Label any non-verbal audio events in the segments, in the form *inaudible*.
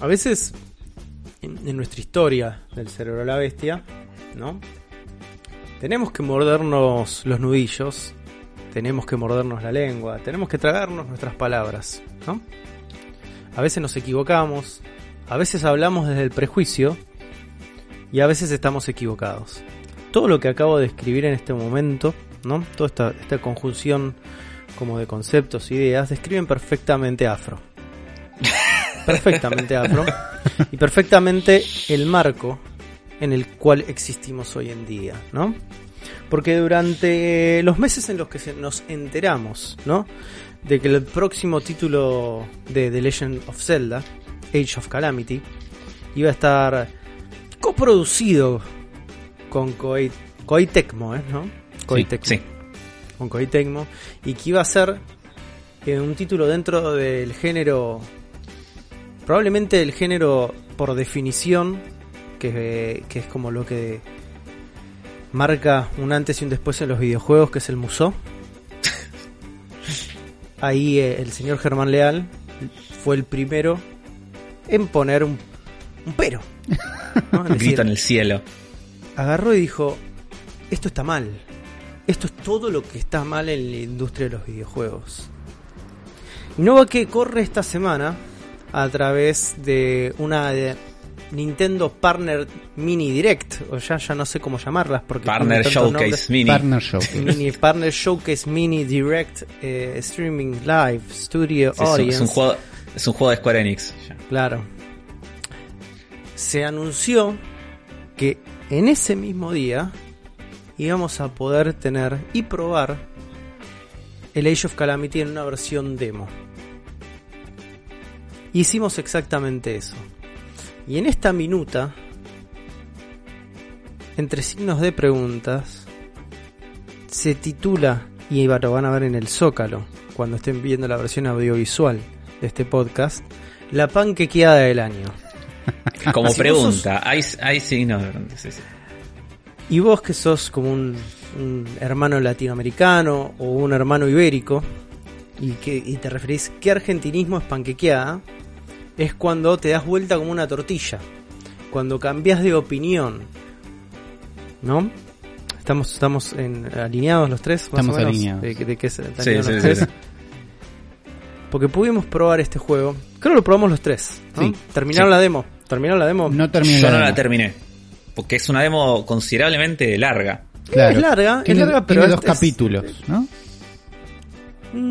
a veces en, nuestra historia del cerebro de la bestia, ¿no? Tenemos que mordernos los nudillos, tenemos que mordernos la lengua, tenemos que tragarnos nuestras palabras, ¿no? A veces nos equivocamos, a veces hablamos desde el prejuicio y a veces estamos equivocados. Todo lo que acabo de escribir en este momento, ¿no? Toda esta, esta conjunción como de conceptos, ideas, describen perfectamente afro. Perfectamente afro. Y perfectamente el marco en el cual existimos hoy en día, ¿no? Porque durante los meses en los que nos enteramos, ¿no? De que el próximo título de The Legend of Zelda, Age of Calamity, iba a estar coproducido con Koei, Koei Tecmo, ¿eh? ¿no? Koei Sí, Tecmo. sí. Con Koei Tecmo. Y que iba a ser eh, un título dentro del género. Probablemente el género por definición. Que, que es como lo que marca un antes y un después en los videojuegos, que es el Musou. *laughs* Ahí eh, el señor Germán Leal fue el primero en poner un, un pero. ¿no? *laughs* Un grito en el cielo. agarró y dijo, esto está mal. Esto es todo lo que está mal en la industria de los videojuegos. Innova que corre esta semana a través de una de Nintendo Partner Mini Direct, o ya, ya no sé cómo llamarlas, porque Partner Showcase *laughs* Mini. Partner. Mini Showcase Mini Direct eh, Streaming Live Studio Sí, es, un, Audience. es un juego, es un juego de Square Enix. Claro. Se anunció que en ese mismo día íbamos a poder tener y probar el Age of Calamity en una versión demo. Hicimos exactamente eso. Y en esta minuta, entre signos de preguntas, se titula, y lo van a ver en el Zócalo, cuando estén viendo la versión audiovisual de este podcast, la panquequeada del año. *laughs* Como pregunta, hay, hay signos de pregunta, sí, sí. Y vos que sos como un, un hermano latinoamericano o un hermano ibérico y que y te referís qué argentinismo es panquequeada, es cuando te das vuelta como una tortilla, cuando cambias de opinión, ¿no? Estamos estamos en, alineados los tres, más Estamos o menos, alineados. de, de se- Sí, sí, los sí, tres. sí. Porque pudimos probar este juego. Creo que lo probamos los tres. ¿no? Sí. Terminaron Sí. la demo. Terminaron la demo. No terminé Yo no demo. la terminé. Porque es una demo considerablemente larga. Claro. Es larga, es Tiene, larga, pero tiene dos es- capítulos, ¿no?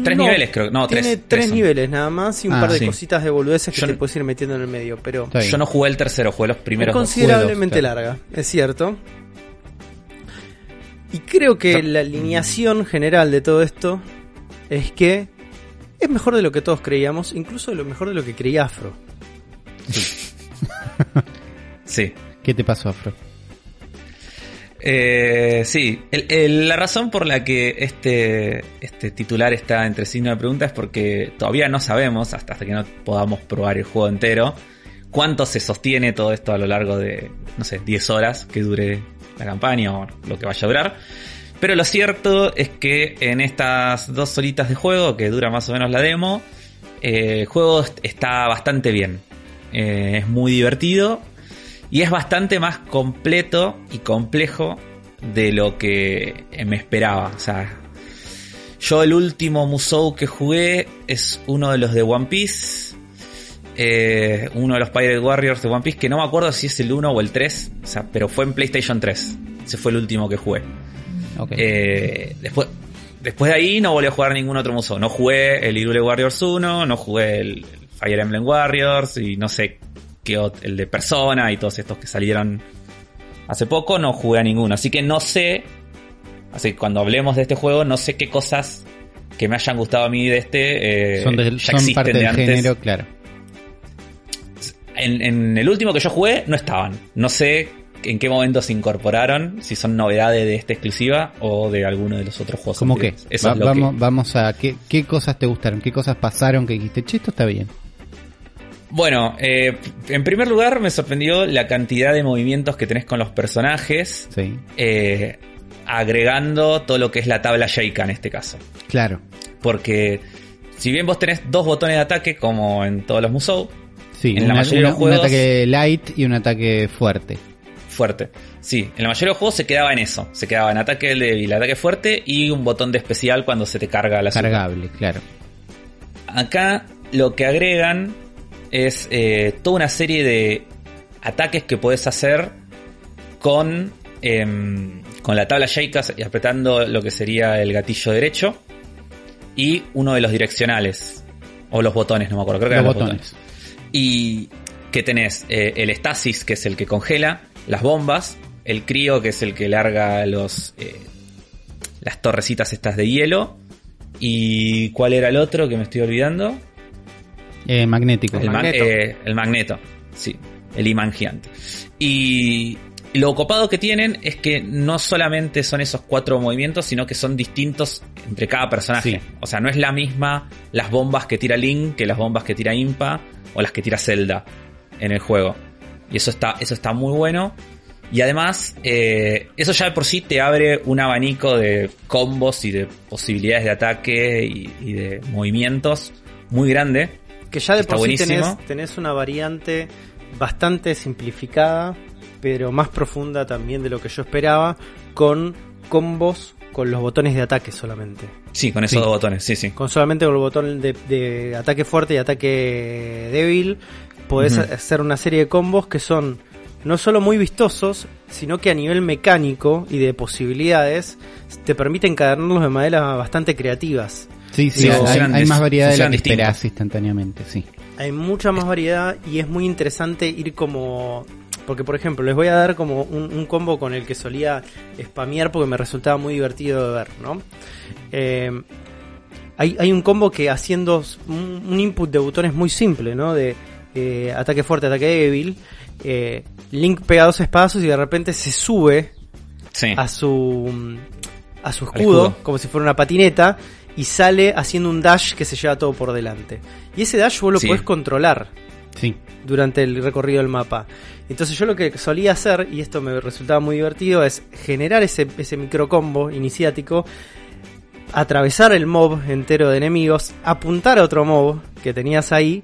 Tres No, niveles, creo. No, tres. Tiene tres tres niveles nada más y un Ah, par de sí. cositas de boludeces que Yo te no- puedes ir metiendo en el medio, pero. Yo no jugué el tercero, jugué los es primeros dos. considerablemente claro. larga, es cierto. Y creo que la alineación general de todo esto es que es mejor de lo que todos creíamos, incluso de lo mejor de lo que creía Afro. Sí. *laughs* ¿Qué te pasó, Afro? Eh, sí, la razón por la que este, este titular está entre signos de pregunta es porque todavía no sabemos, hasta, hasta que no podamos probar el juego entero, cuánto se sostiene todo esto a lo largo de, no sé, 10 horas que dure la campaña o lo que vaya a durar. Pero lo cierto es que en estas dos horitas de juego, que dura más o menos la demo, eh, el juego est- está bastante bien. Eh, es muy divertido y es bastante más completo y complejo de lo que me esperaba. O sea, yo el último Musou que jugué es uno de los de One Piece. eh, uno de los Pirate Warriors de One Piece, que no me acuerdo si es el 1 o el 3, o sea, pero fue en PlayStation 3. Ese fue el último que jugué. Eh, después, después de ahí no volví a jugar ningún otro Musou. No jugué el Irule Warriors 1, no jugué el Fire Emblem Warriors y no sé qué el de Persona y todos estos que salieron hace poco. No jugué a ninguno. Así que no sé. Así que cuando hablemos de este juego, no sé qué cosas que me hayan gustado a mí de este eh, son ya parte de del antes. género, claro. En, en el último que yo jugué no estaban. No sé en qué momento se incorporaron, si son novedades de esta exclusiva o de alguno de los otros juegos. ¿Cómo que? anteriores. Eso Va- es lo que- vamos, vamos a... ¿qué, ¿Qué cosas te gustaron? ¿Qué cosas pasaron que dijiste? Che, esto está bien. Bueno, eh, en primer lugar me sorprendió la cantidad de movimientos que tenés con los personajes, Sí. eh, agregando todo lo que es la tabla Sheikah en este caso. Claro. Porque si bien vos tenés dos botones de ataque como en todos los Musou, Sí, En la una- mayoría de los juegos- un ataque light y un ataque fuerte. fuerte. Sí, en la mayoría de los juegos se quedaba en eso. Se quedaba en ataque débil, ataque fuerte y un botón de especial cuando se te carga la. Cargable, claro. Acá lo que agregan es eh, toda una serie de ataques que puedes hacer con, em, con la tabla Sheikas y apretando lo que sería el gatillo derecho y uno de los direccionales. O los botones, no me acuerdo, creo que Los eran botones. Y que tenés eh, el estasis, que es el que congela, las bombas, el crío, que es el que larga los eh, las torrecitas estas de hielo. ¿Y cuál era el otro que me estoy olvidando? Eh, magnético. El, ma- magneto. eh, el magneto, sí, el imán gigante. Y lo copado que tienen es que no solamente son esos cuatro movimientos, sino que son distintos entre cada personaje. Sí. O sea, no es la misma las bombas que tira Link que las bombas que tira Impa o las que tira Zelda en el juego. Y eso está, eso está muy bueno. Y además, eh, eso ya de por sí te abre un abanico de combos y de posibilidades de ataque y, y de movimientos muy grande. Que ya de Está por sí tenés, tenés una variante bastante simplificada, pero más profunda también de lo que yo esperaba, con combos con los botones de ataque solamente. Sí, con esos Sí. dos botones, sí, sí. Con solamente con el botón de, de ataque fuerte y ataque débil, podés hacer una serie de combos que son no solo muy vistosos, sino que a nivel mecánico y de posibilidades te permiten encadenarlos de maneras bastante creativas. Sí, sí, Sí, hay, hay más variedad de funcionan que esperás instantáneamente, sí. Hay mucha más variedad y es muy interesante ir como... Porque, por ejemplo, les voy a dar como un, un combo con el que solía spamear porque me resultaba muy divertido de ver, ¿no? Eh, hay, hay un combo que haciendo un, un input de botones muy simple, ¿no? De eh, ataque fuerte, ataque débil. eh, Link pega dos espadazos y de repente se sube Sí. a su a su escudo. como si fuera una patineta y sale haciendo un dash que se lleva todo por delante. Y ese dash vos lo Sí. podés controlar Sí, durante el recorrido del mapa. Entonces yo lo que solía hacer, y esto me resultaba muy divertido, es generar ese, ese microcombo iniciático, atravesar el mob entero de enemigos, apuntar a otro mob que tenías ahí,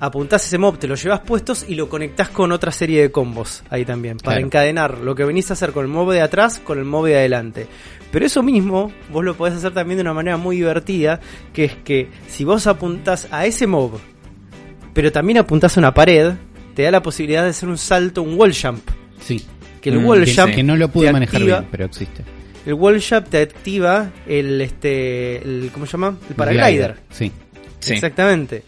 apuntás ese mob, te lo llevas puestos y lo conectás con otra serie de combos ahí también, para Claro. encadenar lo que venís a hacer con el mob de atrás con el mob de adelante. Pero eso mismo vos lo podés hacer también de una manera muy divertida, que es que si vos apuntás a ese mob, pero también apuntás a una pared, te da la posibilidad de hacer un salto, un wall jump. sí. Que el Mm, wall Que, jump que no lo pude manejar activa- bien, pero existe. El wall jump te activa el este el ¿cómo se llama? El paraglider. Sí, Sí. Exactamente.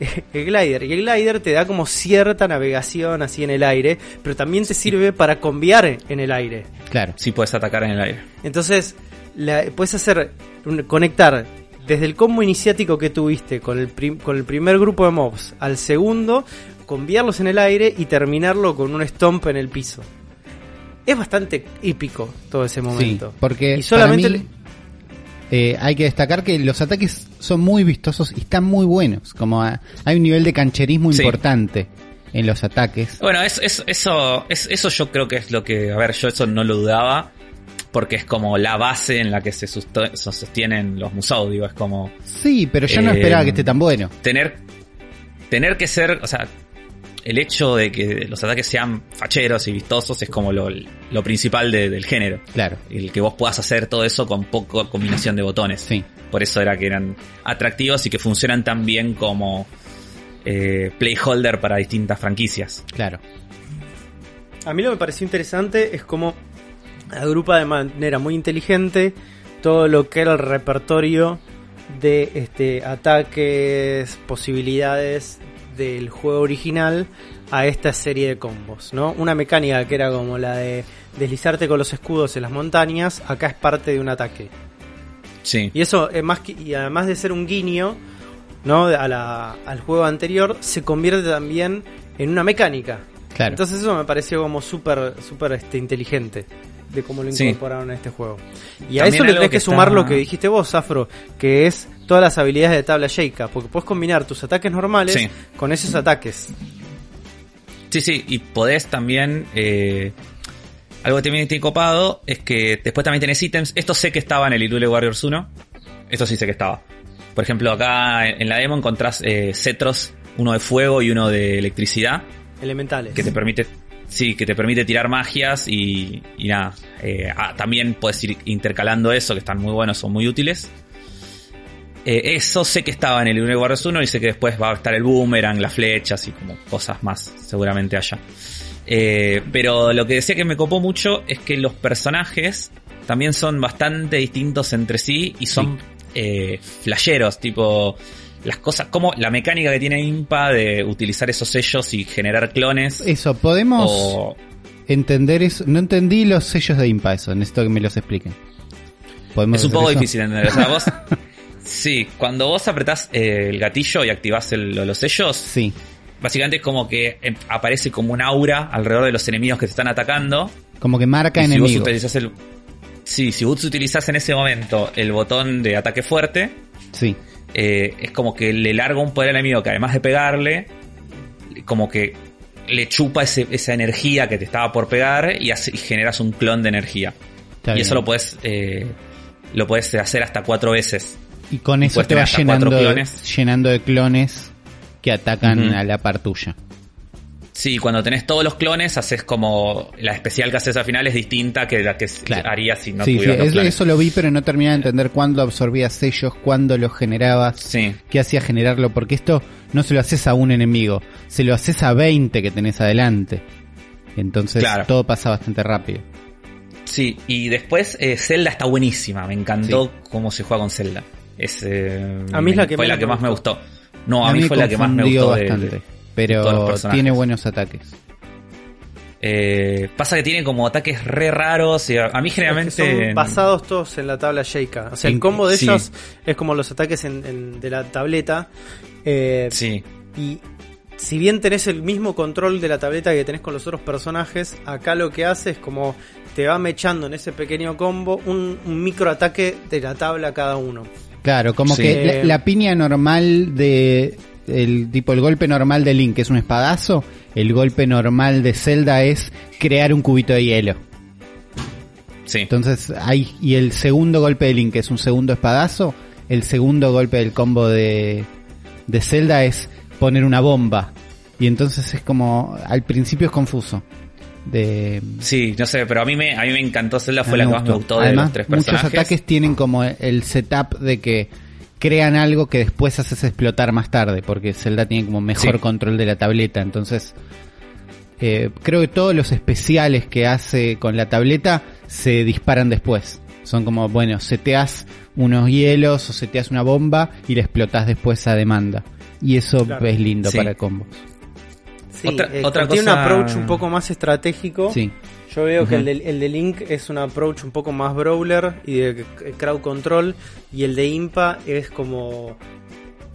*laughs* El glider. Y el glider te da como cierta navegación así en el aire, pero también te sirve para conviar en el aire. claro. Sí puedes atacar en el aire. Entonces, la- puedes hacer un- conectar desde el combo iniciático que tuviste con el, prim- con el primer grupo de mobs al segundo, conviarlos en el aire y terminarlo con un stomp en el piso. Es bastante épico todo ese momento. Sí, porque y solamente para mí, eh, hay que destacar que los ataques son muy vistosos y están muy buenos. Como a- hay un nivel de cancherismo Sí. importante en los ataques. Bueno, es, es- eso, es, eso yo creo que es lo que. A ver, yo eso no lo dudaba. Porque es como la base en la que se, sostienen los Musou, digo, es como Sí, pero yo no Eh, esperaba que esté tan bueno. tener tener que ser, o sea, el hecho de que los ataques sean facheros y vistosos es como lo, lo principal de- del género. Claro, El que vos puedas hacer todo eso con poca combinación de botones. sí. Por eso era que eran atractivos y que funcionan tan bien como eh, playholder para distintas franquicias. Claro. A mí lo que me pareció interesante es cómo agrupa de manera muy inteligente todo lo que era el repertorio de este ataques, posibilidades del juego original a esta serie de combos, ¿no? Una mecánica que era como la de deslizarte con los escudos en las montañas, acá es parte de un ataque. Sí. Y eso, es más que, y además de ser un guiño, ¿no? A la- al juego anterior, se convierte también en una mecánica. Claro. Entonces eso me pareció como súper súper este, inteligente de cómo lo Sí. incorporaron en este juego. Y a eso le tenés que, que sumar está- lo que dijiste vos, Afro, que es todas las habilidades de tabla Sheikah, porque puedes combinar tus ataques normales Sí. con esos ataques. Sí, sí, y podés también. eh, algo que también tiene copado es que después también tenés ítems. Esto sé que estaba en el Irule Warriors 1. Esto sí sé que estaba. Por ejemplo, acá en la demo encontrás eh, cetros uno de fuego y uno de electricidad, Elementales. que te permite, sí, que te permite tirar magias y, y nada. Eh, ah, también puedes ir intercalando eso, que están muy buenos, son muy útiles. Eh, eso sé que estaba en el Unique Warriors 1 y sé que después va a estar el boomerang, las flechas y como cosas más, seguramente haya. Eh, pero lo que decía que me copó mucho es que los personajes también son bastante distintos entre sí y son eh, flasheros, tipo las cosas, como la mecánica que tiene Impa de utilizar esos sellos y generar clones. Eso, podemos O, entender eso. No entendí los sellos de IMPA, eso. Necesito que me los expliquen. ¿Podemos es un poco eso? difícil entender. O sea, vos, *laughs* sí, cuando vos apretás eh, el gatillo y activás el- los sellos, Sí, básicamente es como que em, aparece como un aura alrededor de los enemigos que te están atacando. como que marca Y si vos enemigos. utilizás el. Sí, si vos utilizás en ese momento el botón de ataque fuerte, Sí, eh, es como que le larga un poder al enemigo que además de pegarle, como que le chupa ese- esa energía que te estaba por pegar y, hace- y generas un clon de energía. está y bien. eso lo puedes, eh, lo puedes hacer hasta cuatro veces. Y con y eso te tener va hasta llenando cuatro de, clones. llenando de clones que atacan a la par tuya. Sí, cuando tenés todos los clones, haces como. La especial que haces al final es distinta que la que Claro. harías si no sí, sí, tuvieras los es- clones. eso lo vi, pero no terminé de entender cuándo absorbías sellos, cuándo los generabas, Sí. qué hacía generarlo, porque esto no se lo haces a un enemigo, se lo haces a 20 que tenés adelante. Entonces Claro. todo pasa bastante rápido. Sí, y después eh, Zelda está buenísima. Me encantó cómo se juega con Zelda. Es, eh, A mí es la que fue la que más me gustó. No, a, mí fue la que más me gustó. bastante, de- pero tiene buenos ataques. eh, pasa que tiene como ataques re raros. Y a, a mí Es que generalmente. son basados todos en la tabla Sheikah. O sea, el combo de sí. ellos es como los ataques en- en- de la tableta. Eh, Sí, Y si bien tenés el mismo control de la tableta que tenés con los otros personajes, acá lo que hace es como te va mechando en ese pequeño combo un, un micro ataque de la tabla cada uno. Claro, como Sí. que la, Eh, la piña normal de el tipo el golpe normal de Link es un espadazo, el golpe normal de Zelda es crear un cubito de hielo. sí. Entonces hay y el segundo golpe de Link es un segundo espadazo, el segundo golpe del combo de de Zelda es poner una bomba. Y entonces es como al principio es confuso. De Sí, no sé, pero a mí me, a mí me encantó Zelda, fue la que más me gustó de Además, los tres muchos personajes. ataques tienen como el setup de que crean algo que después haces explotar más tarde, porque Zelda tiene como mejor Sí. control de la tableta, entonces eh, creo que todos los especiales que hace con la tableta se disparan después. Son como, bueno, seteas unos hielos o seteas una bomba y la explotas después a demanda. Y eso Claro. es lindo Sí. para combos. Sí, Otra- eh, otra tiene un approach un poco más estratégico. Sí, Yo veo que el de, el de Link es un approach un poco más brawler y de crowd control. Y el de Impa es como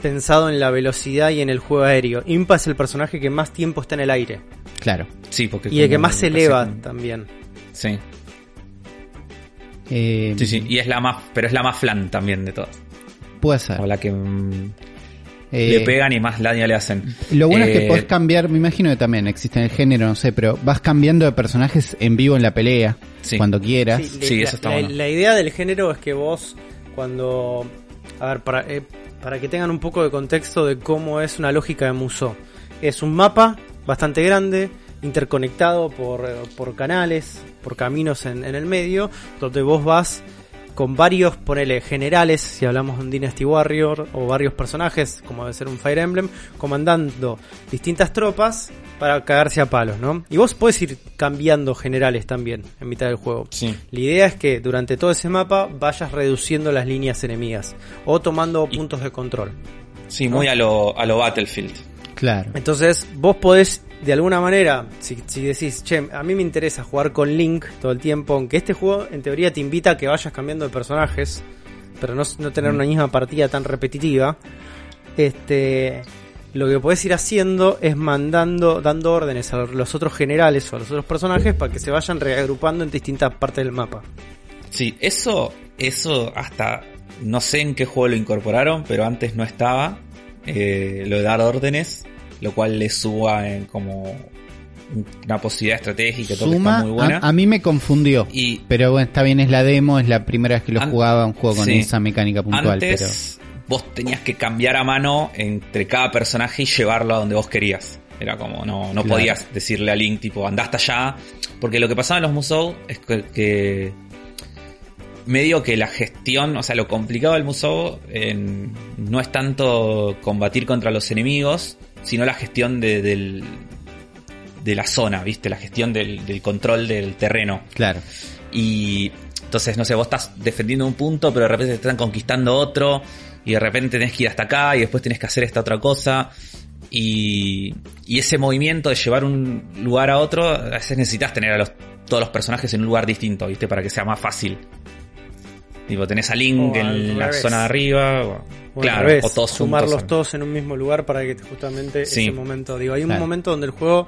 pensado en la velocidad y en el juego aéreo. Impa es el personaje que más tiempo está en el aire. claro. Sí, porque Y el que más se eleva como- también. Sí, Eh, sí, sí. Y es la más, pero es la más flan también de todas. Puede ser. O la que mm, Eh, le pegan y más daño le hacen. Lo bueno es que Eh, podés cambiar, me imagino que también existe en el género, no sé, pero vas cambiando de personajes en vivo en la pelea, Sí. cuando quieras. Sí, Sí, la, eso está la- bueno. la idea del género es que vos, cuando. A ver, para, eh, para que tengan un poco de contexto de cómo es una lógica de Musou. Es un mapa bastante grande, interconectado por, eh, por canales, por caminos en, en el medio, donde vos vas con varios, ponele, generales, si hablamos de un Dynasty Warrior, o varios personajes, como debe ser un Fire Emblem, comandando distintas tropas para cagarse a palos, ¿no? Y vos podés ir cambiando generales también en mitad del juego. Sí. La idea es que durante todo ese mapa vayas reduciendo las líneas enemigas o tomando Y- puntos de control. Sí, muy a lo, a lo Battlefield. Claro. Entonces vos podés de alguna manera, si, si decís, che, a mí me interesa jugar con Link todo el tiempo, aunque este juego en teoría te invita a que vayas cambiando de personajes, pero no, no tener una misma partida tan repetitiva, este, lo que podés ir haciendo es mandando, dando órdenes a los otros generales o a los otros personajes para que se vayan reagrupando en distintas partes del mapa. Sí, eso, eso hasta no sé en qué juego lo incorporaron, pero antes no estaba. Eh, lo de dar órdenes, lo cual le suba en como una posibilidad estratégica, todo que Suma, está muy buena. a, a mí me confundió. y Pero bueno, está bien, es la demo, es la primera vez que lo jugaba un juego con sí. esa mecánica puntual. antes, vos tenías que cambiar a mano entre cada personaje y llevarlo a donde vos querías. Era como, no, no Claro. podías decirle a Link, tipo, andá hasta allá. Porque lo que pasaba en los Musou es que, que medio que la gestión, o sea, lo complicado del Musou en- no es tanto combatir contra los enemigos, sino la gestión de, del, de la zona, ¿viste? La gestión del, del control del terreno. Claro. Y entonces, no sé, vos estás defendiendo un punto, pero de repente te están conquistando otro, y de repente tenés que ir hasta acá, y después tenés que hacer esta otra cosa. Y, y ese movimiento de llevar un lugar a otro, a veces necesitas tener a los, todos los personajes en un lugar distinto, ¿viste? Para que sea más fácil. Tipo, tenés a Link O en la revés. zona de arriba, o, O claro, revés, o todos sumarlos juntos. todos en un mismo lugar para que justamente Sí. ese momento, digo, hay un Claro. momento donde el juego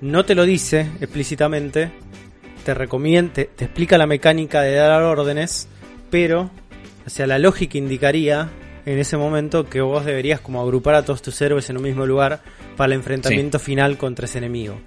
no te lo dice explícitamente, te recomienda, te, te explica la mecánica de dar órdenes, pero, o sea, la lógica indicaría en ese momento que vos deberías como agrupar a todos tus héroes en un mismo lugar para el enfrentamiento final contra ese enemigo.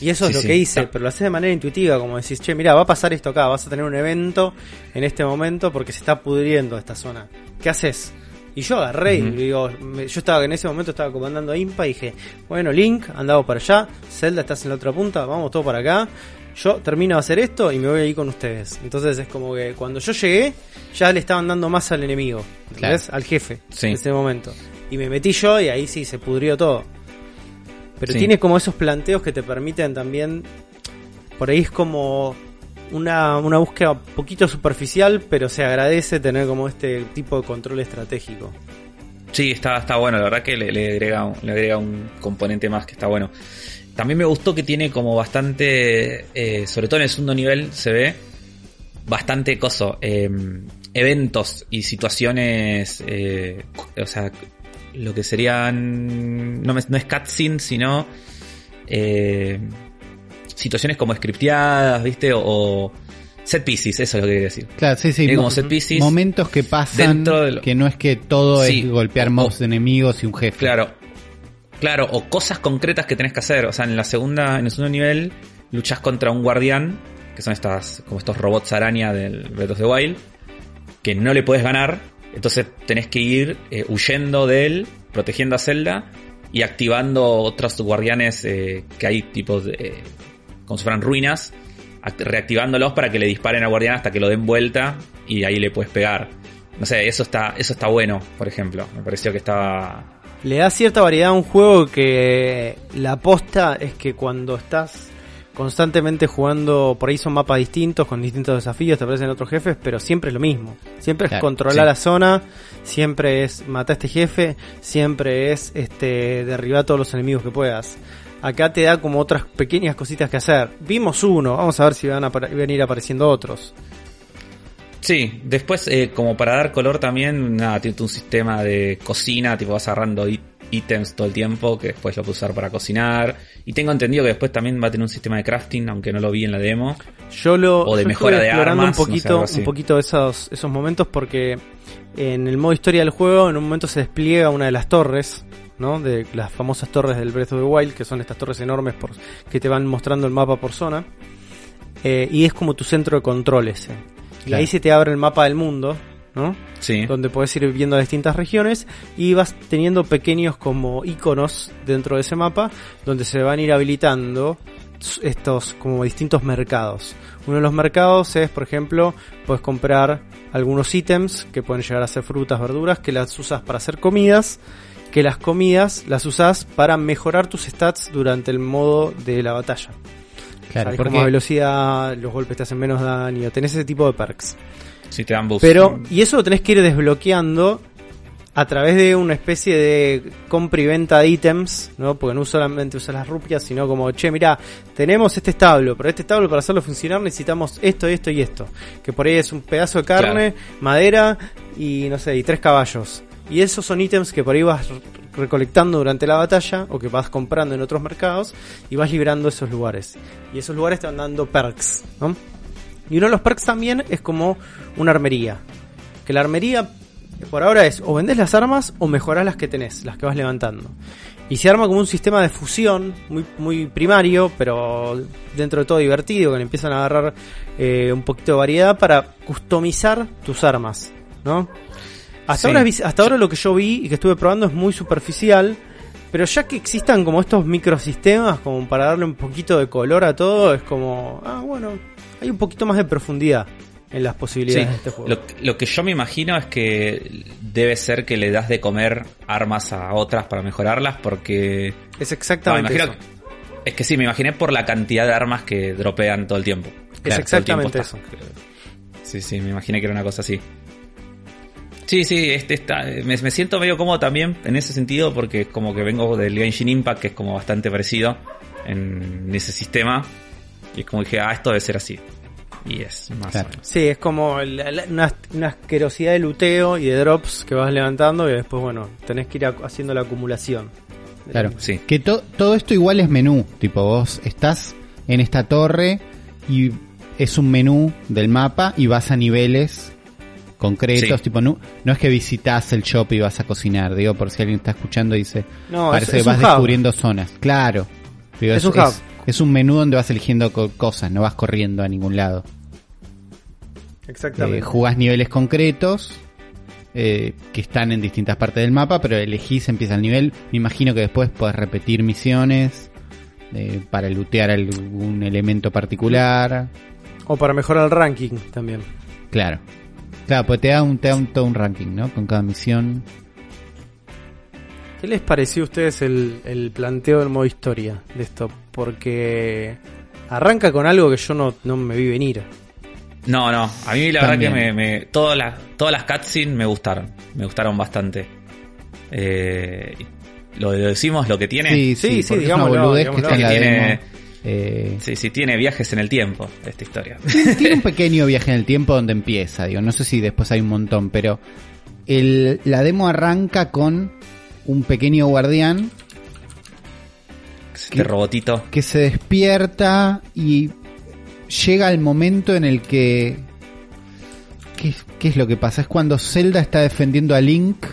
Y eso Sí, es lo sí. que hice, Ta- pero lo haces de manera intuitiva, como decís, che, mira, va a pasar esto acá, vas a tener un evento en este momento porque se está pudriendo esta zona. ¿Qué haces? Y yo agarré y digo, me- yo estaba en ese momento estaba comandando a Impa y dije, bueno, Link, andamos para allá, Zelda estás en la otra punta, vamos todos para acá. Yo termino de hacer esto y me voy ahí con ustedes. Entonces es como que cuando yo llegué, ya le estaban dando más al enemigo, ¿entendés? Al jefe Sí. en ese momento. Y me metí yo y ahí sí se pudrió todo. Pero Sí. tiene como esos planteos que te permiten también. Por ahí es como una, una búsqueda un poquito superficial, pero se agradece tener como este tipo de control estratégico. Sí, está, está bueno, la verdad que le, le agrega, un- le agrega un componente más que está bueno. También me gustó que tiene como bastante, eh, sobre todo en el segundo nivel se ve bastante coso, eh, eventos y situaciones, eh, o sea, lo que serían, no, es cutscene, sino eh, situaciones como scripteadas, ¿viste? O, o set pieces, eso es lo que quería decir. Claro, sí, sí. Como mo- set pieces. Momentos que pasan, de lo- que no es que todo Sí. es golpear mobs enemigos y un jefe. Claro. Claro, o cosas concretas que tenés que hacer. O sea, en la segunda, en el segundo nivel, luchas contra un guardián, que son estas, como estos robots araña del Breath of the Wild, que no le puedes ganar. Entonces tenés que ir eh, huyendo de él, protegiendo a Zelda y activando otros guardianes eh, que hay tipos de, eh, como si fueran ruinas, act- reactivándolos para que le disparen al guardián hasta que lo den vuelta y ahí le puedes pegar. No sé, eso está, eso está bueno, por ejemplo. Me pareció que estaba Le da cierta variedad a un juego que la aposta es que cuando estás constantemente jugando, por ahí son mapas distintos, con distintos desafíos, te aparecen otros jefes, pero siempre es lo mismo. Siempre es Claro, controlar sí. la zona, siempre es matar a este jefe, siempre es este derribar a todos los enemigos que puedas. Acá te da como otras pequeñas cositas que hacer. Vimos uno, vamos a ver si van a, apare- van a ir apareciendo otros. Sí, después eh, como para dar color también, nada, tiene un sistema de cocina, tipo vas agarrando ítems todo el tiempo que después lo puedes usar para cocinar. Y tengo entendido que después también va a tener un sistema de crafting, aunque no lo vi en la demo. Yo lo O de yo mejora de explorando armas, un no sé, poquito, algo así. un poquito esos, esos momentos porque en el modo historia del juego en un momento se despliega una de las torres, ¿no? De las famosas torres del Breath of the Wild, que son estas torres enormes por, que te van mostrando el mapa por zona. Eh, y es como tu centro de control ese. Y Claro. ahí se te abre el mapa del mundo, ¿no? Sí, donde puedes ir viendo distintas regiones y vas teniendo pequeños como iconos dentro de ese mapa donde se van a ir habilitando estos como distintos mercados. Uno de los mercados es, por ejemplo, puedes comprar algunos ítems que pueden llegar a ser frutas, verduras, que las usas para hacer comidas, que las comidas las usas para mejorar tus stats durante el modo de la batalla. Claro, Sabes porque como velocidad, los golpes te hacen menos daño, tenés ese tipo de perks. Sí te dan boost. Pero, y eso lo tenés que ir desbloqueando a través de una especie de compra y venta de ítems, ¿no? Porque no solamente usas las rupias, sino como, che, mira, tenemos este establo, pero este establo para hacerlo funcionar necesitamos esto, esto y esto. Que por ahí es un pedazo de carne, madera y no sé, y tres caballos. Y esos son ítems que por ahí vas re- recolectando durante la batalla o que vas comprando en otros mercados y vas librando esos lugares. Y esos lugares te van dando perks, ¿no? Y uno de los perks también es como una armería. Que la armería por ahora es o vendés las armas o mejorás las que tenés, las que vas levantando. Y se arma como un sistema de fusión muy, muy primario, pero dentro de todo divertido, que le empiezan a agarrar eh, un poquito de variedad para customizar tus armas, ¿no? Hasta, Sí. ahora, hasta ahora lo que yo vi y que estuve probando es muy superficial, pero ya que existan como estos microsistemas como para darle un poquito de color a todo, es como, ah, bueno, hay un poquito más de profundidad en las posibilidades Sí, de este juego. lo, lo que yo me imagino es que debe ser que le das de comer armas a otras para mejorarlas porque... es No, exactamente imagino eso. Es que sí, me imaginé por la cantidad de armas que dropean todo el tiempo. Es exactamente tiempo eso. Sí, sí, me imaginé que era una cosa así. Sí, sí, este está, me, me siento medio cómodo también en ese sentido porque es como que vengo del Genshin Impact que es como bastante parecido en ese sistema y es como dije, ah, esto debe ser así. Y es más Claro. o menos. Sí, es como la- la- una, una asquerosidad de luteo y de drops que vas levantando y después, bueno, tenés que ir ac- haciendo la acumulación. Claro. Sí. Que to- todo esto igual es menú. Tipo, vos estás en esta torre y es un menú del mapa y vas a niveles concretos. Sí. Tipo, no, no es que visitas el shop y vas a cocinar. Digo, por si alguien está escuchando y dice, No, parece es, que es vas un hub. descubriendo zonas. Claro. Digo, Es un hub. Es un menú donde vas eligiendo co- cosas, no vas corriendo a ningún lado. Exactamente. Eh, jugás niveles concretos eh, que están en distintas partes del mapa, pero elegís, empieza el nivel. Me imagino que después podés repetir misiones eh, para lootear algún elemento particular. O para mejorar el ranking también. Claro. Claro, pues te da, un, te da un, todo un ranking, ¿no? Con cada misión. ¿Qué les pareció a ustedes el, el planteo del modo historia de esto? Porque arranca con algo que yo no, no me vi venir. No, no, a mí la También. verdad que me, me- todas las todas las cutscenes me gustaron, me gustaron bastante. Eh, lo, lo decimos lo que tiene. Sí, Sí, sí, que Que tiene- demo. Eh, Sí, sí, tiene viajes en el tiempo esta historia. *laughs* tiene un pequeño viaje en el tiempo donde empieza, digo, no sé si después hay un montón, pero el, la demo arranca con un pequeño guardián Este robotito. que se despierta y llega el momento en el que... ¿Qué, qué es lo que pasa? Es cuando Zelda está defendiendo a Link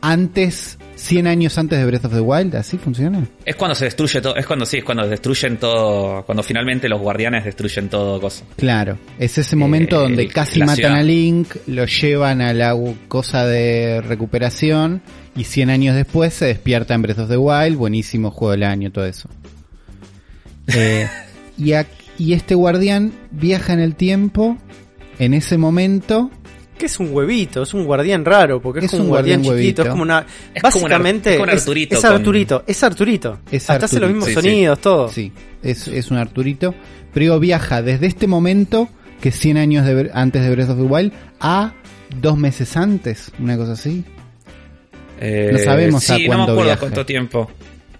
antes, 100 años antes de Breath of the Wild, ¿así funciona? Es cuando se destruye todo, es cuando sí, es cuando destruyen todo, cuando finalmente los guardianes destruyen todo cosa. Claro, es ese momento Eh, donde el- casi matan ciudad. a Link, lo llevan a la cosa de recuperación y 100 años después se despierta en Breath of the Wild, buenísimo juego del año, todo eso. Eh, *laughs* y, ac- y este guardián viaja en el tiempo en ese momento. Que es un huevito, es un guardián raro, porque es, Es como un guardián, guardián chiquito, huevito. es como una... Es como un Ar- básicamente es como un es- Arturito es con- Arturito, es Arturito. Es Hasta hace los Arturito. mismos Sí, sí. sonidos, todo. Sí, es, es un Arturito. Pero digo, viaja desde este momento, que es 100 años de antes de Breath of the Wild, a dos meses antes, una cosa así. Eh, No sabemos a sí, no cuándo me acuerdo cuánto tiempo.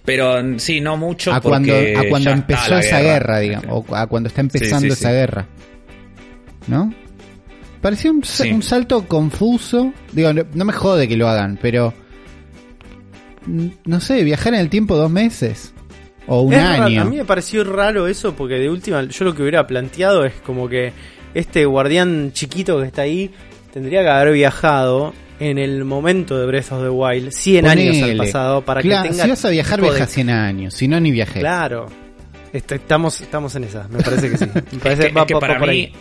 Pero mm, sí, no mucho a cuando, a cuando empezó esa guerra, digamos, o a cuando está empezando Sí, sí, esa sí. guerra. ¿No? Parecía un, sa- Sí. un salto confuso. Digo, no, no me jode que lo hagan, pero. mm, No sé, viajar en el tiempo dos meses. O un Es raro, año. A mí me pareció raro eso porque de última yo lo que hubiera planteado es como que este guardián chiquito que está ahí tendría que haber viajado en el momento de Breath of the Wild 100 años al pasado para Claro, que tenga si vas a viajar, tipo de- viaja 100 años. Si no, ni viajé. Claro. Est- Estamos, estamos en esa, me parece que sí. *laughs* Me Es parece que, va es que po- para por mí, ahí.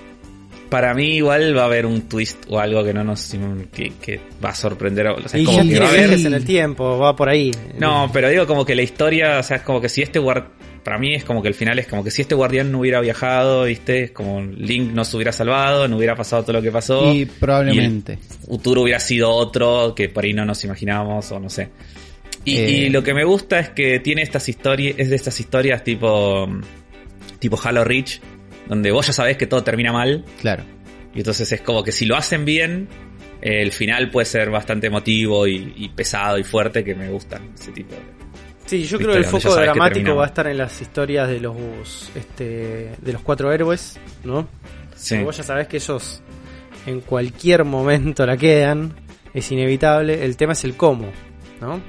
para mí igual va a haber un twist o algo que no nos que, que va a sorprender. O sea, Y como ya que va a haber viajes en el tiempo, va por ahí. No, pero digo como que la historia, o sea, es como que si este guard para mí es como que el final es como que si este guardián no hubiera viajado, ¿viste? Es como Link no se hubiera salvado, no hubiera pasado todo lo que pasó. Y probablemente. Y el futuro hubiera sido otro que por ahí no nos imaginábamos o no sé. Y, Eh. y lo que me gusta es que tiene estas historias, es de estas historias tipo tipo Halo Reach, donde vos ya sabés que todo termina mal Claro. y entonces es como que si lo hacen bien, el final puede ser bastante emotivo y, y pesado y fuerte que me gustan ese tipo de... Sí, yo creo que el foco dramático va a estar en las historias de los este, de los cuatro héroes, ¿no? Sí. Vos ya sabés que ellos en cualquier momento la quedan, es inevitable. El tema es el cómo, ¿no?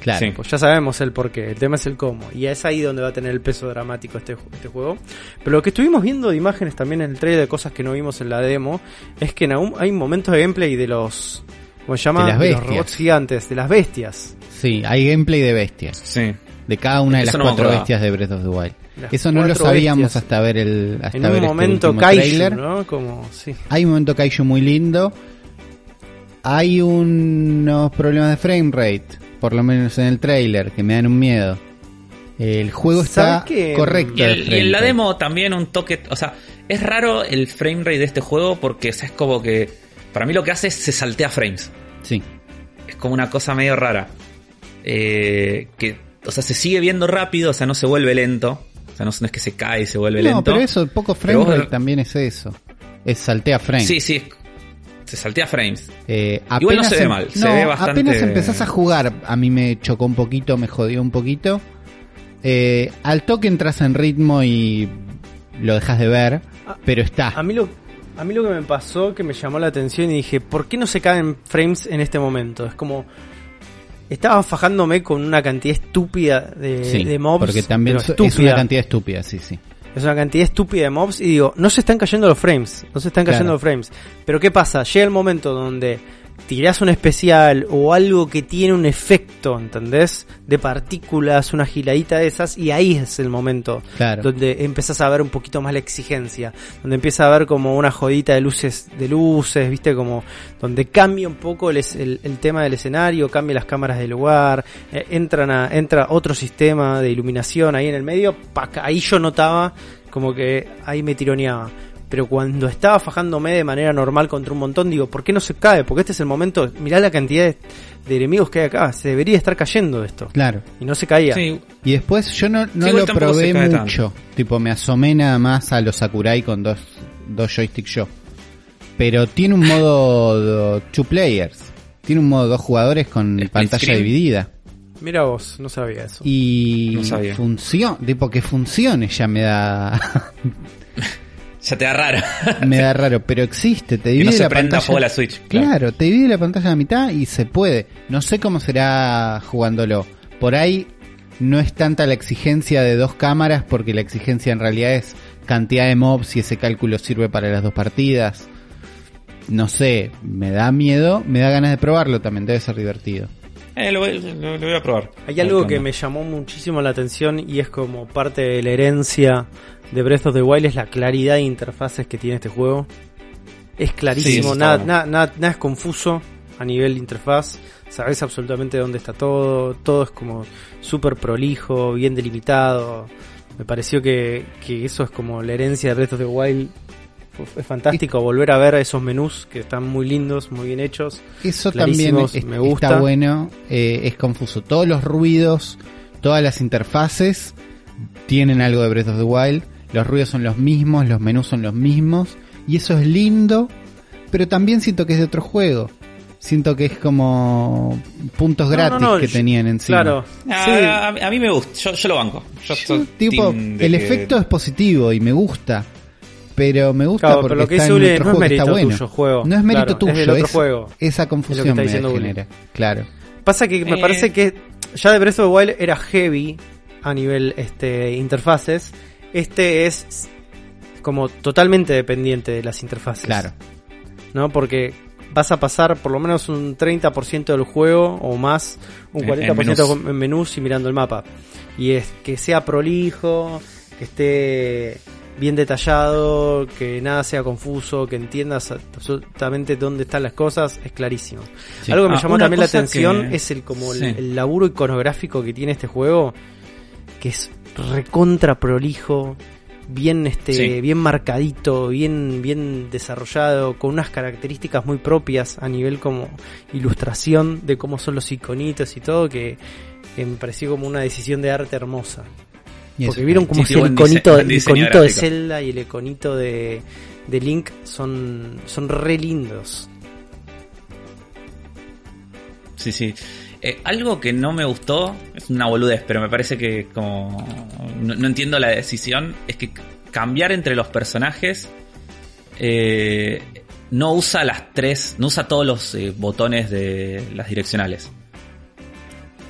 Claro. Sí. Pues ya sabemos el por qué, el tema es el cómo. Y es ahí donde va a tener el peso dramático este, este juego. Pero lo que estuvimos viendo de imágenes también en el trailer de cosas que no vimos en la demo, es que en aún hay momentos de gameplay de los... ¿Cómo se llama? De las los robots gigantes, de las bestias. Sí, hay gameplay de bestias. Sí. De cada una de Eso las no cuatro bestias de Breath of the Wild. Las Eso no lo sabíamos bestias. hasta ver el hasta En ver un este momento kaiju, tráiler. ¿no? Como, sí. Hay un momento kaiju muy lindo. hay unos problemas de frame rate, por lo menos en el trailer, que me dan un miedo. El juego está correcto. Y, el- y en la demo también un toque, o sea, es raro el frame rate de este juego porque o sea, es como que, para mí lo que hace es se saltea frames. Sí. Es como una cosa medio rara. Eh, que, o sea, se sigue viendo rápido, o sea, no se vuelve lento. O sea, no, no es que se cae y se vuelve No, lento. pero eso, el poco frame Pero vos- rate también es eso. Es saltea frame. Sí, sí, se saltea frames. Eh, Igual no se ve em- mal, se no, ve bastante- Apenas empezás a jugar, a mí me chocó un poquito, me jodió un poquito. Eh, al toque entras en ritmo y lo dejas de ver, pero está. A mí lo a mí lo que me pasó que me llamó la atención y dije, ¿por qué no se caen frames en este momento? Es como estaba fajándome con una cantidad estúpida de, sí, de mobs, porque también es estúpida. una cantidad estúpida, sí, sí. Es una cantidad estúpida de mobs y digo, no se están cayendo los frames, no se están cayendo Claro. los frames. Pero ¿qué pasa? Llega el momento donde tirás un especial o algo que tiene un efecto, ¿entendés? De partículas, una giladita de esas y ahí es el momento Claro. donde empezás a ver un poquito más la exigencia, donde empieza a ver como una jodita de luces, de luces, viste, como donde cambia un poco el, el- el tema del escenario, cambia las cámaras del lugar, eh, entran a, entra otro sistema de iluminación ahí en el medio, paca, ahí yo notaba como que ahí me tironeaba. Pero cuando estaba fajándome de manera normal contra un montón, digo, ¿por qué no se cae? Porque este es el momento, mirá la cantidad de, de enemigos que hay acá, se debería estar cayendo esto. Claro. Y no se caía. Sí, Y después yo no, no lo probé tanto. mucho. Tipo, me asomé nada más a los Sakurai con dos, dos joysticks yo. Pero tiene un modo two players. Tiene un modo dos jugadores con ¿Split pantalla screen? dividida. Mira vos, no sabía eso. Y No sabía. tipo que funcione ya me da *laughs* ya te da raro. *laughs* me da raro, pero existe, te que divide no se la prenda pantalla. fuego la Switch. Claro, te divide la pantalla a la mitad y se puede. No sé cómo será jugándolo. Por ahí no es tanta la exigencia de dos cámaras porque la exigencia en realidad es cantidad de mobs y ese cálculo sirve para las dos partidas. No sé, me da miedo, me da ganas de probarlo también, debe ser divertido. Eh, lo, voy- lo- lo voy a probar. Hay algo que me llamó muchísimo la atención y es como parte de la herencia de Breath of the Wild es la claridad de interfaces que tiene este juego. Es clarísimo, nada, nada, nada, nada es confuso a nivel de interfaz. Sabes absolutamente dónde está todo, todo es como súper prolijo, bien delimitado. Me pareció que, que eso es como la herencia de Breath of the Wild. Es fantástico volver a ver esos menús que están muy lindos, muy bien hechos. Eso también es- me gusta. está bueno, eh, es confuso. Todos los ruidos, todas las interfaces tienen algo de Breath of the Wild. Los ruidos son los mismos, los menús son los mismos. Y eso es lindo, pero también siento que es de otro juego. Siento que es como puntos No, no, gratis no, que yo- tenían encima. Claro, Ah, sí. a, a mí me gusta, yo, yo lo banco. Yo Yo, soy tipo, el que- efecto es positivo y me gusta. Pero me gusta Claro, porque pero lo que está dice en otro no es juego que está mérito bueno. tuyo, juego. No es mérito Claro, tuyo, es del otro es- juego. Esa confusión está me genera. Claro. Pasa que me Eh. parece que ya de Breath of the Wild era heavy a nivel este interfaces. Este es como totalmente dependiente de las interfaces. Claro. ¿No? Porque vas a pasar por lo menos un 30% del juego o más, un En- 40% en menús. en menús y mirando el mapa. Y es que sea prolijo, que esté bien detallado, que nada sea confuso, que entiendas absolutamente dónde están las cosas, es clarísimo. Sí. Algo que me Ah, llamó también la atención que- es el como el, laburo iconográfico que tiene este juego, que es recontra prolijo, bien este, Sí. bien marcadito, bien, bien desarrollado, con unas características muy propias a nivel como ilustración de cómo son los iconitos y todo, que, que me pareció como una decisión de arte hermosa. Eso Porque vieron como si el iconito, el iconito de. Zelda y el iconito de, de Link son, son re lindos. Sí, sí. Eh, algo que no me gustó, es una boludez, pero me parece que como no, no entiendo la decisión, es que cambiar entre los personajes eh, no usa las tres, no usa todos los eh, botones de las direccionales.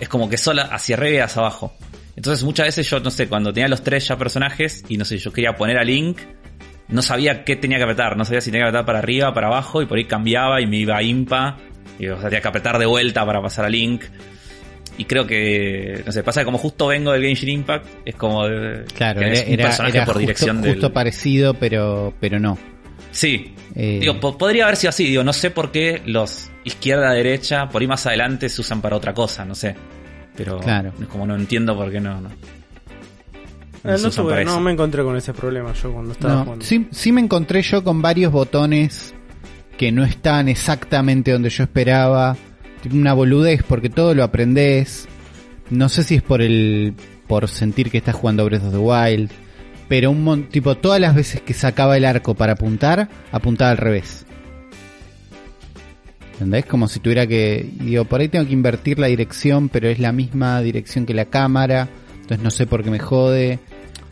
Es como que solo hacia arriba y hacia abajo. Entonces muchas veces yo, no sé, cuando tenía los tres ya personajes y no sé, yo quería poner a Link, no sabía qué tenía que apretar, no sabía si tenía que apretar para arriba, para abajo, y por ahí cambiaba y me iba a impa, y o sea, tenía que apretar de vuelta para pasar a Link. Y creo que, no sé, pasa que como justo vengo del Genshin Impact, es como Claro, era, un personaje era por justo, dirección justo del... parecido, pero, pero no. Sí. Eh, Digo, po- podría haber sido así. Digo, no sé por qué los izquierda-derecha, por ahí más adelante, se usan para otra cosa, no sé. Pero Claro. es como no entiendo por qué no. no. Eh, no, tuve- no me encontré con ese problema yo cuando estaba No, jugando. sí, sí me encontré yo con varios botones que no estaban exactamente donde yo esperaba. Tipo una boludez porque todo lo aprendes. No sé si es por el por sentir que estás jugando Breath of the Wild, pero un mon- tipo todas las veces que sacaba el arco para apuntar, apuntaba al revés. ¿Entendés? Como si tuviera que digo, por ahí tengo que invertir la dirección, pero es la misma dirección que la cámara, entonces no sé por qué me jode.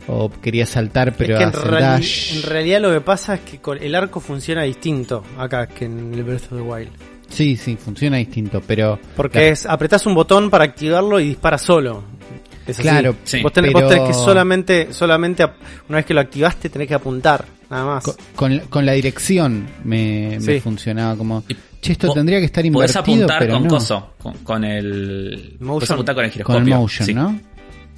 O quería saltar, pero es que en, hacer reali- dash. en realidad lo que pasa es que el arco funciona distinto acá que en el Breath of the Wild. Sí, sí, funciona distinto, pero... Porque Claro. es apretás un botón para activarlo y dispara solo. Es así. Claro, Sí. vos, tenés, pero- vos tenés que solamente, solamente una vez que lo activaste tenés que apuntar, nada más. co- Con, con la dirección me, funcionaba como... Y Che, esto tendría que estar Podés invertido, apuntar pero con no. coso, con, con el. Motion. Podés apuntar con el Con el motion, sí. ¿no?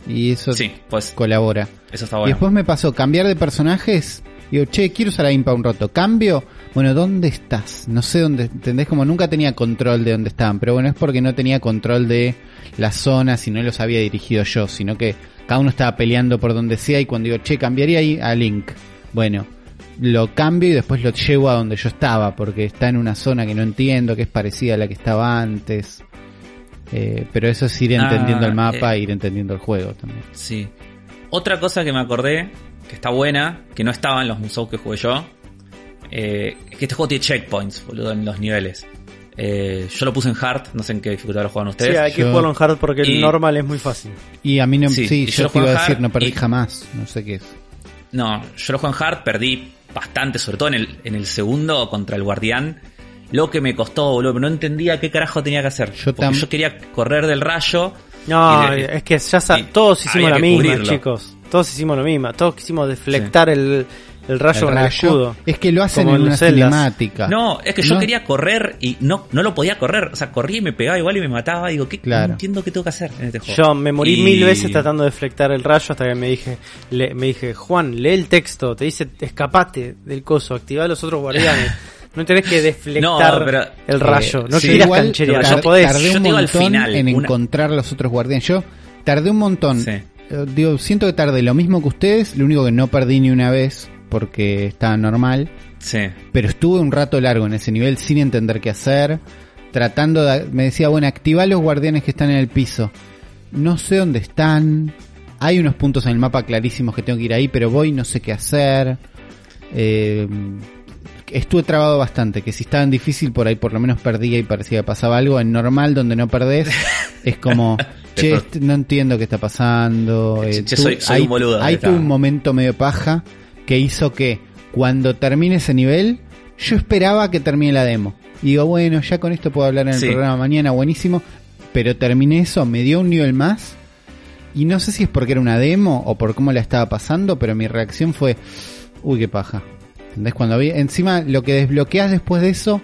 Y eso Sí, pues colabora. eso está Y bueno. después me pasó cambiar de personajes. Digo, che, quiero usar a Impa un roto. Cambio. Bueno, ¿dónde estás? No sé dónde. ¿Entendés? Como nunca tenía control de dónde estaban. Pero bueno, es porque no tenía control de las zonas y no los había dirigido yo. Sino que cada uno estaba peleando por donde sea. Y cuando digo, che, cambiaría ahí a Link. Bueno, lo cambio y después lo llevo a donde yo estaba. Porque está en una zona que no entiendo, que es parecida a la que estaba antes. Eh, pero eso es ir Ah, entendiendo el mapa eh. e ir entendiendo el juego también. Sí. Otra cosa que me acordé, que está buena, que no estaba en los museos que jugué yo, eh, es que este juego tiene checkpoints, boludo, en los niveles. Eh, yo lo puse en hard, no sé en qué dificultad lo juegan Sí, ustedes. hay que Yo- jugarlo en hard porque el Y- normal es muy fácil. Y a mí no, Sí, sí, yo, yo lo te iba a en decir, no perdí y- jamás, no sé qué es. No, yo lo juego en hard, perdí bastante, sobre todo en el, en el segundo contra el guardián. Lo que me costó, boludo, pero no entendía qué carajo tenía que hacer. Yo porque yo quería correr del rayo. No, es que ya todos hicimos la misma, cubrirlo. chicos. Todos hicimos lo mismo. Todos quisimos deflectar el, el rayo El con el rayo. escudo. Es que lo hacen Como en una los Zeldas. cinemática. No, es que yo No, quería correr y no, no lo podía correr. O sea, corría y me pegaba igual y me mataba. Digo, ¿qué? Claro. No entiendo qué tengo que hacer en este juego. Yo me morí Y- mil veces tratando de deflectar el rayo hasta que me dije, le- me dije, Juan, lee el texto, te dice, escapate del coso, activa a los otros guardianes. *laughs* No tenés que deflectar No, pero, el rayo, no sí, quieras tar- no podés. Tardé Yo un al montón final, en una- encontrar los otros guardianes. Yo tardé un montón. Sí. Eh, Digo, siento que tardé lo mismo que ustedes, lo único que no perdí ni una vez porque estaba normal. Sí. pero estuve un rato largo en ese nivel sin entender qué hacer, tratando de... Me decía, bueno, activa los guardianes que están en el piso. No sé dónde están. Hay unos puntos en el mapa clarísimos que tengo que ir ahí, pero voy no sé qué hacer. Eh, estuve trabado bastante, que si estaba en difícil por ahí por lo menos perdía y parecía que pasaba algo. En normal, donde no perdés, *laughs* es como... Che, este- no entiendo qué está pasando. Che, Eh, che, tú- soy- soy ahí, un boludo, ahí tuve un momento medio paja que hizo que cuando termine ese nivel, yo esperaba que termine la demo. Y digo, bueno, ya con esto puedo hablar en el Sí. programa mañana, buenísimo. Pero terminé eso, me dio un nivel más. Y no sé si es porque era una demo o por cómo la estaba pasando, pero mi reacción fue, uy, qué paja. ¿Entendés? Cuando vi, encima lo que desbloqueas después de eso,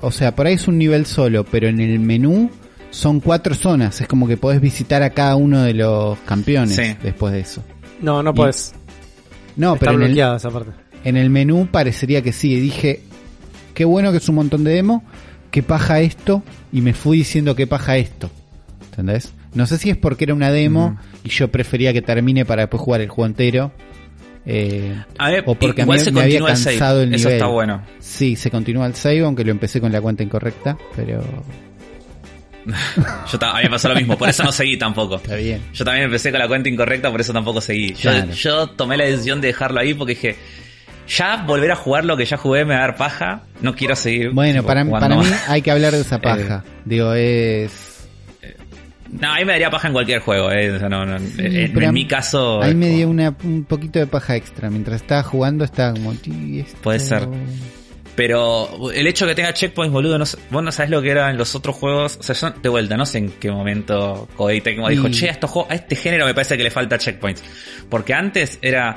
o sea, por ahí es un nivel solo, pero en el menú son cuatro zonas. Es como que podés visitar a cada uno de los campeones Sí. después de eso. No, no Y- podés. No, Está pero en el, bloqueada esa parte. en el menú parecería que sí. Y dije, qué bueno que es un montón de demo, qué paja esto, y me fui diciendo qué paja esto. ¿Entendés? No sé si es porque era una demo y yo prefería que termine para después jugar el juego entero. eh, A ver, o porque a mí se me había continúa el save. cansado el Eso nivel. está bueno. Sí, se continúa el save, aunque lo empecé con la cuenta incorrecta, pero *laughs* Yo a mí me pasó lo mismo, por eso no seguí tampoco. está bien. Yo también empecé con la cuenta incorrecta, por eso tampoco seguí. Yo, Claro. yo tomé la decisión de dejarlo ahí porque dije, ya volver a jugar lo que ya jugué me va a dar paja, no quiero seguir. Bueno, para, para mí *laughs* hay que hablar de esa paja. Digo, es... No, a mí me daría paja en cualquier juego, eh. no, no, en, mi caso... Ahí me dio una, un poquito de paja extra. Mientras estaba jugando estaba como... "Ti, esto- Puede ser. Pero el hecho de que tenga checkpoints, boludo, no, vos no sabés lo que eran los otros juegos. O sea, yo de vuelta, no sé en qué momento Koei Tecmo dijo, Y- che, a, estos juegos- a este género me parece que le falta checkpoints. Porque antes era,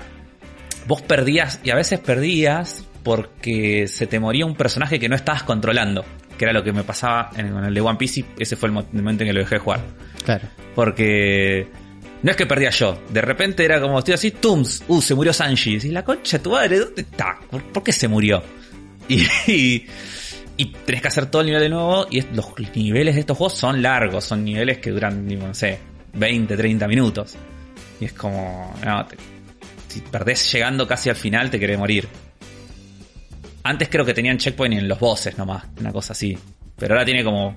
vos perdías, y a veces perdías porque se te moría un personaje que no estabas controlando. Que era lo que me pasaba en, el de One Piece y ese fue el mo- el momento en que lo dejé de jugar. Claro. Porque No es que perdía yo. De repente era como, estoy así, tums, uh, se murió Sanji. Y la concha de tu madre, ¿dónde está? ¿Por, por qué se murió? Y, y, y tenés que hacer todo el nivel de nuevo. Y los niveles de estos juegos son largos. Son niveles que duran, no sé, 20, 30 minutos. Y es como, no, te- si perdés llegando casi al final, te querés morir. Antes creo que tenían checkpoint en los bosses nomás, una cosa así. Pero ahora tiene como.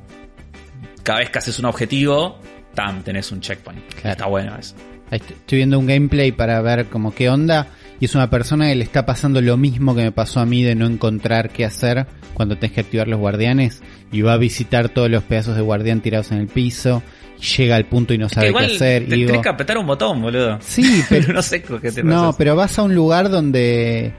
Cada vez que haces un objetivo, tam, tenés un checkpoint. Claro. Está bueno eso. Estoy viendo un gameplay para ver como qué onda. Y es una persona que le está pasando lo mismo que me pasó a mí de no encontrar qué hacer cuando tenés que activar los guardianes. Y va a visitar todos los pedazos de guardián tirados en el piso. Llega al punto y no Es que sabe qué hacer. te- y digo, tenés que apretar un botón, boludo. Sí, *laughs* pero no sé qué te No, pero vas a un lugar donde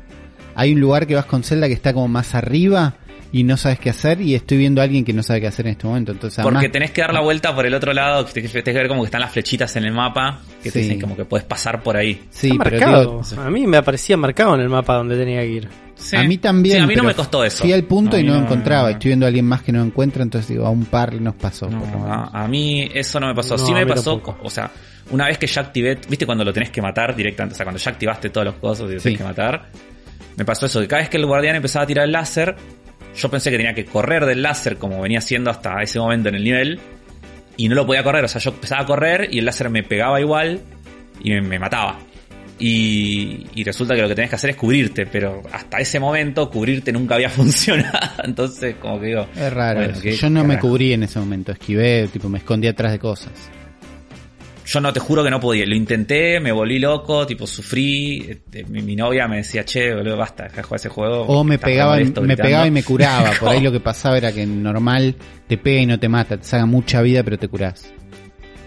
hay un lugar que vas con Zelda que está como más arriba y no sabes qué hacer y estoy viendo a alguien que no sabe qué hacer en este momento. Entonces, Porque tenés que dar la vuelta por el otro lado, que te- que tenés que ver como que están las flechitas en el mapa, que te Sí. dicen como que puedes pasar por ahí. sí, Está pero marcado. digo, A mí me aparecía marcado en el mapa donde tenía que ir. Sí. a mí también. Sí, a mí no me costó eso. Fui al punto y mí no, encontraba. Estoy viendo a alguien más que no encuentra, entonces digo, a un par nos pasó. No, por lo menos. a, a mí eso no me pasó. No, sí me pasó, o sea, una vez que ya activé, viste cuando lo tenés que matar directamente, o sea, cuando ya activaste todos los cosas y lo Sí. tenés que matar, me pasó eso, que cada vez que el guardián empezaba a tirar el láser, yo pensé que tenía que correr del láser como venía haciendo hasta ese momento en el nivel, y no lo podía correr, o sea, yo empezaba a correr y el láser me pegaba igual y me, me mataba. Y, y resulta que lo que tenés que hacer es cubrirte, pero hasta ese momento cubrirte nunca había *laughs* funcionado. Entonces, como que digo. Es raro. bueno, Yo no me cubrí en ese momento. Esquivé, tipo, me escondí atrás de cosas. Yo no te juro que no podía. Lo intenté, me volví loco, tipo sufrí. este, mi, mi novia me decía, che, boludo, basta, deja de jugar ese juego. O me pegaba, molesto me gritando". pegaba y me curaba. *laughs* Por ahí lo que pasaba era que normal te pega y no te mata. Te saca mucha vida, pero te curás.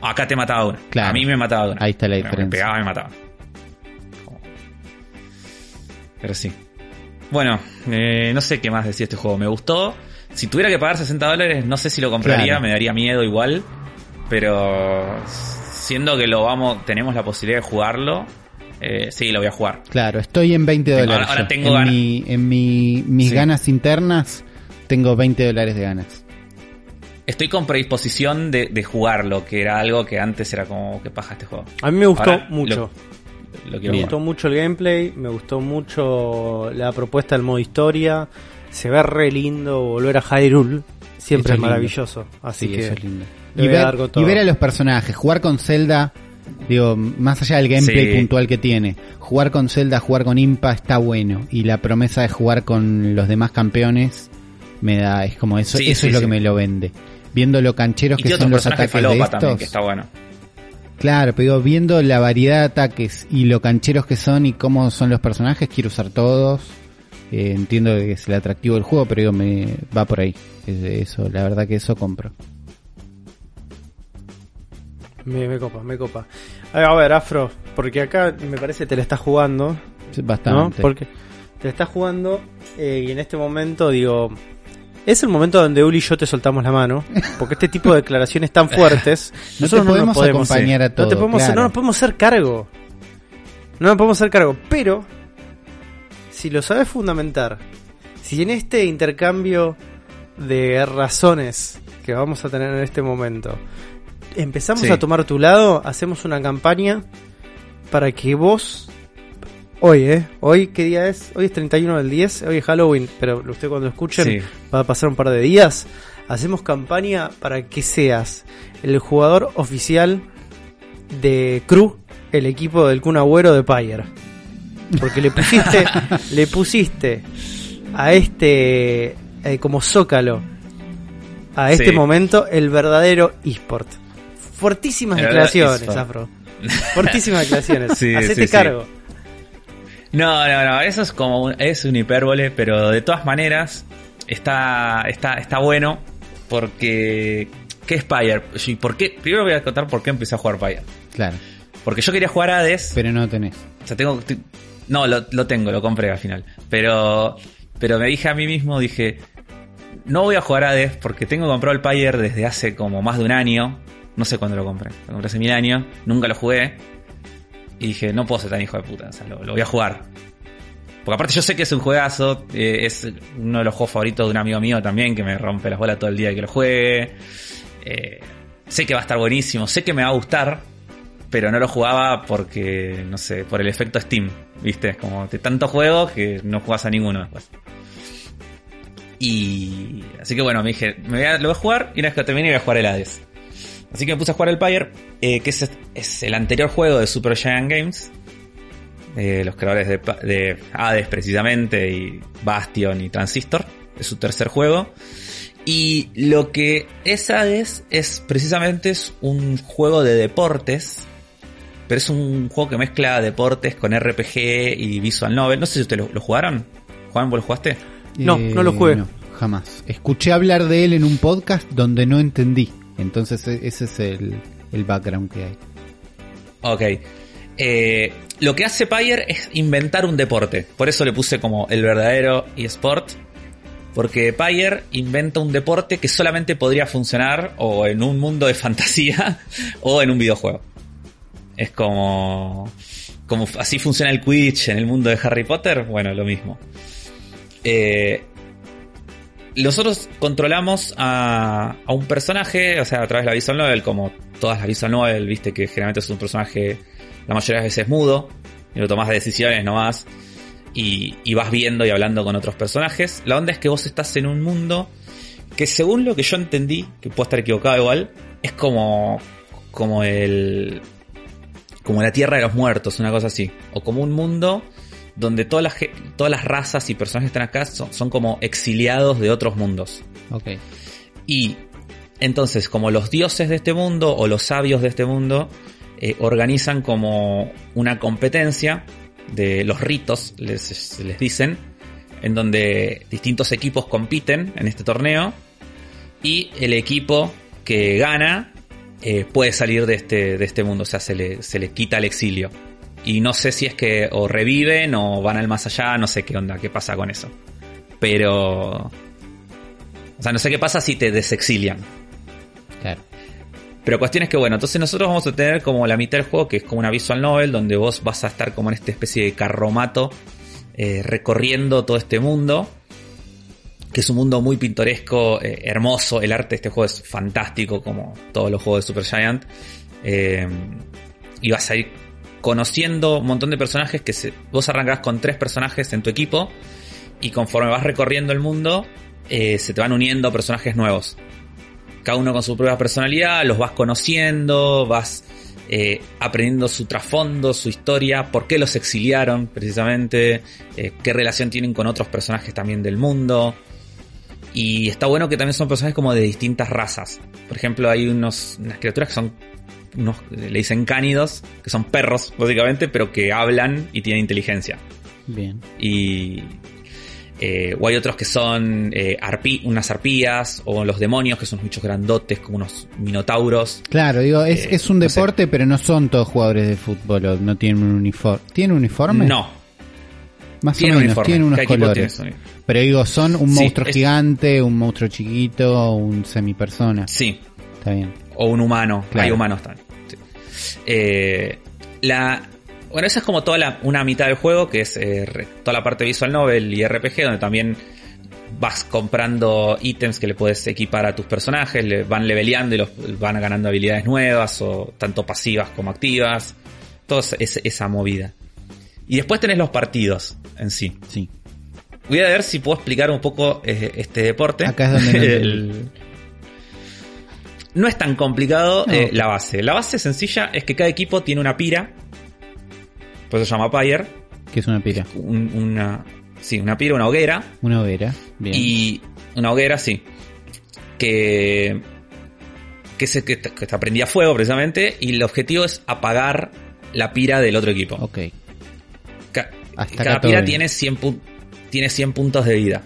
Acá te mataba una. Claro. A mí me mataba una. Ahí está la diferencia. Me pegaba y me mataba. Pero sí. Bueno, eh, no sé qué más decía este juego. Me gustó. Si tuviera que pagar 60 dólares, no sé si lo compraría, Claro. me daría miedo igual. Pero siendo que lo vamos, tenemos la posibilidad de jugarlo, eh, sí, lo voy a jugar. Claro, estoy en 20 Tengo- dólares. ahora tengo en ganas. mi, en mi, mis Sí. ganas internas tengo 20 dólares de ganas. Estoy con predisposición de, de jugarlo, que era algo que antes era como que paja este juego. A mí me gustó Ahora, mucho. Lo quiero Me gustó mucho el gameplay, me gustó mucho la propuesta del modo historia. Se ve re lindo volver a Hyrule. Siempre es maravilloso. Así Sí, que eso es lindo. Y ver, y a los personajes, jugar con Zelda, digo, más allá del gameplay Sí. puntual que tiene, jugar con Zelda, jugar con Impa está bueno. Y la promesa de jugar con los demás campeones me da, es como eso, Sí, eso sí, es lo que me lo vende. Viendo lo cancheros Y que son los ataques de estos. también, que está bueno. Claro, pero digo, viendo la variedad de ataques y lo cancheros que son y cómo son los personajes, quiero usar todos. Eh, entiendo que es el atractivo del juego, pero digo, me va por ahí. Eso, la verdad que eso compro. Me, me copa, me copa. A ver, a ver, Afro, porque acá me parece que te la estás jugando. ¿no? Bastante. Porque te la estás jugando eh, y en este momento digo, es el momento donde Uli y yo te soltamos la mano, porque este tipo de declaraciones tan *laughs* fuertes, No nosotros te podemos acompañar a no, todo, te podemos, claro. no nos podemos hacer cargo. No nos podemos hacer cargo, pero si lo sabes fundamentar, si en este intercambio de razones que vamos a tener en este momento, empezamos Sí. a tomar tu lado, hacemos una campaña para que vos hoy, ¿eh? Hoy, ¿qué día es? Hoy es 31 del 10, hoy es Halloween, pero usted cuando escuchen Sí. va a pasar un par de días. Hacemos campaña para que seas el jugador oficial de Crew, el equipo del Kun Agüero de Pyre. Porque le pusiste, *laughs* le pusiste a este eh, como zócalo a este Sí. momento el verdadero eSport. Fuertísimas El verdadero declaraciones. Afro. Fuertísimas declaraciones. *laughs* Sí, Hacete sí, sí. cargo. No, no, no, eso es como un, es un hipérbole, pero de todas maneras está, está, está bueno porque ¿qué es Pyre? Y ¿Por qué? Primero voy a contar por qué empecé a jugar Pyre. Claro, Porque yo quería jugar Hades, pero no tenés. o sea, tengo te- no, lo, lo tengo, lo compré al final, pero pero me dije a mí mismo, dije, no voy a jugar Hades porque tengo comprado el Pyre desde hace como más de un año, no sé cuándo lo compré, lo compré hace mil años, nunca lo jugué. Y dije, no puedo ser tan hijo de puta, o sea, lo, voy a jugar. Porque aparte yo sé que es un juegazo, eh, es uno de los juegos favoritos de un amigo mío también, que me rompe las bolas todo el día que lo juegue. Eh, sé que va a estar buenísimo, sé que me va a gustar, pero no lo jugaba porque, no sé, por el efecto Steam, ¿viste? Como de tanto juego que no jugás a ninguno después. Y así que bueno, me dije, me voy a, lo voy a jugar y una vez que termine voy a jugar el Hades. Así que me puse a jugar el Pyre, eh, que es, es, el anterior juego de Super Giant Games. Eh, los creadores de, de, Hades precisamente, y Bastion y Transistor. Es su tercer juego. Y lo que es Hades es precisamente es un juego de deportes. Pero es un juego que mezcla deportes con RPG y Visual Novel. No sé si ustedes lo, lo jugaron. Juan, ¿vos lo jugaste? No, Eh, no lo jugué. no, jamás. Escuché hablar de él en un podcast donde no entendí. Entonces e- ese es el, el background que hay. Ok. Eh, lo que hace Pyre es inventar un deporte. Por eso le puse como el verdadero eSport. Porque Pyre inventa un deporte que solamente podría funcionar o en un mundo de *laughs* fantasía o en un videojuego. Es como. Como así funciona el Quidditch en el mundo de Harry Potter. Bueno, lo mismo. Eh, nosotros controlamos a, a, un personaje, o sea, a través de la Visual Novel, como todas las Visual Novel, viste que generalmente es un personaje la mayoría de las veces mudo, y lo decisiones nomás, y, y vas viendo y hablando con otros personajes. La onda es que vos estás en un mundo que según lo que yo entendí, que puedo estar equivocado igual, es como, como el, como la tierra de los muertos, una cosa así, o como un mundo donde todas las, todas las razas y personajes que están acá son, son, como exiliados de otros mundos. Ok. Y entonces, como los dioses de este mundo o los sabios de este mundo eh, organizan como una competencia de los ritos, les, les dicen, en donde distintos equipos compiten en este torneo y el equipo que gana eh, puede salir de este, de este mundo, o sea, se le, se le quita el exilio. Y no sé si es que o reviven o van al más allá, no sé qué onda, qué pasa con eso. Pero... O sea, no sé qué pasa si te desexilian. Claro. Pero cuestión es que, bueno, entonces nosotros vamos a tener como la mitad del juego, que es como una visual novel, donde vos vas a estar como en esta especie de carromato, eh, recorriendo todo este mundo. Que es un mundo muy pintoresco, eh, hermoso. El arte de este juego es fantástico, como todos los juegos de Supergiant. Eh, y vas a ir conociendo un montón de personajes que vos arrancás con tres personajes en tu equipo y conforme vas recorriendo el mundo eh, se te van uniendo personajes nuevos. Cada uno con su propia personalidad, los vas conociendo, vas eh, aprendiendo su trasfondo, su historia, por qué los exiliaron precisamente, eh, qué relación tienen con otros personajes también del mundo. Y está bueno que también son personajes como de distintas razas. Por ejemplo, hay unos, unas criaturas que son unos, le dicen cánidos, que son perros, básicamente, pero que hablan y tienen inteligencia. Bien. Y. Eh, o hay otros que son eh, arpí, unas arpías, o los demonios, que son bichos grandotes, como unos minotauros. Claro, digo, es, Eh, es un no sé. deporte, pero no son todos jugadores de fútbol o no tienen un uniforme. ¿Tienen uniforme? No, Más tienen o menos, uniforme. tienen unos tiene colores. Pero digo, son un Sí, monstruo es- gigante, un monstruo chiquito, un semipersona. Sí, Está bien. O un humano. Claro. Hay humanos también. sí. Eh, la, bueno, esa es como toda la, una mitad del juego, que es eh, toda la parte visual novel y RPG, donde también vas comprando ítems que le puedes equipar a tus personajes, le van leveleando y los van ganando habilidades nuevas, o tanto pasivas como activas. Toda esa, esa movida. Y después tenés los partidos en sí. Sí. Voy a ver si puedo explicar un poco eh, este deporte. Acá es donde. *laughs* El- No es tan complicado No. eh, la base. La base sencilla es que cada equipo tiene una pira. Por eso se llama Pyre. Que es una pira. un- una, sí, una pira, una hoguera. Una hoguera. Bien. Y una hoguera, sí. Que. Que se, que, que te prendía fuego precisamente. Y el objetivo es apagar la pira del otro equipo. Ok. Ca- Hasta cada pira bien. tiene 100, pu- tiene 100 puntos de vida.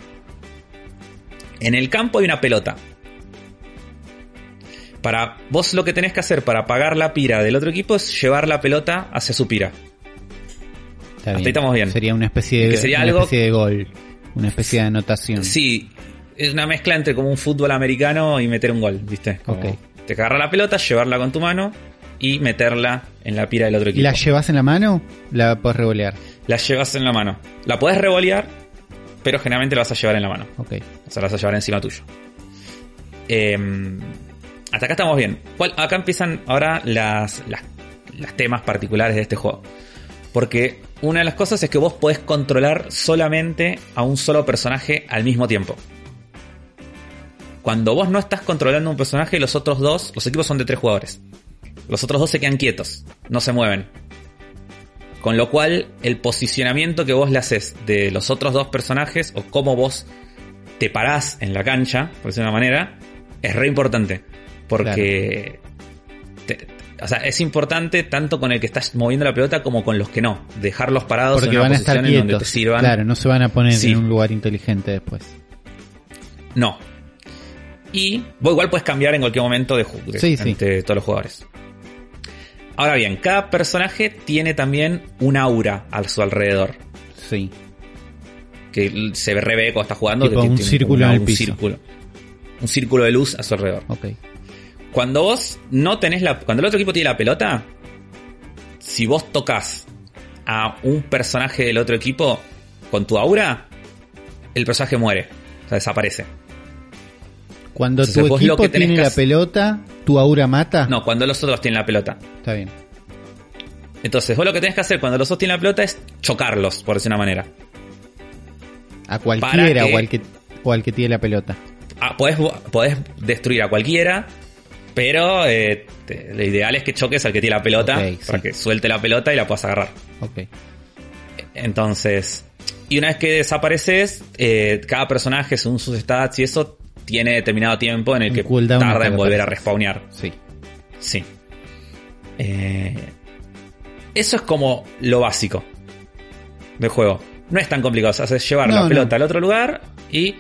En el campo hay una pelota. Para vos lo que tenés que hacer para apagar la pira del otro equipo es llevar la pelota hacia su pira. Está Hasta bien. ahí estamos bien. Sería una especie de, Que sería una algo- especie de gol. Una especie de anotación. Sí, es una mezcla entre como un fútbol americano y meter un gol, ¿viste? Como Ok. Te agarra la pelota, llevarla con tu mano y meterla en la pira del otro equipo. ¿La llevas en la mano? La puedes revolear. la llevas en la mano. La podés revolear, pero generalmente la vas a llevar en la mano. Ok. O sea, la vas a llevar encima tuyo. Eh, hasta acá estamos bien. ¿Cuál- Acá empiezan ahora las, las, los temas particulares de este juego. Porque una de las cosas es que vos podés controlar solamente a un solo personaje al mismo tiempo. Cuando vos no estás controlando un personaje, los otros dos, los equipos son de tres jugadores. Los otros dos se quedan quietos, no se mueven. Con lo cual, el posicionamiento que vos le haces de los otros dos personajes, o cómo vos te parás en la cancha, por decirlo de una manera, es re importante. Porque te- o sea, es importante tanto con el que estás moviendo la pelota como con los que no. Dejarlos parados Porque en una van a estar posición en donde te quietos. sirvan. Claro, no se van a poner Sí. en un lugar inteligente después. No. Y vos igual puedes cambiar en cualquier momento de juego Sí, sí. entre todos los jugadores. Ahora bien, cada personaje tiene también un aura a su alrededor. Sí. Que se revé cuando está jugando. Tipo que un tiene círculo como en el un piso. Círculo. Un círculo de luz a su alrededor. Ok. Cuando vos no tenés la. Cuando el otro equipo tiene la pelota, si vos tocas a un personaje del otro equipo con tu aura, el personaje muere. O sea, desaparece. Cuando Entonces, tu equipo tiene la pelota, tu aura mata. No, cuando los otros tienen la pelota. Está bien. Entonces, vos lo que tenés que hacer cuando los otros tienen la pelota es chocarlos, por decir una manera. A cualquiera que- o, al que, o al que tiene la pelota. Ah, podés, podés destruir a cualquiera, pero eh, te- lo ideal es que choques al que tiene la pelota sí. para que suelte la pelota y la puedas agarrar. Ok. Entonces, y una vez que desapareces, eh, cada personaje, según sus stats y eso, tiene determinado tiempo en el Un que cooldown tarda en volver a respawnear. Sí. Sí. Eh, eso es como lo básico del juego. No es tan complicado. O sea, es llevar No, la no. pelota al otro lugar y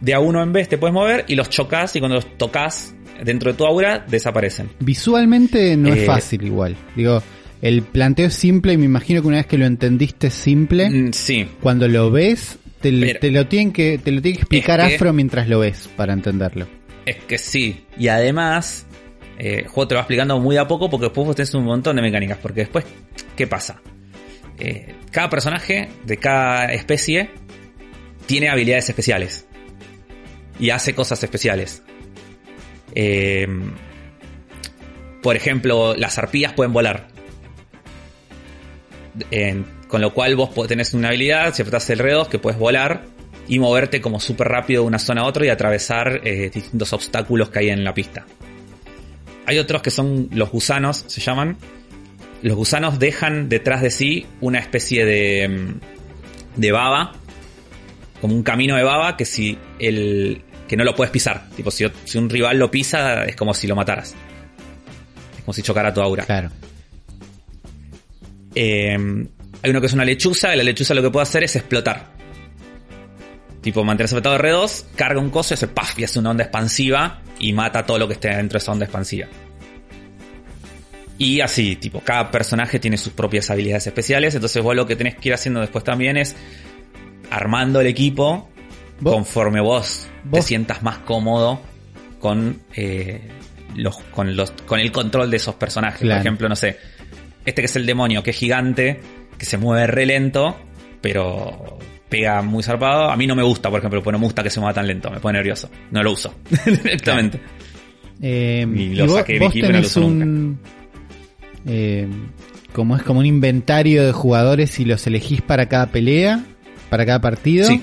de a uno en vez te puedes mover y los chocas y cuando los tocas dentro de tu aura desaparecen. Visualmente no es Eh, fácil igual. Digo, el planteo es simple y me imagino que una vez que lo entendiste simple, Mm, sí. cuando lo ves, te, Pero- te lo tienen que, te lo tiene que explicar Es que- Afro mientras lo ves para entenderlo. Es que sí. Y además, eh, el juego te lo va explicando muy a poco porque después vos tenés un montón de mecánicas. Porque después, ¿qué pasa? Eh, cada personaje de cada especie tiene habilidades especiales. Y hace cosas especiales. Eh, por ejemplo, las arpías pueden volar. Con lo cual vos tenés una habilidad, si apretás el R2, que puedes volar y moverte como súper rápido de una zona a otra y atravesar eh, distintos obstáculos que hay en la pista. Hay otros que son los gusanos, se llaman. Los gusanos dejan detrás de sí una especie de, mm, de baba, como un camino de baba que si el que no lo puedes pisar, tipo si, si un rival lo pisa es como si lo mataras. Es como si chocara tu aura. Claro. Eh, hay uno que es una lechuza, y la lechuza lo que puede hacer es explotar. Tipo, mantenerse apretado R2, carga un coso y hace paf y hace una onda expansiva y mata todo lo que esté dentro de esa onda expansiva. Y así, tipo, cada personaje tiene sus propias habilidades especiales, entonces vos lo que tenés que ir haciendo después también es armando el equipo Vos- conforme vos, te sientas más cómodo con, eh, los, con, los, con el control de esos personajes. Claro. Por ejemplo, no sé, este que es el demonio, que es gigante, que se mueve re lento, pero pega muy zarpado. A mí no me gusta, por ejemplo, porque no me gusta que se mueva tan lento, me pone nervioso. No lo uso *laughs* directamente. Eh, Y y lo vos, saqué de y no lo uso un... eh, como es como un inventario de jugadores y los elegís para cada pelea, para cada partido. Sí.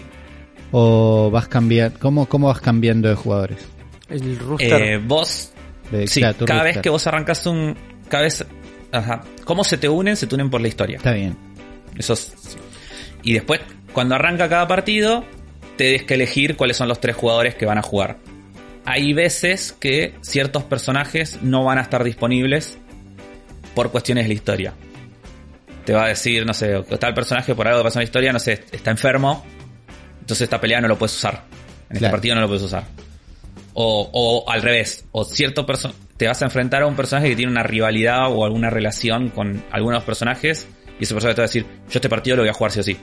O vas cambiando, ¿cómo, cómo vas cambiando de jugadores? El. Eh, vos De- Sí, cada vez roster. que vos arrancas un. Cada vez. Ajá. ¿Cómo se te unen? Se te unen por la historia. Está bien. Eso es- Y después, cuando arranca cada partido, te tienes que elegir cuáles son los tres jugadores que van a jugar. Hay veces que ciertos personajes no van a estar disponibles por cuestiones de la historia. Te va a decir, no sé, que tal personaje por algo que pasó en la historia, no sé, está enfermo. Entonces esta pelea no lo puedes usar. En este partido no lo puedes usar. O, o al revés. O cierto te vas a enfrentar a un personaje que tiene una rivalidad o alguna relación con algunos personajes. Y ese personaje te va a decir, yo este partido lo voy a jugar sí o sí.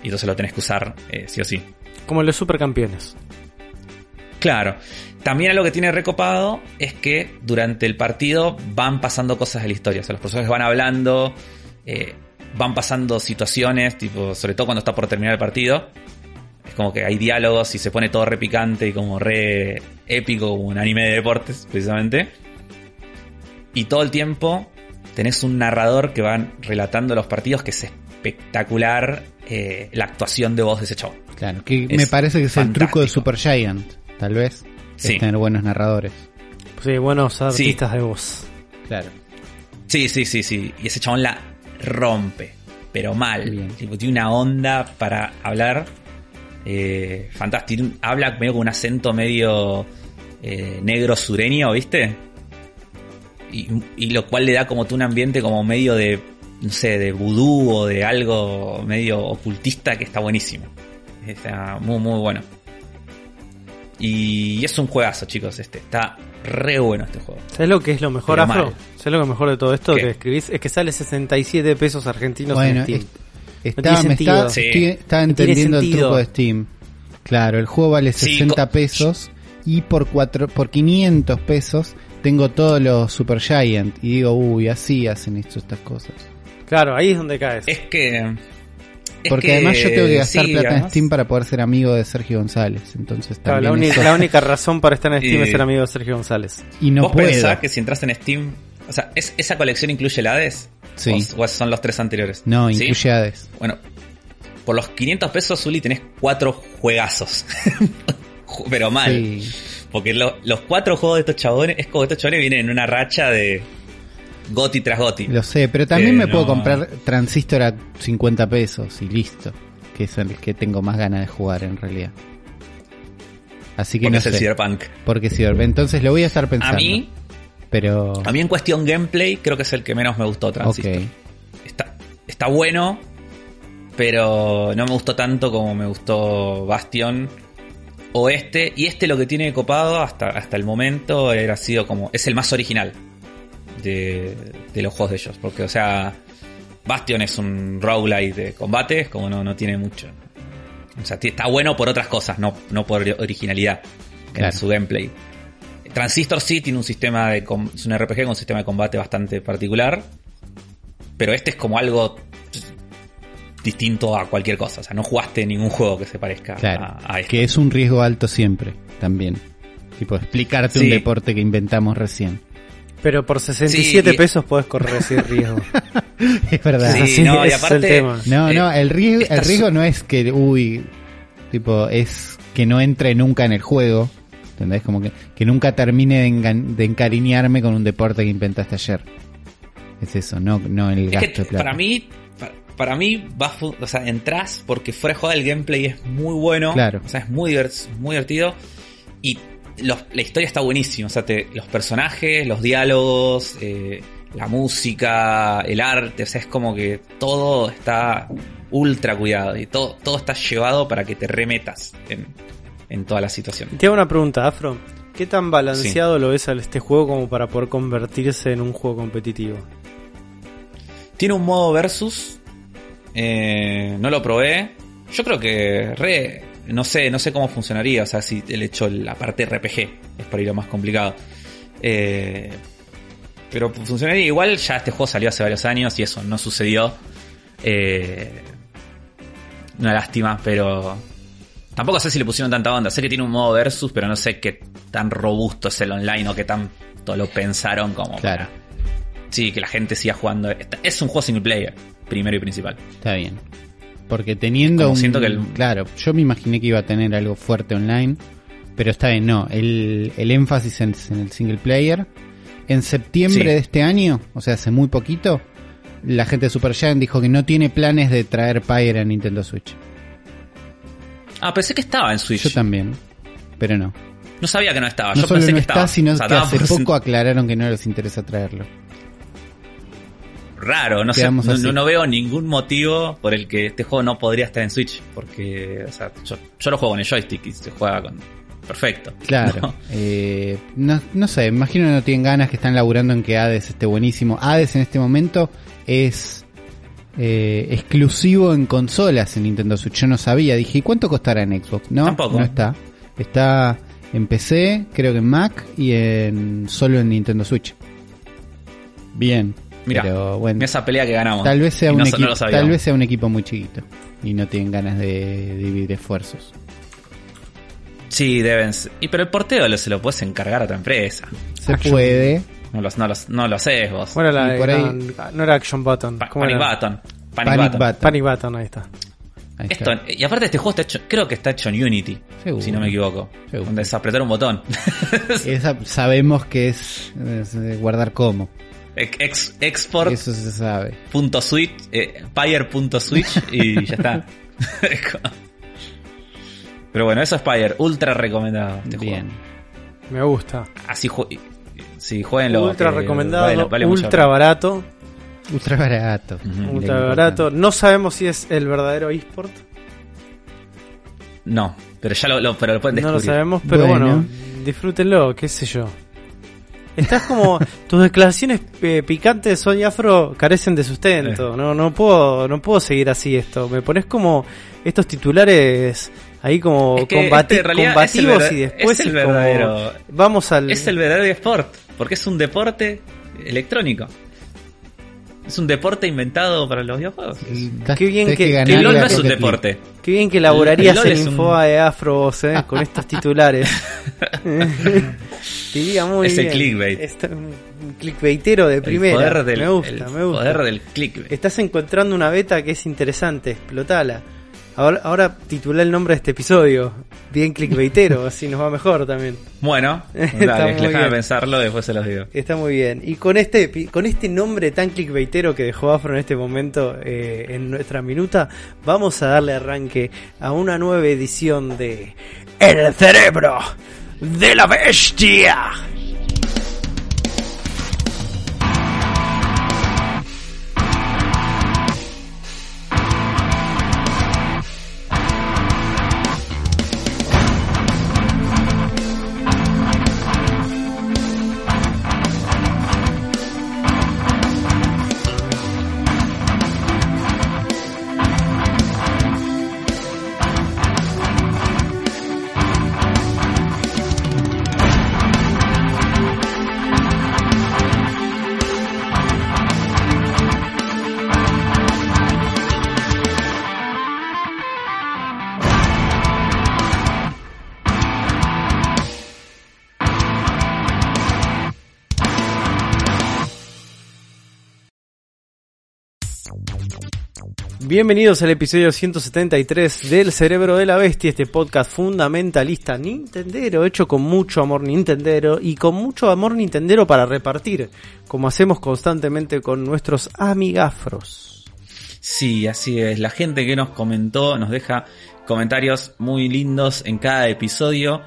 Y entonces lo tenés que usar eh, sí o sí. Como los supercampeones. Claro. También algo que tiene recopado es que durante el partido van pasando cosas de la historia. O sea, los personajes van hablando, eh, van pasando situaciones, tipo, sobre todo cuando está por terminar el partido. Es como que hay diálogos y se pone todo re picante y como re épico, como un anime de deportes, precisamente. Y todo el tiempo tenés un narrador que va relatando los partidos que es espectacular eh, la actuación de voz de ese chavo. Claro, que Es me parece que es el truco de fantástico. Supergiant, tal vez. Sí. Es tener buenos narradores. Sí, buenos artistas de voz. Claro. Sí, sí, sí, sí. Y ese chabón la rompe, pero mal. Bien. Tipo, tiene una onda para hablar. Eh, fantástico. Habla medio con un acento medio eh, negro sureño, ¿viste? Y, y lo cual le da como tú un ambiente como medio de, no sé, de vudú o de algo medio ocultista que está buenísimo. Está muy, muy bueno. Y es un juegazo, chicos, este. Está re bueno este juego. ¿Sabes lo que es lo mejor, Pero Afro? mal. ¿Sabes lo que mejor de todo esto ¿Qué? que escribís? Es que sale 67 pesos argentinos Bueno, en Steam. Es- estaba, tiene me Sí. estoy- No tiene entendiendo el truco de Steam. Claro, el juego vale Sí, 60 co- pesos y por cuatro, por 500 pesos tengo todos los Super Giant y digo, uy, así hacen esto, estas cosas. Claro, ahí es donde caes. Es que. es Porque que, además yo tengo que gastar sí, plata en Steam para poder ser amigo de Sergio González, entonces Claro, la, también única, eso- la *laughs* única razón para estar en Steam Y- es ser amigo de Sergio González. y no ¿Vos puedo. pensás que si entras en Steam. O sea, ¿es- ¿esa colección incluye el Hades? Sí. ¿O, o son los tres anteriores? No, ¿Sí? incluye Hades. Bueno, por los 500 pesos, Zuli, tenés cuatro juegazos. *laughs* Ju- Pero mal. Sí. Porque lo- los cuatro juegos de estos chabones, es como estos chabones vienen en una racha de Goti tras Goti. Lo sé, pero también Eh, me puedo comprar Transistor a 50 pesos y listo. Que es el que tengo más ganas de jugar en realidad. Así que Porque no es el sé. Cyberpunk. Porque sí, entonces lo voy a estar A pensando. mí, pero. a mí en cuestión gameplay, creo que es el que menos me gustó. Transistor. Está, está bueno, pero no me gustó tanto como me gustó Bastion o este. Y este lo que tiene copado hasta, hasta el momento era sido como. Es el más original de, de los juegos de ellos. Porque, o sea, Bastion es un roguelite de combates, como no, no tiene mucho. O sea, está bueno por otras cosas, no, no por originalidad Claro. en su gameplay. Transistor sí tiene un sistema de. com- Es un RPG con un sistema de combate bastante particular. Pero este es como algo distinto a cualquier cosa. O sea, no jugaste ningún juego que se parezca Claro. a, a este. Que es un riesgo alto siempre. También. Tipo, explicarte un deporte que inventamos recién. Pero por 67 Sí, y- pesos podés correr ese riesgo. *laughs* Es verdad. Sí, no, y es aparte- el tema. No, Eh, no, el riesgo, el riesgo no es que, uy, tipo, es que no entre nunca en el juego. ¿Entendés? Como que, que nunca termine de, engan- de encariñarme con un deporte que inventaste ayer. Es eso, no, no el Es gasto que de plata. para mí, para, para mí, va, fu- o sea, entras porque fuera de juego el gameplay es muy bueno. Claro. O sea, es muy, muy divertido. Y los- la historia está buenísima. O sea, te- los personajes, los diálogos, eh, la música, el arte. O sea, es como que todo está ultra cuidado. Y todo, todo está llevado para que te remetas en, en toda la situación. Te hago una pregunta, Afro. ¿Qué tan balanceado lo ves a este juego como para poder convertirse en un juego competitivo? Tiene un modo versus. eh, no lo probé. Yo creo que re. No sé, no sé cómo funcionaría. O sea, si el hecho la parte RPG es por ahí lo más complicado. Eh, pero funcionaría igual. Ya este juego salió hace varios años y eso no sucedió. Eh, una lástima, pero. Tampoco sé si le pusieron tanta onda. Sé que tiene un modo versus, pero no sé qué tan robusto es el online o qué tanto lo pensaron como Claro. para- Sí, que la gente siga jugando. Es un juego single player, primero y principal. Está bien. Porque teniendo un... siento que el- Claro, yo me imaginé que iba a tener algo fuerte online, pero está bien, no. El, el énfasis en, en el single player. En septiembre Sí. de este año, o sea, hace muy poquito, la gente de Supergiant dijo que no tiene planes de traer Pyre a Nintendo Switch. Ah, pensé que estaba en Switch. Yo también, pero no. No sabía que no estaba. No Yo solo pensé no que está, estaba. sino O sea, que hace por poco aclararon que no les interesa traerlo. Raro, no sé. No, así. no- no veo ningún motivo por el que este juego no podría estar en Switch. Porque, o sea, yo, yo lo juego con el joystick y se juega con. Perfecto. Claro. ¿no? Eh, no, no sé, imagino que no tienen ganas que están laburando en que Hades esté buenísimo. Hades en este momento es eh, exclusivo en consolas en Nintendo Switch. Yo no sabía, dije, ¿y cuánto costará en Xbox? No, Tampoco. no está. Está en PC, creo que en Mac y en solo en Nintendo Switch. Bien. Mira, pero bueno, Esa pelea que ganamos. tal vez sea un no, equipo, tal vez sea un equipo muy chiquito y no tienen ganas de dividir esfuerzos. Sí, deben. Y pero el porteo lo- se lo puedes encargar a otra empresa. Se puede, No lo, no lo, no lo haces vos. Bueno, la, Y por ahí- no, no era Action Button. Pa- ¿cómo Panic era? Button. Panic, Panic Button. Button. Panic Button, ahí está. Ahí Esto, está. y aparte este juego está hecho, creo que está hecho en Unity, Seguro. si no me equivoco. Seguro. Donde es apretar un botón. *laughs* Esa sabemos que es, es, guardar como. Ex, export Eso se sabe. punto switch, eh, Pyre.switch y ya está. *laughs* Pero bueno, eso es Pyre, ultra recomendado. Este Bien. Me gusta. juego. Así si jueguenlo. ultra que recomendado, vale- vale ultra barato. Ultra barato. Ultra barato. No sabemos si es el verdadero eSport. No, pero ya lo, lo- pero lo pueden No descubrir. lo sabemos, pero bueno, Bueno. disfrútenlo, qué sé yo. Estás como *laughs* tus declaraciones eh, picantes de Soy Afro carecen de sustento. No no puedo no puedo seguir así esto. Me pones como estos titulares ahí como Es que combati- este combativos y después es el como, verdadero- vamos al Es el verdadero sport, porque es un deporte electrónico. Es un deporte inventado para los videojuegos. Qué bien que- El LOL no es un deporte. Qué bien que elaborarías El un- Infoa de Afro eh, con estos titulares. *laughs* Diría muy Es el bien. clickbait. Está un clickbaitero de El primera. poder del, me gusta, el me gusta. poder del clickbait. Estás encontrando una beta que es interesante, explotala. Ahora, ahora titula el nombre de este episodio. Bien clickbaitero, *laughs* así nos va mejor también. Bueno, *laughs* dale, déjame pensarlo, después se los digo. Está muy bien. Y con este, con este nombre tan clickbaitero que dejó Afro en este momento eh, en nuestra minuta, vamos a darle arranque a una nueva edición de El cerebro de la bestia. Bienvenidos al episodio 173 del Cerebro de la Bestia, este podcast fundamentalista nintendero, hecho con mucho amor nintendero y con mucho amor nintendero para repartir, como hacemos constantemente con nuestros amigafros. Sí, así es. La gente que nos comentó nos deja comentarios muy lindos en cada episodio.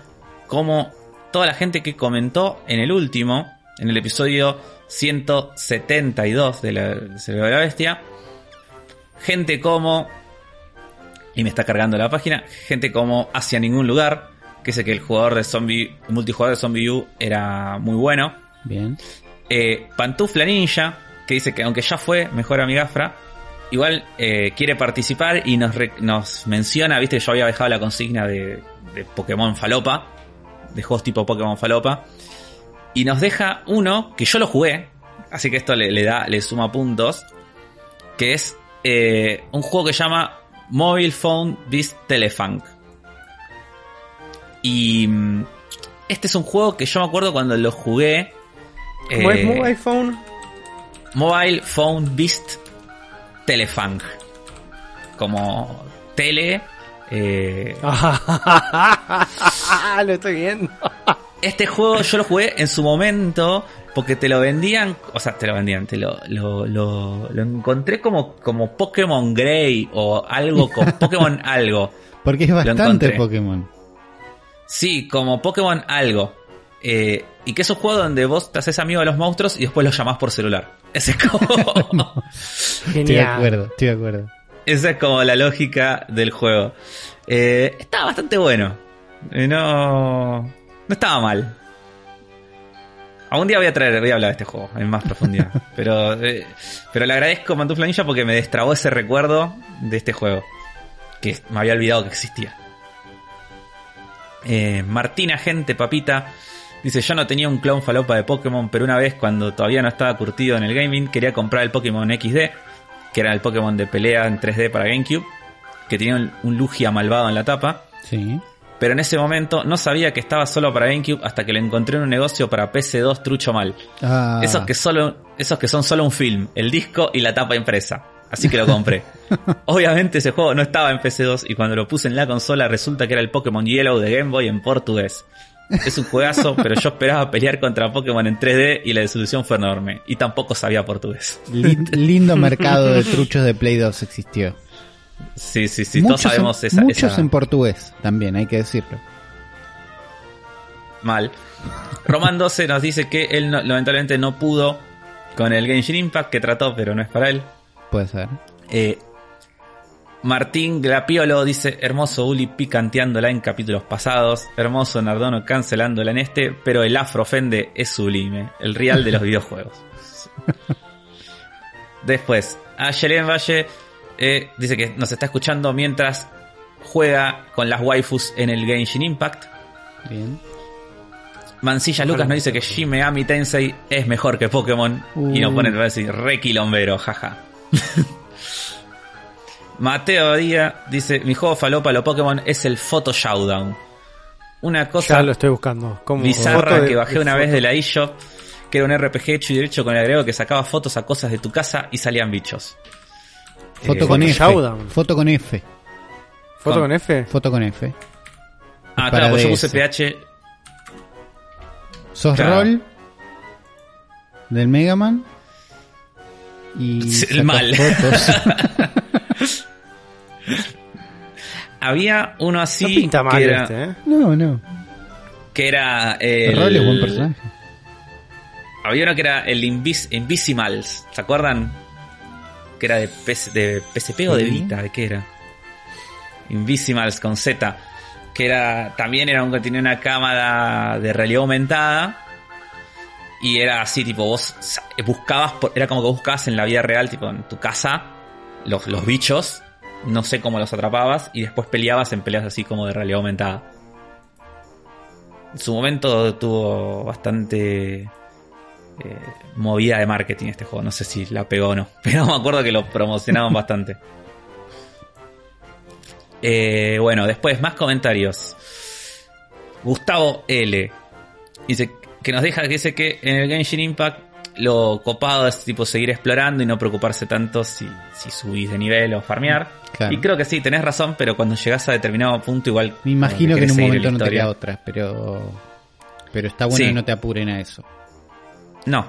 Como toda la gente que comentó en el último, en el episodio 172 de la, del Cerebro de la Bestia. Gente como. Y me está cargando la página. Gente como Hacia Ningún Lugar. Que dice que el jugador de zombie. El multijugador de Zombie U era muy bueno. Bien. Eh, Pantufla Ninja, que dice que aunque ya fue mejor amigafra, igual eh, quiere participar y nos, re- nos menciona, viste, yo había dejado la consigna de, de Pokémon Falopa, de juegos tipo Pokémon Falopa, y nos deja uno que yo lo jugué, así que esto le, le da, le suma puntos, que es eh, un juego que se llama Mobile Phone Beast Telefunk. Y mm, este es un juego que yo me acuerdo cuando lo jugué. ¿Cómo es eh, Mobile Phone? Mobile Phone Beast Telefunk. Como tele. eh, *laughs* lo estoy viendo. este juego yo lo jugué en su momento porque te lo vendían, o sea, te lo vendían, te lo, lo, lo, lo encontré como, como Pokémon Grey o algo con *laughs* Pokémon algo. Porque es bastante. Pokémon. Sí, como Pokémon algo. Eh, y que es un juego donde vos te haces amigo de los monstruos y después los llamás por celular. Ese es como, *laughs* Estoy de acuerdo, estoy de acuerdo. esa es como la lógica del juego. Eh, estaba bastante bueno. Eh, no, no estaba mal. Algún día voy a traer, voy a hablar de este juego en más profundidad. *laughs* pero, eh, pero le agradezco a Mantufla Ninja porque me destrabó ese recuerdo de este juego. Que me había olvidado que existía. Eh, Martina Gente Papita dice: Yo no tenía un clon falopa de Pokémon, pero una vez cuando todavía no estaba curtido en el gaming, quería comprar el Pokémon XD, que era el Pokémon de pelea en 3D para GameCube, que tenía un, un Lugia malvado en la tapa. Sí. Pero en ese momento no sabía que estaba solo para GameCube hasta que lo encontré en un negocio para PC2 trucho mal. Ah, Esos que solo, esos que son solo un film, el disco y la tapa impresa. Así que lo compré. *laughs* Obviamente ese juego no estaba en PC2 y cuando lo puse en la consola resulta que era el Pokémon Yellow de Game Boy en portugués. Es un juegazo, pero yo esperaba pelear contra Pokémon en 3D y la desilusión fue enorme. Y tampoco sabía portugués. lin- lindo *laughs* mercado de truchos de Play 2 existió. Sí, sí, sí, todos sabemos en, esa, muchos esa- en portugués también, hay que decirlo. mal. Roman 12 nos dice que él no- lamentablemente no pudo con el Genshin Impact que trató, pero no es para él. Puede ser. Eh, Martín Glapiolo dice, hermoso Uli picanteándola en capítulos pasados, hermoso Nardono cancelándola en este, pero el afro ofende es sublime, el real de los *laughs* videojuegos. Después, Ayelen Valle eh, dice que nos está escuchando mientras juega con las waifus en el Genshin Impact. Bien. Mancilla Lucas nos dice que Shin Megami Tensei es mejor que Pokémon y nos Uh. pone así, re quilombero, jaja. *laughs* Mateo Díaz dice, mi juego falopa lo Pokémon es el Photo Showdown. Una cosa Ya lo estoy buscando. Como bizarra que bajé de una foto. vez de la eShop, que era un RPG hecho y derecho con el agrego que sacaba fotos a cosas de tu casa y salían bichos. Foto Eh, con Foto F. Showdown. Foto con F. ¿Foto con F? Foto con F. Ah, claro, pues yo puse. PH. Sos Claro. rol del Mega Man. Y *laughs* el mal. fotos. *laughs* Había uno así no pinta mal que, era, este, ¿eh? no, no. que era el, Rol es buen personaje. Había uno que era el Invis Invisimals, ¿se acuerdan? Que era de, PS de PSP o de. Vita, ¿de qué era? Invisimals con Z. Que era también era un que tenía una cámara de realidad aumentada. Y era así, tipo, vos buscabas, era como que buscabas en la vida real, tipo, en tu casa, los, los bichos. No sé cómo los atrapabas. Y después peleabas en peleas así como de realidad aumentada. En su momento tuvo bastante eh, movida de marketing este juego. No sé si la pegó o no. *laughs* Pero me acuerdo que lo promocionaban bastante. Eh, bueno, después más comentarios. Gustavo L. Dice que nos deja que dice que en el Genshin Impact lo copado es tipo seguir explorando y no preocuparse tanto si, si subís de nivel o farmear. Claro. Y creo que sí, tenés razón, pero cuando llegás a determinado punto igual... Me imagino que en un momento no te queda otra, pero. Pero está bueno Sí. que no te apuren a eso. No.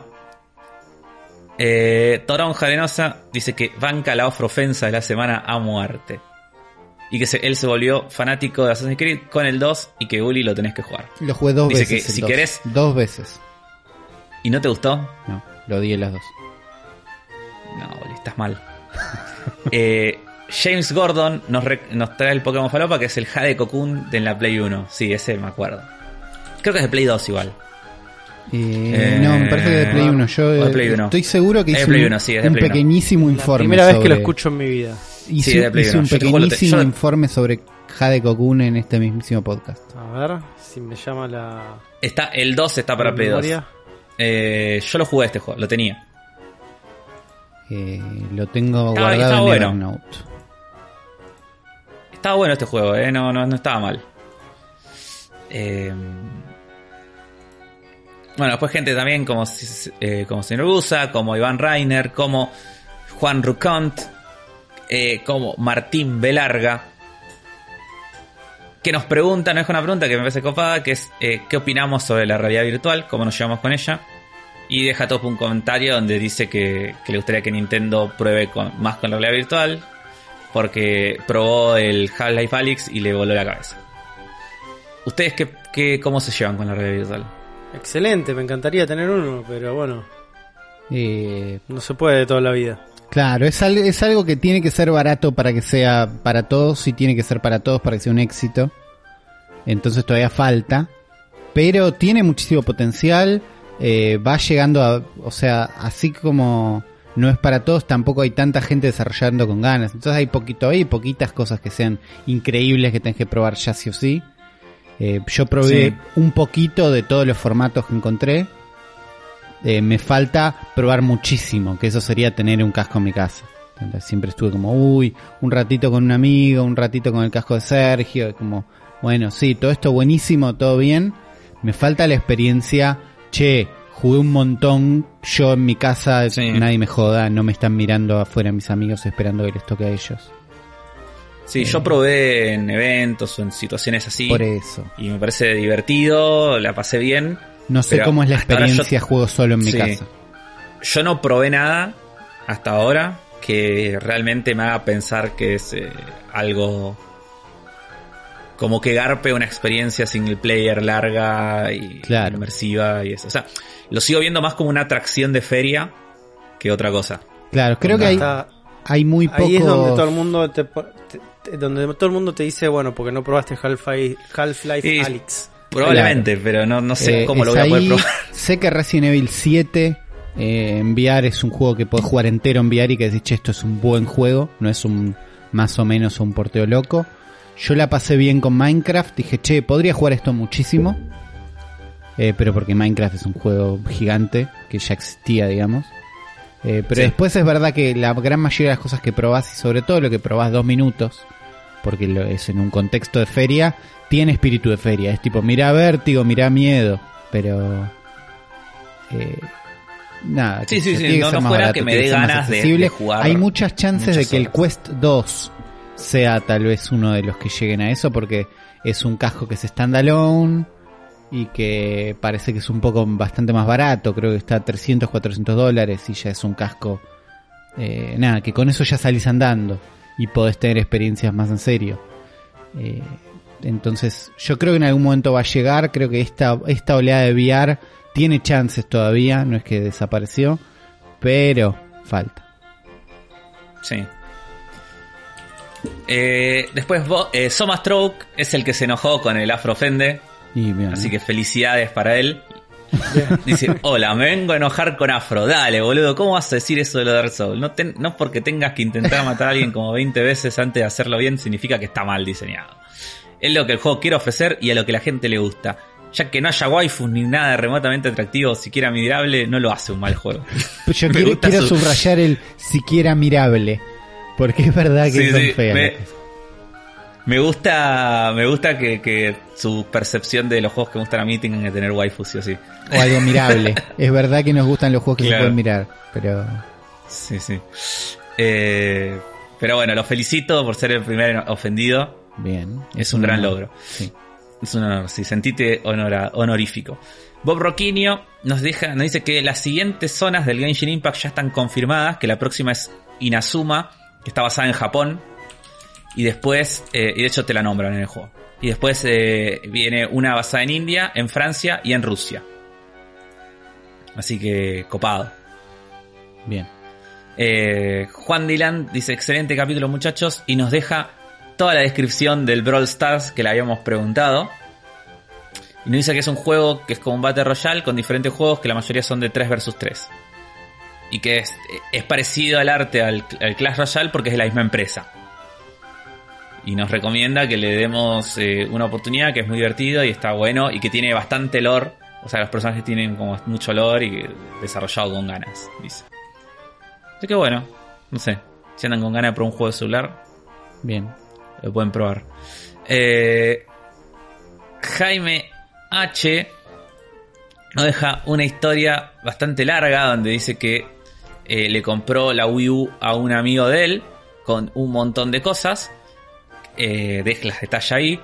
Eh, Torón Jarenosa dice que banca la ofensa de la semana a muerte. Y que se- él se volvió fanático de Assassin's Creed con el 2 y que Uli lo tenés que jugar. Lo jugué dos Dice veces. que el si dos. querés- Dos veces. ¿Y no te gustó? No, lo odié las dos. No, Uli, estás mal. *laughs* Eh, James Gordon nos, re- nos trae el Pokémon Falopa que es el Jade Cocoon de la Play 1. Sí, ese me acuerdo. Creo que es de Play 2 igual. Eh, no, me parece que de Play 1. Yo de eh, Play 1. estoy seguro que hice Play un, 1, sí, es de un Play 1. pequeñísimo La informe. primera vez que lo sobre- escucho en mi vida. Hice, Sí, de Play hice 1. un Yo te- pequeñísimo yo informe sobre Jade Cocoon en este mismísimo podcast. A ver si me llama la. Está, el 2 está para la Play 2. memoria. Eh, yo lo jugué este juego, lo tenía. Eh, lo tengo Estaba- guardado estaba en bueno. Evernote. Estaba bueno este juego, eh, no, no, no estaba mal. Eh, bueno, después gente también como, eh, como señor Gusa, como Iván Reiner, como Juan Rucont, eh, como Martín Velarga, que nos pregunta, nos deja una pregunta que me parece copada, que es eh, ¿qué opinamos sobre la realidad virtual? ¿Cómo nos llevamos con ella? Y deja todo un comentario donde dice que, le gustaría que Nintendo pruebe más con la realidad virtual, porque probó el Half-Life Alyx y le voló la cabeza. ¿Ustedes qué, qué, cómo se llevan con la realidad virtual? Excelente, me encantaría tener uno, pero bueno, Eh, no se puede toda la vida. claro, es, al- es algo que tiene que ser barato para que sea para todos y tiene que ser para todos para que sea un éxito. Entonces todavía falta. Pero tiene muchísimo potencial. eh, va llegando a. O sea, así como no es para todos, tampoco hay tanta gente desarrollando con ganas. Entonces hay poquito ahí, poquitas cosas que sean increíbles que tenés que probar ya sí o sí. Eh, yo probé Sí. un poquito de todos los formatos que encontré. Eh, me falta probar muchísimo, que eso sería tener un casco en mi casa. Entonces, siempre estuve como, uy, un ratito con un amigo, un ratito con el casco de Sergio, como bueno, sí, todo esto buenísimo, todo bien. Me falta la experiencia, che, jugué un montón, yo en mi casa, Sí. nadie me joda, no me están mirando afuera mis amigos esperando que les toque a ellos. Sí, yo probé en eventos o en situaciones así. Por eso. Y me parece divertido, la pasé bien. No sé cómo es la experiencia yo- juego solo en mi Sí. casa. Yo no probé nada hasta ahora que realmente me haga pensar que es eh, algo como que garpe una experiencia single player larga y Claro. inmersiva y eso. O sea, lo sigo viendo más como una atracción de feria que otra cosa. Claro, creo que hay, hay muy poco... ahí es donde todo el mundo te- donde todo el mundo te dice, bueno, porque no probaste Half-Life Half-Life Y- Alyx. Probablemente, pero no, no sé Eh, cómo lo voy a poder probar. *laughs* Sé que Resident Evil 7 eh, en VR es un juego que podés jugar entero en VR y que decís, che, esto es un buen juego, no es un más o menos un porteo loco. Yo la pasé bien con Minecraft, dije, che, podría jugar esto muchísimo. Eh, pero porque Minecraft es un juego gigante que ya existía, digamos. Eh, pero Sí. después es verdad que la gran mayoría de las cosas que probás, y sobre todo lo que probás dos minutos, porque lo es en un contexto de feria, tiene espíritu de feria. Es tipo, mira vértigo, mira miedo, pero... eh, nada, Sí, sí, sí, no- no fuera barato, que me dé ganas de- de jugar Hay muchas chances de que el. Quest 2 sea tal vez uno de los que lleguen a eso, porque es un casco que es standalone y que parece que es un poco bastante más barato, creo que está a 300, 400 dólares y ya es un casco, eh, nada, que con eso ya salís andando y podés tener experiencias más en serio. Eh, entonces, yo creo que en algún momento va a llegar, creo que esta, esta oleada de VR tiene chances todavía, no es que desapareció, pero falta. Sí. Eh, después eh, Soma Stroke es el que se enojó con el Afro Fende, Y bien, así que felicidades para él. *laughs* Dice, hola, me vengo a enojar con Afro. Dale, boludo, ¿cómo vas a decir eso de lo de Dark Souls? No, ten- no porque tengas que intentar matar a alguien como 20 veces antes de hacerlo bien, significa que está mal diseñado. Es lo que el juego quiere ofrecer y a lo que la gente le gusta. Ya que no haya waifus ni nada remotamente atractivo, siquiera admirable, no lo hace un mal juego. Yo *laughs* me quiero, gusta quiero su- subrayar el siquiera mirable, porque es verdad que Sí, son sí, feas. me-. Me gusta, me gusta que, que su percepción de los juegos que me gustan a mí tengan que tener waifus, sí o sí. O algo mirable. *laughs* es verdad que nos gustan los juegos que se pueden mirar, pero Sí, sí. Eh, pero bueno, lo felicito por ser el primer ofendido. bien. Es un gran honor. logro. Sí. Es un honor, sí, sentite honora- honorífico. Bob Roquinio nos deja, nos dice que las siguientes zonas del Genshin Impact ya están confirmadas, que la próxima es Inazuma, que está basada en Japón. Y después, eh, y de hecho te la nombran en el juego. Y después eh, viene una basada en India, en Francia y en Rusia. Así que copado. Bien. Eh, Juan Dylan dice, excelente capítulo muchachos, y nos deja toda la descripción del Brawl Stars que le habíamos preguntado. Y nos dice que es un juego que es como un Battle Royale con diferentes juegos que la mayoría son de 3 versus 3. Y que es, es parecido al arte al, al Clash Royale porque es de la misma empresa. Y nos recomienda que le demos eh, una oportunidad que es muy divertido y está bueno y que tiene bastante lore. O sea, los personajes tienen como mucho lore y desarrollado con ganas, dice. Así que bueno, no sé. Si andan con ganas probar un juego de celular, Bien. lo pueden probar. Eh, Jaime H nos deja una historia bastante larga donde dice que eh, le compró la Wii U a un amigo de él con un montón de cosas. Eh, deja las detalles ahí.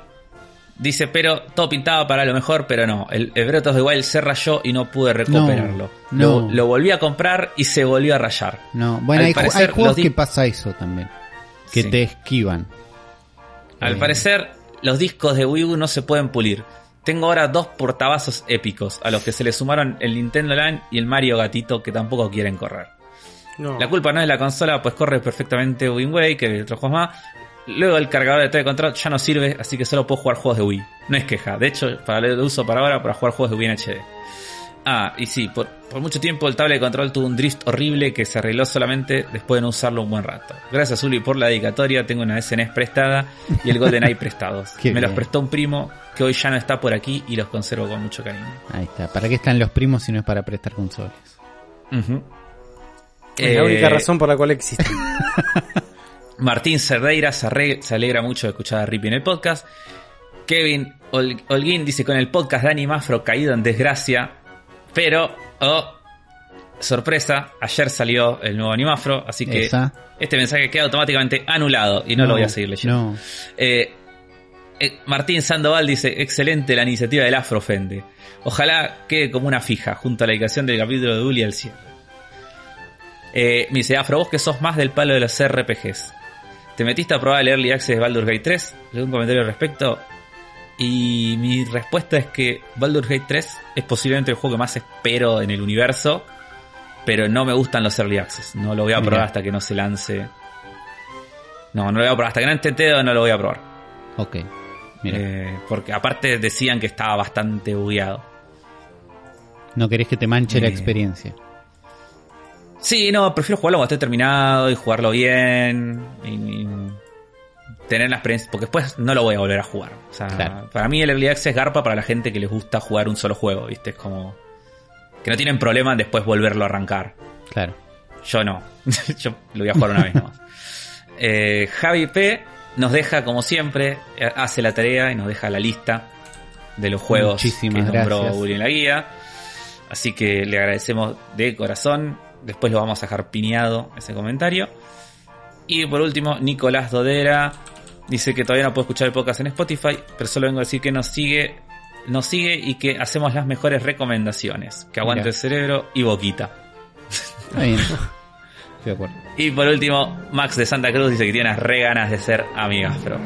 Dice, pero todo pintaba para lo mejor, pero no. El, el Breath of the Wild se rayó y no pude recuperarlo. No, Lo, no. lo volví a comprar y se volvió a rayar. No, bueno, Al hay, ju- parecer, hay juegos que pasa eso también. Que Sí. te esquivan. Al Eh, parecer, los discos de Wii U no se pueden pulir. Tengo ahora dos portavasos épicos, a los que se le sumaron el Nintendo Land y el Mario Gatito, que tampoco quieren correr. No. La culpa no es de la consola, pues corre perfectamente Wind Waker y otros juegos más. Luego el cargador de TV Control ya no sirve, así que solo puedo jugar juegos de Wii. No es queja, de hecho, para lo uso para ahora para jugar juegos de Wii en HD. Ah, y sí, por, por mucho tiempo el tablet de control tuvo un drift horrible que se arregló solamente después de no usarlo un buen rato. Gracias Uli por la dedicatoria, tengo una SNES prestada y el GoldenEye *laughs* prestados. Qué Me los prestó un primo que hoy ya no está por aquí y los conservo con mucho cariño. Ahí está. ¿Para qué están los primos si no es para prestar consolas? Ujú. Es la Eh, única razón por la cual existe. *laughs* Martín Cerdeira se, arre- se alegra mucho de escuchar a Rippy en el podcast. Kevin Ol- Holguín dice con el podcast Dani Mafro caído en desgracia, pero, oh, sorpresa, ayer salió el nuevo Animafro, así que Esa. este mensaje queda automáticamente anulado y no, lo voy a seguir leyendo. No. Eh, eh, Martín Sandoval dice, excelente la iniciativa del Afro Ofende. Ojalá quede como una fija, junto a la dedicación del capítulo de Uli al cierre. Eh, me dice, Afro, vos que sos más del palo de los RPGs. ¿Te metiste a probar el Early Access de Baldur's Gate 3? ¿Algún comentario al respecto? Y mi respuesta es que Baldur's Gate 3 es posiblemente el juego que más espero en el universo, pero no me gustan los Early Access. No lo voy a Mira. probar hasta que no se lance. No, no lo voy a probar. Hasta que no esté no lo voy a probar. Ok. Mira, Eh, porque aparte decían que estaba bastante bugueado. no querés que te manche la eh, experiencia. Sí, no, prefiero jugarlo cuando esté terminado y jugarlo bien. Y, y tener la experiencia. Porque después no lo voy a volver a jugar. O sea, Claro. para mí el Early Access es garpa para la gente que les gusta jugar un solo juego, ¿viste? Es como. Que no tienen problema en después volverlo a arrancar. Claro. Yo no. *laughs* Yo lo voy a jugar una vez nomás. *laughs* Eh, Javi P nos deja, como siempre, eh, hace la tarea y nos deja la lista de los juegos Muchísimas que nombró gracias. Uri en la guía. Así que le agradecemos de corazón. Después lo vamos a dejar piñado ese comentario. Y por último, Nicolás Dodera dice que todavía no puede escuchar el podcast en Spotify, pero solo vengo a decir que nos sigue, nos sigue y que hacemos las mejores recomendaciones. Que aguante el cerebro y boquita. Está bien. Estoy de acuerdo. Y por último, Max de Santa Cruz dice que tiene re ganas de ser amigafro.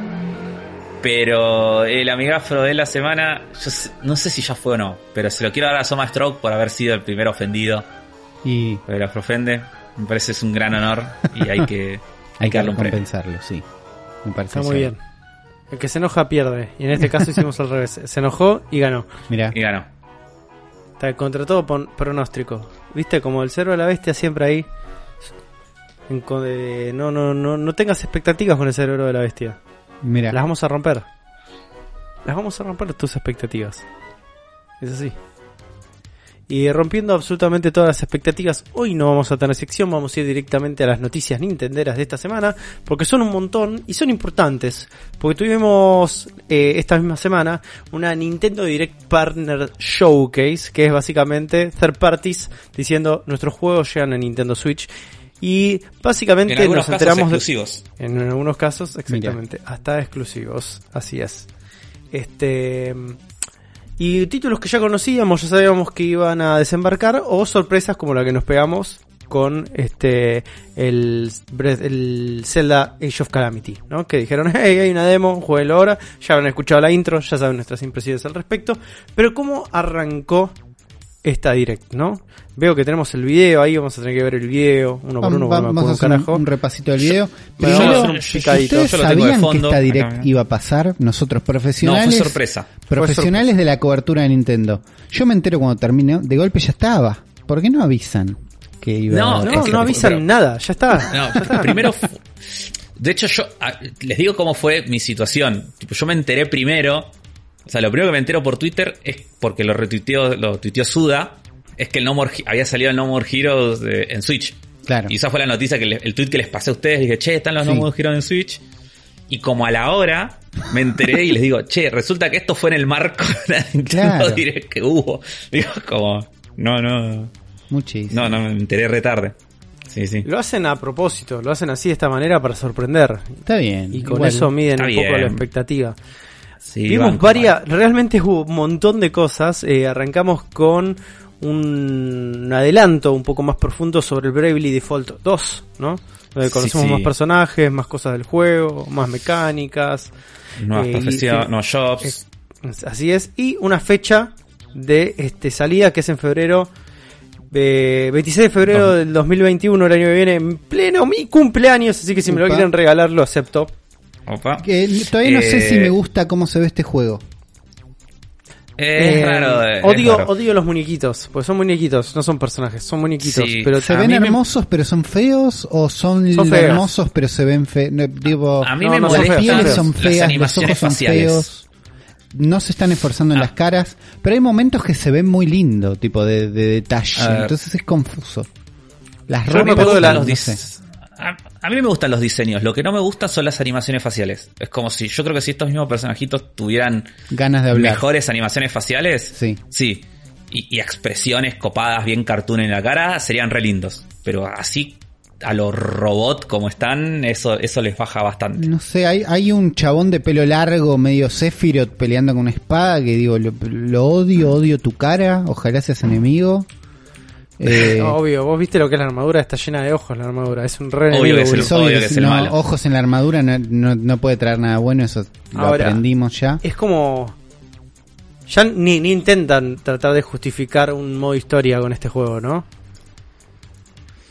Pero el amigafro de la semana, yo no sé si ya fue o no, pero se lo quiero dar a Soma Stroke por haber sido el primer ofendido Y por el Afrofende. Me parece es un gran honor y hay que, *laughs* hay que darle un premio. recompensarlo, sí. Me parece Está muy bien. El que se enoja pierde. Y en este caso hicimos al revés. Se enojó y ganó. Mira, Y ganó. Está contra todo pon- pronóstico. Viste, como el cero de la bestia siempre ahí. De- no, no, no, no tengas expectativas con el cerebro de la bestia. mira. Las vamos a romper. Las vamos a romper tus expectativas. Es así. Y rompiendo absolutamente todas las expectativas, hoy no vamos a tener sección, vamos a ir directamente a las noticias nintenderas de esta semana, porque son un montón y son importantes, porque tuvimos eh, esta misma semana una Nintendo Direct Partner Showcase, que es básicamente third parties diciendo nuestros juegos llegan a Nintendo Switch. Y básicamente En algunos nos casos enteramos de, exclusivos. en algunos casos, exactamente. Hasta exclusivos. Así es. Este. Y títulos que ya conocíamos, ya sabíamos que iban a desembarcar, o sorpresas como la que nos pegamos con este el, el Zelda Age of Calamity, ¿no? Que dijeron, *laughs* hey, hay una demo, jueguenlo ahora, ya habrán escuchado la intro, ya saben nuestras impresiones al respecto. Pero ¿cómo arrancó esta direct, no? Veo que tenemos el video ahí, vamos a tener que ver el video, uno por uno, porque no me Vamos acuerdo a un hacer un, carajo. un repasito del video. Vamos a Primero, un picadito. ¿ustedes Yo lo tengo de sabían fondo, que esta direct acá, iba a pasar? Nosotros No, profesionales, fue sorpresa. profesionales de la cobertura de Nintendo. Yo me entero cuando termine, de golpe ya estaba. ¿Por qué no avisan que iba No, No, Es que- no avisan pero- nada, ya está. No, primero. De hecho, yo ah, les digo cómo fue mi situación. Tipo, yo me enteré primero. O sea, lo primero que me entero por Twitter es porque lo retuiteó, lo tuiteó Suda. Es que el No More había salido el No More Heroes de- en Switch. Claro. Y esa fue la noticia que le- el tweet que les pasé a ustedes. Dije, che, están los Sí. No More Heroes en Switch. Y como a la hora me enteré y les digo, che, resulta que esto fue en el marco *laughs* de la Nintendo Claro. Direct que hubo. Digo, como, no, no, Muchísimo. no, no, me enteré retarde. Sí, sí. Lo hacen a propósito, lo hacen así de esta manera para sorprender. Está bien. Y con igual. eso miden está un poco bien. la expectativa. Sí, Vimos banco, varias, realmente hubo un montón de cosas. Eh, arrancamos con un adelanto un poco más profundo sobre el Bravely Default 2, ¿no? Donde conocemos sí. más personajes, más cosas del juego, más mecánicas. Nuevas Eh, que- nuevos jobs. Así es. Y una fecha de este salida que es en febrero. eh, 26 de febrero del 2021, el año que viene, en pleno mi cumpleaños. Así que si me lo quieren regalar, lo acepto. Opa. Que todavía no sé Eh, si me gusta cómo se ve este juego. Es Eh, raro. eh, es odio, raro. odio los muñequitos, pues son muñequitos, no son personajes, son muñequitos. Sí. pero ¿Se ven me- hermosos pero son feos? ¿O son, hermosos pero se ven feos? Digo, A mí No, me no, las pieles son las feas, los ojos son faciales. feos. No se están esforzando en Ah. las caras, pero hay momentos que se ven muy lindo, tipo de, de detalle. Entonces es confuso. Las Yo me ropas, acuerdo de la- no los sé. dis- a, A mí me gustan los diseños, lo que no me gusta son las animaciones faciales. Es como si, yo creo que si estos mismos personajitos tuvieran Ganas de hablar. mejores animaciones faciales, Sí. sí, y, y expresiones copadas, bien cartoon en la cara, serían re lindos. Pero así, a los robots como están, eso, eso les baja bastante. No sé, hay, hay un chabón de pelo largo, medio Sephiroth, peleando con una espada que digo, lo, lo odio, odio tu cara, ojalá seas enemigo. Eh, *laughs* Obvio, vos viste lo que es la armadura, está llena de ojos la armadura, es un re Obvio enemigo, que es el- boludo. es obvio obvio que que es si el no, malo. ojos en la armadura no, no, no puede traer nada bueno, eso lo Ahora, aprendimos ya. Es como... Ya ni, ni intentan tratar de justificar un modo historia con este juego, ¿no?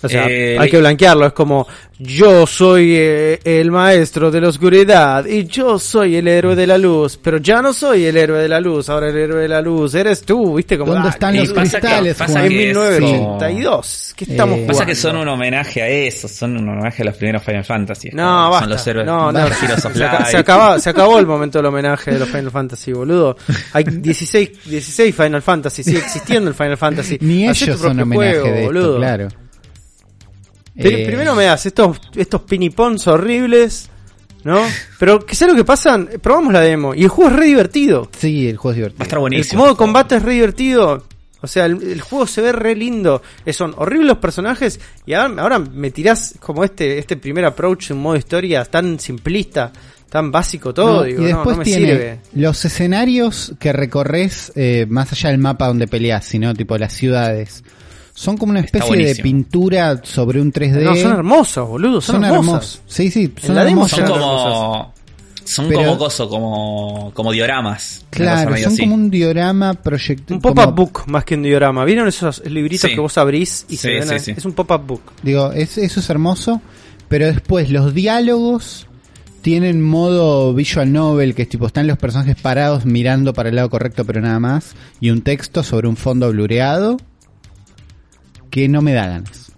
O sea, Eh, hay que blanquearlo, es como yo soy eh, el maestro de la oscuridad y yo soy el héroe de la luz, pero ya no soy el héroe de la luz, ahora el héroe de la luz eres tú, ¿viste? Como, ¿Dónde ah, están los pasa que- cristales, pasa Juan? en que es 1982, ¿qué estamos Eh, Pasa que son un homenaje a eso, son un homenaje a los primeros Final Fantasy. No, como- basta. Son los héroes. no, no, Heroes of se, se acaba- se acabó el momento del homenaje de los Final Fantasy, boludo. Hay *laughs* 16, 16 Final Fantasy, sigue existiendo el Final Fantasy. Ni ellos son propio homenaje juego, de esto, boludo. claro. Eh, Primero me das estos, estos pinipons horribles, ¿no? *laughs* Pero, ¿qué sé lo que pasan? Probamos la demo y el juego es re divertido. Sí, el juego es Va a divertido. estar El buenísimo. modo de combate es re divertido. O sea, el, el juego se ve re lindo. Eh, son horribles los personajes. Y ahora, ahora me tirás como este, este primer approach en modo historia tan simplista, tan básico todo. No, digo, y no, después no me tiene sirve. los escenarios que recorres eh, más allá del mapa donde peleas, sino tipo las ciudades. Son como una especie de pintura sobre un 3D. No, son hermosos, boludo. Son, Son hermosos. hermosos. Sí, sí, son la hermosos. Son como. Son Pero- como coso, como, como dioramas. Claro, son así. como un diorama proyecto. Un pop-up book más que un diorama. ¿Vieron esos libritos Sí. que vos abrís y Sí, se ven? sí. Es un pop-up book. Digo, es, eso es hermoso, pero después los diálogos tienen modo visual novel, que es tipo, están los personajes parados mirando para el lado correcto, pero nada más, y un texto sobre un fondo blureado que no me da ganas.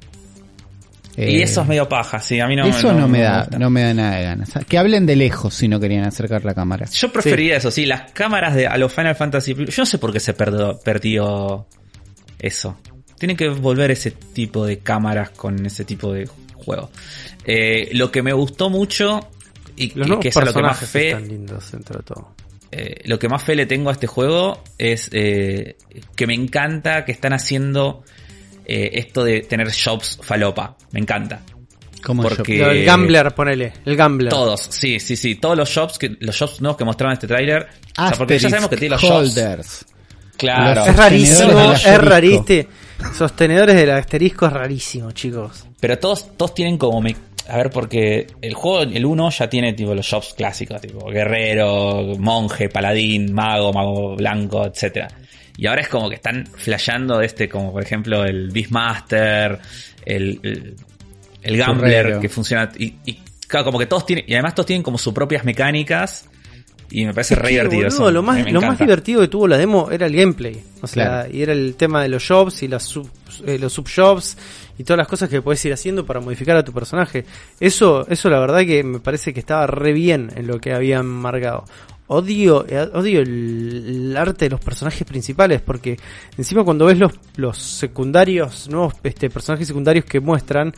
Y Eh, eso es medio paja, sí, a mí no eso no, me da, gusta. no me da nada de ganas. Que hablen de lejos si no querían acercar la cámara. Yo preferiría eso, sí, las cámaras de a los Final Fantasy. Yo no sé por qué se perdió, perdió eso. Tienen que volver ese tipo de cámaras con ese tipo de juego. Eh, lo que me gustó mucho y, Los y nuevos que es a lo que más fe, están lindos dentro de todo. eh, lo que más fe le tengo a este juego es eh, que me encanta que están haciendo eh, esto de tener shops falopa. Me encanta. Como Porque- Eh, Gambler, ponele. El Gambler. Todos, sí, sí, sí. Todos los shops, que, los shops nuevos que mostraron en este tráiler. O sea, porque ya sabemos que tiene los shops. holders. Claro. Los- Es rarísimo, es rariste. Sostenedores del asterisco es rarísimo, chicos. Pero todos, todos tienen como... me- a ver, porque el juego, el 1 ya tiene tipo los shops clásicos, tipo guerrero, monje, paladín, mago, mago blanco, etcétera. Y ahora es como que están flasheando este, como por ejemplo el Beastmaster, el, el, el Gambler que funciona. Y, y claro, como que todos tienen, y además todos tienen como sus propias mecánicas. Y me parece Es re divertido boludo, eso. Lo más, lo más divertido que tuvo la demo era el gameplay. O sea, Claro. y era el tema de los jobs y las sub, eh, los subjobs y todas las cosas que puedes ir haciendo para modificar a tu personaje. Eso, eso la verdad que me parece que estaba re bien en lo que habían marcado. Odio, eh, odio el, el arte de los personajes principales porque encima cuando ves los, los secundarios, nuevos este, personajes secundarios que muestran,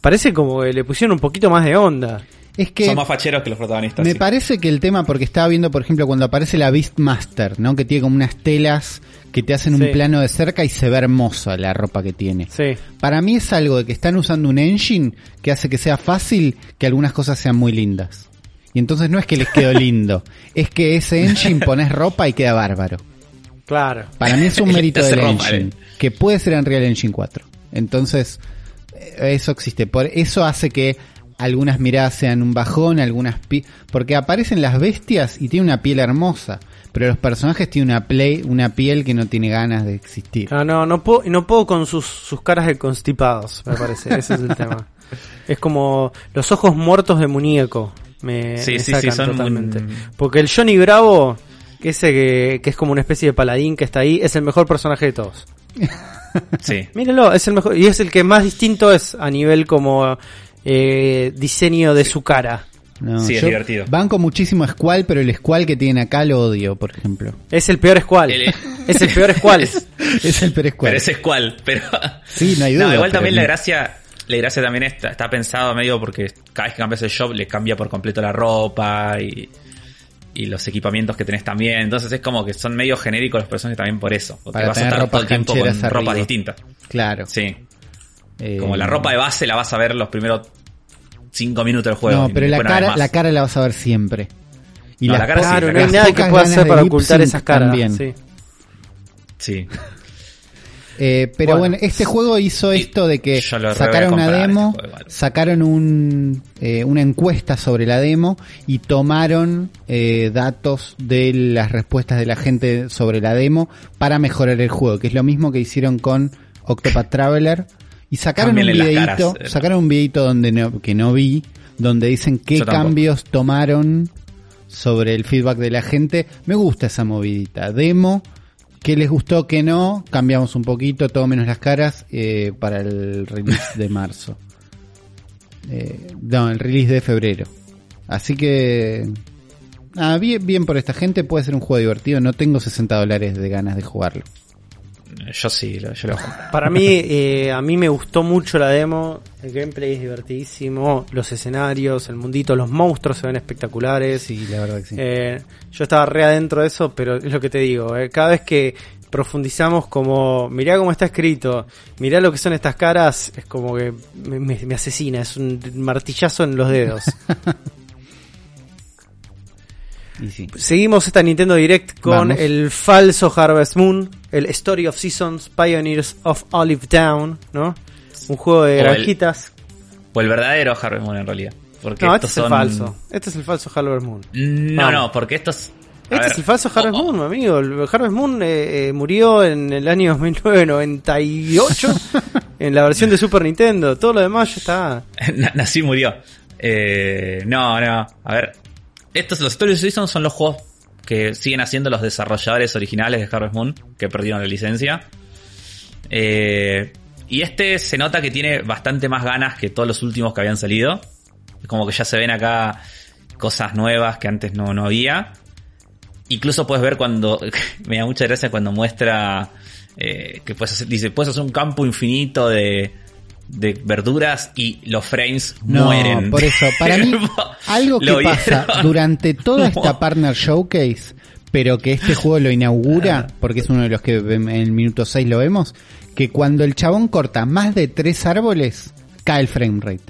parece como que le pusieron un poquito más de onda. Es que Son más facheros que los protagonistas. Me sí. parece que el tema, porque estaba viendo, por ejemplo, cuando aparece la Beastmaster, ¿no? Que tiene como unas telas que te hacen Sí. un plano de cerca y se ve hermosa la ropa que tiene. Sí. Para mí es algo de que están usando un engine que hace que sea fácil que algunas cosas sean muy lindas. Y entonces no es que les quedó lindo, *laughs* es que ese engine pones ropa y queda bárbaro. Claro. Para mí es un *laughs* mérito del ropa, engine, eh. que puede ser en Real Engine 4. Entonces, eh, eso existe. Por eso hace que algunas miradas sean un bajón, algunas pi porque aparecen las bestias y tiene una piel hermosa, pero los personajes tienen una play, una piel que no tiene ganas de existir. Ah, no, no puedo, no puedo con sus, sus caras de constipados, me parece. Ese es el tema. *laughs* Es como los ojos muertos de muñeco. Me, Sí, me sí, sacan sí, son totalmente. un- Porque el Johnny Bravo, que ese que, que es como una especie de paladín que está ahí, es el mejor personaje de todos. *laughs* Sí. Mírenlo, es el mejor. Y es el que más distinto es a nivel como eh, diseño de su cara. No, Sí, es divertido. Banco muchísimo a Squall, pero el Squall que tienen acá lo odio, por ejemplo. Es el peor Squall. El- *laughs* Es el peor Squall. *laughs* Es el peor Squall. Pero es cual, pero... Sí, no hay duda. No, igual también no- la gracia... la gracia también está, está pensado medio porque cada vez que cambias el shop le cambia por completo la ropa y, y los equipamientos que tenés también. Entonces es como que son medio genéricos los personajes también por eso. Porque Para vas a estar todo el tiempo con arriba. ropas distintas. Claro. Sí. Eh, Como la ropa de base la vas a ver los primeros cinco minutos del juego. No, pero la cara, la cara la vas a ver siempre. Y No, la cara sí, Claro, la no hay cara nada que pueda hacer para ocultar esas caras. también. sí. Sí. Eh, pero Bueno. bueno, este juego hizo esto de que sacaron una demo, este juego sacaron un, eh, una encuesta sobre la demo y tomaron eh, datos de las respuestas de la gente sobre la demo para mejorar el juego, que es lo mismo que hicieron con Octopath Traveler y sacaron un videito, caras, eh. sacaron un videito donde no, que no vi, donde dicen qué cambios tomaron sobre el feedback de la gente. Me gusta esa movidita. Demo, ¿Qué les gustó, qué no? Cambiamos un poquito, todo menos las caras, eh, para el release de marzo. *laughs* Eh, no, el release de febrero. Así que... Ah, bien, bien por esta gente, puede ser un juego divertido. No tengo 60 dólares de ganas de jugarlo. Yo sí, lo- yo lo comprar. Para mí, eh, a mí me gustó mucho la demo. El gameplay es divertidísimo. Los escenarios, el mundito, los monstruos se ven espectaculares. Sí, la verdad que sí. Eh, yo estaba re adentro de eso, pero es lo que te digo. eh, cada vez que profundizamos como, mirá cómo está escrito, mirá lo que son estas caras, es como que me, me- me asesina, es un martillazo en los dedos. *laughs* Y sí. Seguimos esta Nintendo Direct con Vamos. el falso Harvest Moon, el Story of Seasons, Pioneers of Olive Town, ¿no? Un juego de O el- granjitas. O el verdadero Harvest Moon en realidad. Porque No, este es el son... falso. Este es el falso Harvest Moon. No, Vamos. no, porque estos... Este ver, es el falso Harvest o- o- Moon, amigo. El Harvest Moon eh, eh, murió en el año *laughs* 1998 *laughs* en la versión de Super Nintendo. Todo lo demás ya está. *laughs* Na- Nací murió. Eh, no, no. A ver. Estos, los Story Seasons son los juegos que siguen haciendo los desarrolladores originales de Harvest Moon, que perdieron la licencia. Eh, y este se nota que tiene bastante más ganas que todos los últimos que habían salido. Como que ya se ven acá cosas nuevas que antes no, no había. Incluso puedes ver cuando. *laughs* me da mucha gracia cuando muestra. eh, que puedes dice, puedes hacer un campo infinito de, de verduras y los frames No, mueren. por eso, para mí, *laughs* algo que ¿Lo pasa durante toda esta Partner Showcase, pero que este juego lo inaugura, porque es uno de los que en el minuto 6 lo vemos, que cuando el chabón corta más de tres árboles, cae el frame rate.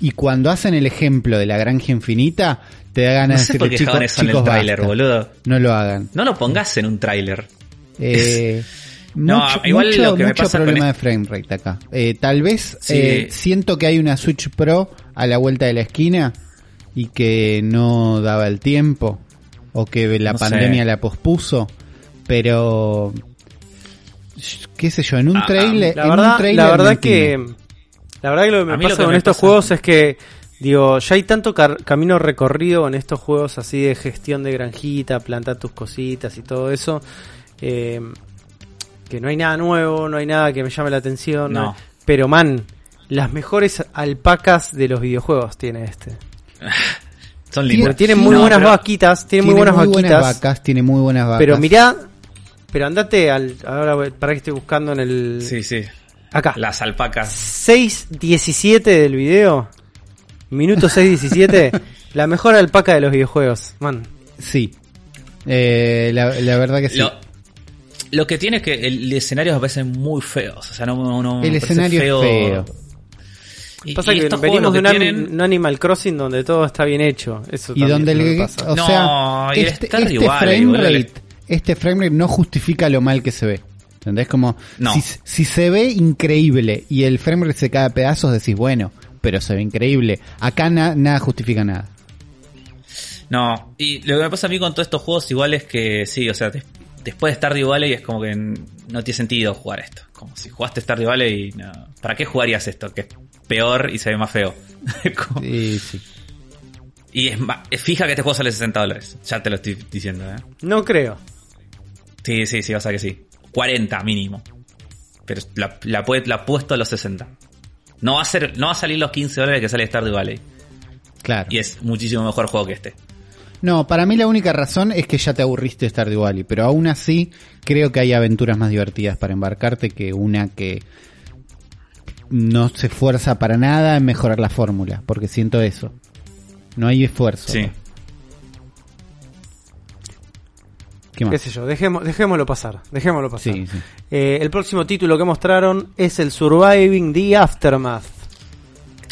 Y cuando hacen el ejemplo de la granja infinita, te da No ganas sé de decirle, chicos, en el chicos, tráiler, basta". boludo. No lo hagan. No lo pongas en un tráiler. Eh, *laughs* No, mucho, igual mucho- lo que me mucho con problema de frame rate acá. Eh, tal vez Sí. eh, siento que hay una Switch Pro a la vuelta de la esquina y que no daba el tiempo o que la No sé. pandemia la pospuso, pero qué sé yo, en un Ah, trailer, La en verdad, un trailer la verdad que la verdad que lo que me pasa que con me estos pasa- juegos es que digo, ya hay tanto car- camino recorrido en estos juegos así de gestión de granjita, plantar tus cositas y todo eso, eh, que no hay nada nuevo, no hay nada que me llame la atención, No. pero man, las mejores alpacas de los videojuegos tiene este. *laughs* Son Tiene- lindos. Porque tiene muy No, buenas vaquitas, tiene, muy buenas vaquitas. vacas, tiene muy buenas vacas. Pero mirá, pero andate al. Ahora para que estoy buscando en el. Sí, sí. Acá. Las alpacas. 6.17 del video. Minuto 6.17. *laughs* la mejor alpaca de los videojuegos. Man. Sí. Eh, la, la verdad que sí. Lo, lo que tiene es que el, escenario me parecen muy feos. O sea, no, no- El parece escenario es feo. Y, Pasa y que estos venimos juegos de un, tienen- un Animal Crossing donde todo está bien hecho. Eso y donde el, pasa. o No, sea, y el este, este Valley, frame el- rate, este frame rate no justifica lo mal que se ve. ¿Entendés? Como No. si, si se ve increíble y el frame rate se cae a pedazos, decís, bueno, pero se ve increíble. Acá na- nada justifica nada. No, y lo que me pasa a mí con todos estos juegos igual es que sí, o sea, después de Stardew Valley es como que no tiene sentido jugar esto. Como si jugaste Stardew Valley y no, ¿para qué jugarías esto? Que es peor y se ve más feo. *laughs* Como- Sí, sí. y es, ma- es fija que este juego sale 60 dólares. Ya te lo estoy diciendo, ¿eh? No creo. Sí, sí, sí, vas a que sí. 40 mínimo. Pero la, la, puesto a los 60. No va a ser, no va a salir los 15 dólares que sale Stardew Valley. Claro. Y es muchísimo mejor juego que este. No, para mí la única razón es que ya te aburriste de Stardew Valley, pero aún así creo que hay aventuras más divertidas para embarcarte que una que no se esfuerza para nada en mejorar la fórmula, porque siento eso. No hay esfuerzo. Sí. ¿Qué qué más? sé yo, dejemos, dejémoslo pasar, dejémoslo pasar. Sí, sí. Eh, el próximo título que mostraron es el Surviving the Aftermath.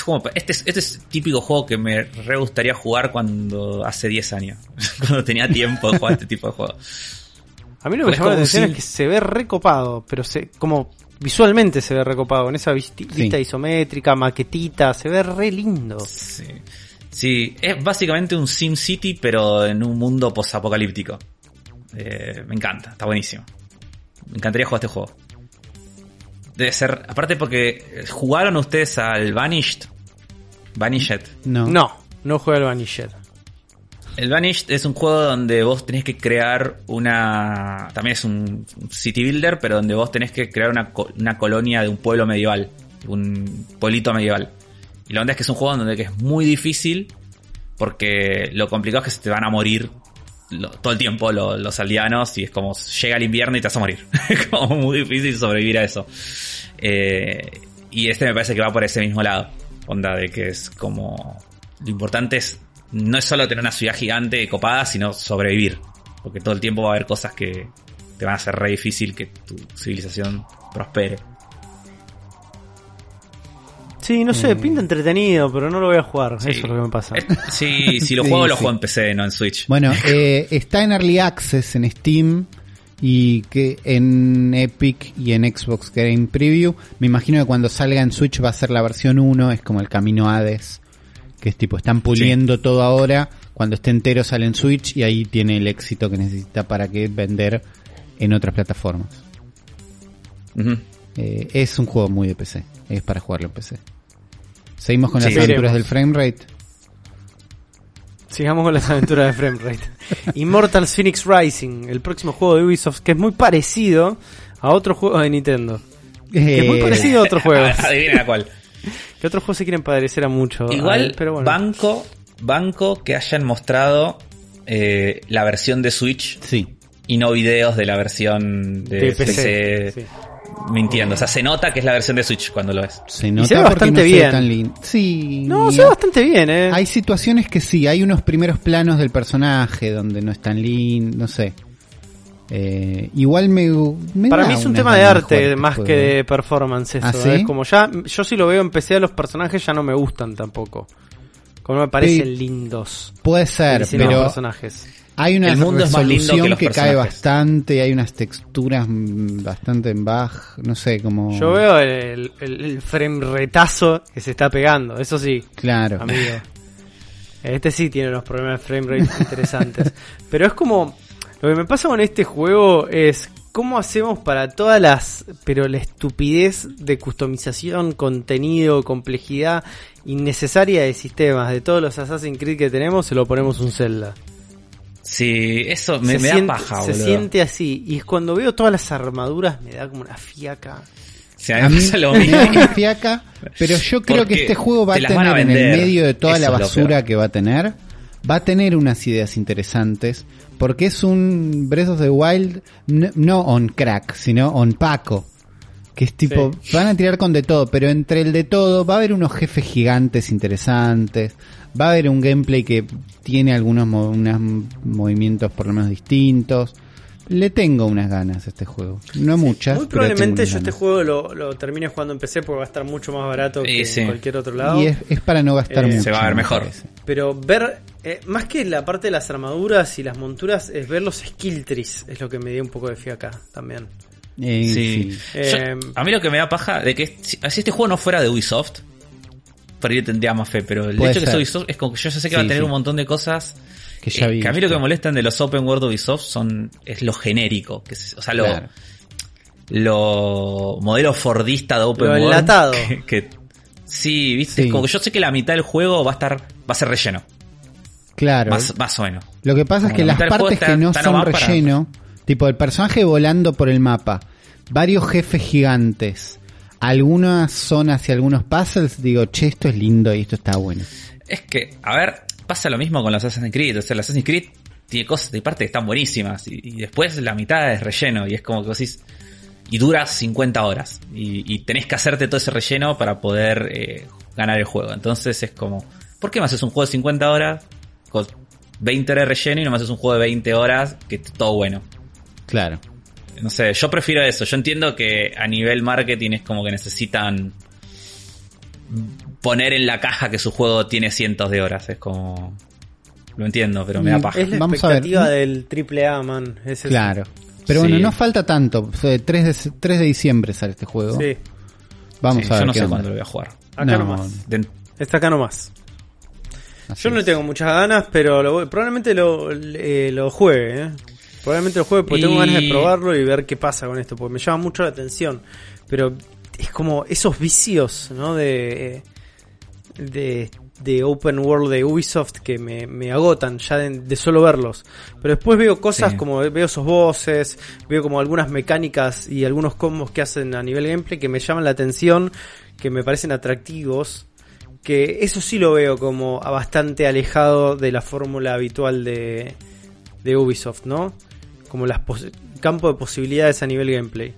Es como- este, es, este es típico juego que me re gustaría jugar cuando hace 10 años. *laughs* cuando tenía tiempo de jugar este tipo de juego. A mí lo que me Es llama la atención si- es que se ve recopado, pero se, como visualmente se ve recopado, con esa Sí. vista isométrica, maquetita, se ve re lindo. Sí. Sí, es básicamente un Sim City, pero en un mundo posapocalíptico. Eh, me encanta, está buenísimo. Me encantaría jugar este juego. Debe ser, aparte porque jugaron ustedes al Vanished. Vanished. No. No, no juega el Vanished. El Vanished es un juego donde vos tenés que crear una. También es un city builder, pero donde vos tenés que crear una, una colonia de un pueblo medieval. Un pueblito medieval. Y la onda es que es un juego donde que es muy difícil. Porque lo complicado es que se te van a morir todo el tiempo lo- los aldeanos. Y es como llega el invierno y te vas a morir. *laughs* es como muy difícil sobrevivir a eso. Eh, y este me parece que va por ese mismo lado. Onda de que es como. Lo importante es. No es solo tener una ciudad gigante copada, sino sobrevivir. Porque todo el tiempo va a haber cosas que te van a hacer re difícil que tu civilización prospere. Sí, no sé, pinta entretenido, pero no lo voy a jugar. Sí. Eso es lo que me pasa. Sí, si lo Sí, juego, lo sí. juego en PC, no en Switch. Bueno, *laughs* eh, está en Early Access en Steam y que en Epic y en Xbox Game Preview. Me imagino que cuando salga en Switch va a ser la versión 1, es como el camino Hades, que es tipo, están puliendo todo ahora. Cuando esté entero sale en Switch y ahí tiene el éxito que necesita para que vender en otras plataformas. Eh, es un juego muy de PC, es para jugarlo en PC. Seguimos con Sí. las aventuras del framerate. Sigamos con las aventuras de Framerate. Immortal Phoenix Rising, el próximo juego de Ubisoft, que es muy parecido a otro juego de Nintendo. Que es muy Eh, parecido a otros juegos. *laughs* Adivinen a cuál. Que otros juegos se quieren parecer a mucho. a Igual, él, pero bueno. banco, banco que hayan mostrado eh, la versión de Switch Sí, y no videos de la versión de, de PC, PC. sí. Mintiendo. O sea, se nota que es la versión de Switch cuando lo es. se nota se ve bastante no se ve bien. tan lindo. Sí, No, se ve bastante bien, eh. Hay situaciones que sí, hay unos primeros planos del personaje donde no es tan lindo, no sé. Eh, igual me, me Para mí es un tema de arte este más que de performance eso. ¿Ah, sí? Es como ya, yo si lo veo en PC a los personajes ya no me gustan tampoco. Como no me parecen Sí. lindos. Puede ser, pero los personajes. Hay una El mundo es más lindo que resolución que, cae bastante, hay unas texturas bastante en baj, no sé, como... Yo veo el, el, el frame retazo que se está pegando, eso sí, Claro. amigo. Este sí tiene unos problemas de frame rate interesantes. *laughs* Pero es como. Lo que me pasa con este juego es. ¿Cómo hacemos para todas las. Pero la estupidez de customización, contenido, complejidad innecesaria de sistemas de todos los Assassin's Creed que tenemos, se lo ponemos un Zelda. Sí, eso me, se da paja, se boludo. siente así. Y es cuando veo todas las armaduras, me da como una fiaca. A mí *laughs* pasa lo me mismo. da una fiaca, pero yo creo Porque que este juego va a te tener a en el medio de toda Eso la basura que va a tener, va a tener unas ideas interesantes, porque es un Breath of the Wild no, no on crack, sino on Paco. Que es tipo, van a tirar con de todo, pero entre el de todo va a haber unos jefes gigantes interesantes, va a haber un gameplay que tiene algunos mo- unos movimientos por lo menos distintos. Le tengo unas ganas a este juego. No muchas. Muy probablemente yo este juego lo, lo termine jugando en PC porque va a estar mucho más barato que sí. en cualquier otro lado. Y es, es para no gastar Eh, mucho. se va a ver me mejor. Pero ver, eh, más que la parte de las armaduras y las monturas, es ver los skill trees, es lo que me dio un poco de fiaca también. Eh, Sí. sí. Yo- Eh, a mí lo que me da paja de que si, si este juego no fuera de Ubisoft, por ahí tendría más fe, pero el Puede hecho de que ser. sea Ubisoft es como que yo ya sé que va a tener sí. un montón de cosas Que ya eh, vi. que a mí lo que me molestan de los open world de Ubisoft son es lo genérico, que es- o sea, lo, Claro. lo modelo fordista de open Lo world. enlatado. Que, que- sí, viste, Sí. Es como que yo sé que la mitad del juego va a estar va a ser relleno, Claro. más, más o menos. Lo que pasa es que la las partes está- que no son para- relleno, tipo el personaje volando por el mapa, varios jefes gigantes, algunas zonas y algunos puzzles, digo, che, esto es lindo y esto está bueno. Es que, a ver, pasa lo mismo con los Assassin's Creed. O sea, los Assassin's Creed tiene cosas de parte que están buenísimas. Y, después la mitad es relleno. Y es como que vos decís. y dura 50 horas. Y, tenés que hacerte todo ese relleno para poder eh, ganar el juego. Entonces es como, ¿por qué me haces un juego de 50 horas con 20 horas de relleno y no me haces un juego de 20 horas que esté todo bueno? Claro. No sé, yo prefiero eso. Yo entiendo que a nivel marketing es como que necesitan poner en la caja que su juego tiene cientos de horas. Es como... Lo entiendo, pero me da Y paja. Es la Vamos a ver. expectativa del triple A, man. Es. Claro. Pero Sí. bueno, no falta tanto. Fue 3 de, 3 de diciembre sale este juego. Sí, Vamos Sí, a ver yo no qué sé onda. cuándo lo voy a jugar. acá No, nomás. De- Está acá nomás. así Yo no es. tengo muchas ganas, pero lo voy- probablemente lo, eh, lo juegue. ¿eh? Probablemente lo juegue porque tengo ganas de probarlo y ver qué pasa con esto, porque me llama mucho la atención. Pero es como esos vicios, ¿no? De, de, de open world de Ubisoft que me, me agotan ya de, de solo verlos. Pero después veo cosas Sí. como veo esos voces, veo como algunas mecánicas y algunos combos que hacen a nivel gameplay que me llaman la atención, que me parecen atractivos que eso sí lo veo como a bastante alejado de la fórmula habitual de, de Ubisoft, ¿no? Como las campo de posibilidades a nivel gameplay.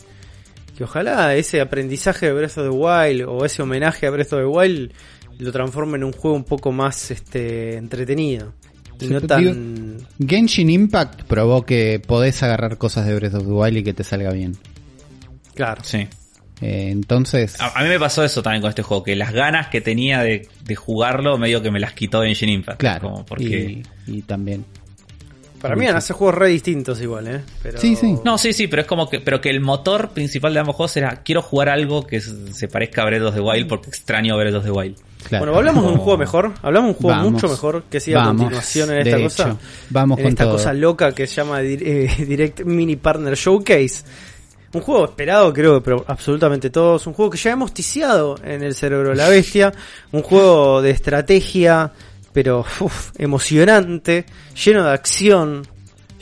Que ojalá ese aprendizaje de Breath of the Wild o ese homenaje a Breath of the Wild lo transforme en un juego un poco más este entretenido y no tan Genshin Impact probó que podés agarrar cosas de Breath of the Wild y que te salga bien. claro. sí. Eh, entonces, A, a mí me pasó eso también con este juego, que las ganas que tenía de, de jugarlo medio que me las quitó Engine Impact. claro. Como porque... y, y también. Para mí van a ser juegos re distintos igual, ¿eh? Pero... Sí, sí. No, sí, sí, pero es como que, pero que el motor principal de ambos juegos era quiero jugar algo que se parezca a Breath of the Wild porque extraño Breath of the Wild. Claro. Bueno, hablamos de un juego mejor, hablamos de un juego Vamos. mucho mejor que siga a continuación en esta hecho, cosa. vamos en con esta todo. cosa loca que se llama eh, *laughs* Direct Mini Partner Showcase. Un juego esperado, creo, pero absolutamente todos. Un juego que ya hemos ticiado en el cerebro de la bestia. Un juego de estrategia, pero uf, emocionante, lleno de acción,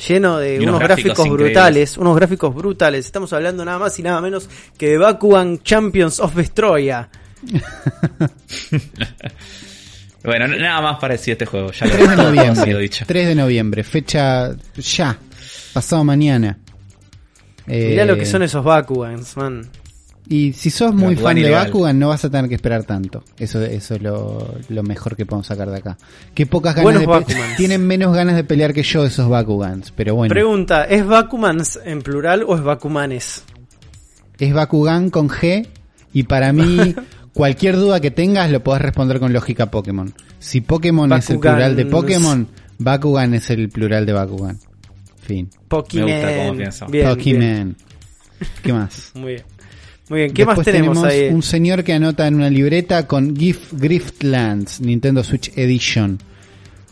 lleno de unos, unos gráficos, gráficos brutales, unos gráficos brutales. Estamos hablando nada más y nada menos que de Bakugan Champions of Vestroya. *laughs* Bueno, nada más para decir este juego. Ya lo 3 de noviembre. dicho. 3 de noviembre, fecha ya, pasado mañana. Eh, Mirá lo que son esos Bakugans, man. Y si sos muy fan de. Bakugan, no vas a tener que esperar tanto. Eso, eso es lo, lo mejor que podemos sacar de acá. Que pocas ganas Buenos de. Tienen menos ganas de pelear que yo esos Bakugans. Pero bueno, Pregunta, ¿es Bakumans en plural o es Bakumanes? es Bakugan con G. Y para mí, *laughs* cualquier duda que tengas lo podés responder con lógica Pokémon. Si Pokémon es el plural de Pokémon, Bakugan es el plural de Bakugan. Fin. Pokémon. Me gusta cómo pienso. Bien, bien. Pokémon. ¿Qué más? *laughs* Muy bien. Muy bien, ¿qué más Después tenemos, ahí? un señor que anota en una libreta con GIF Griftlands, Nintendo Switch Edition.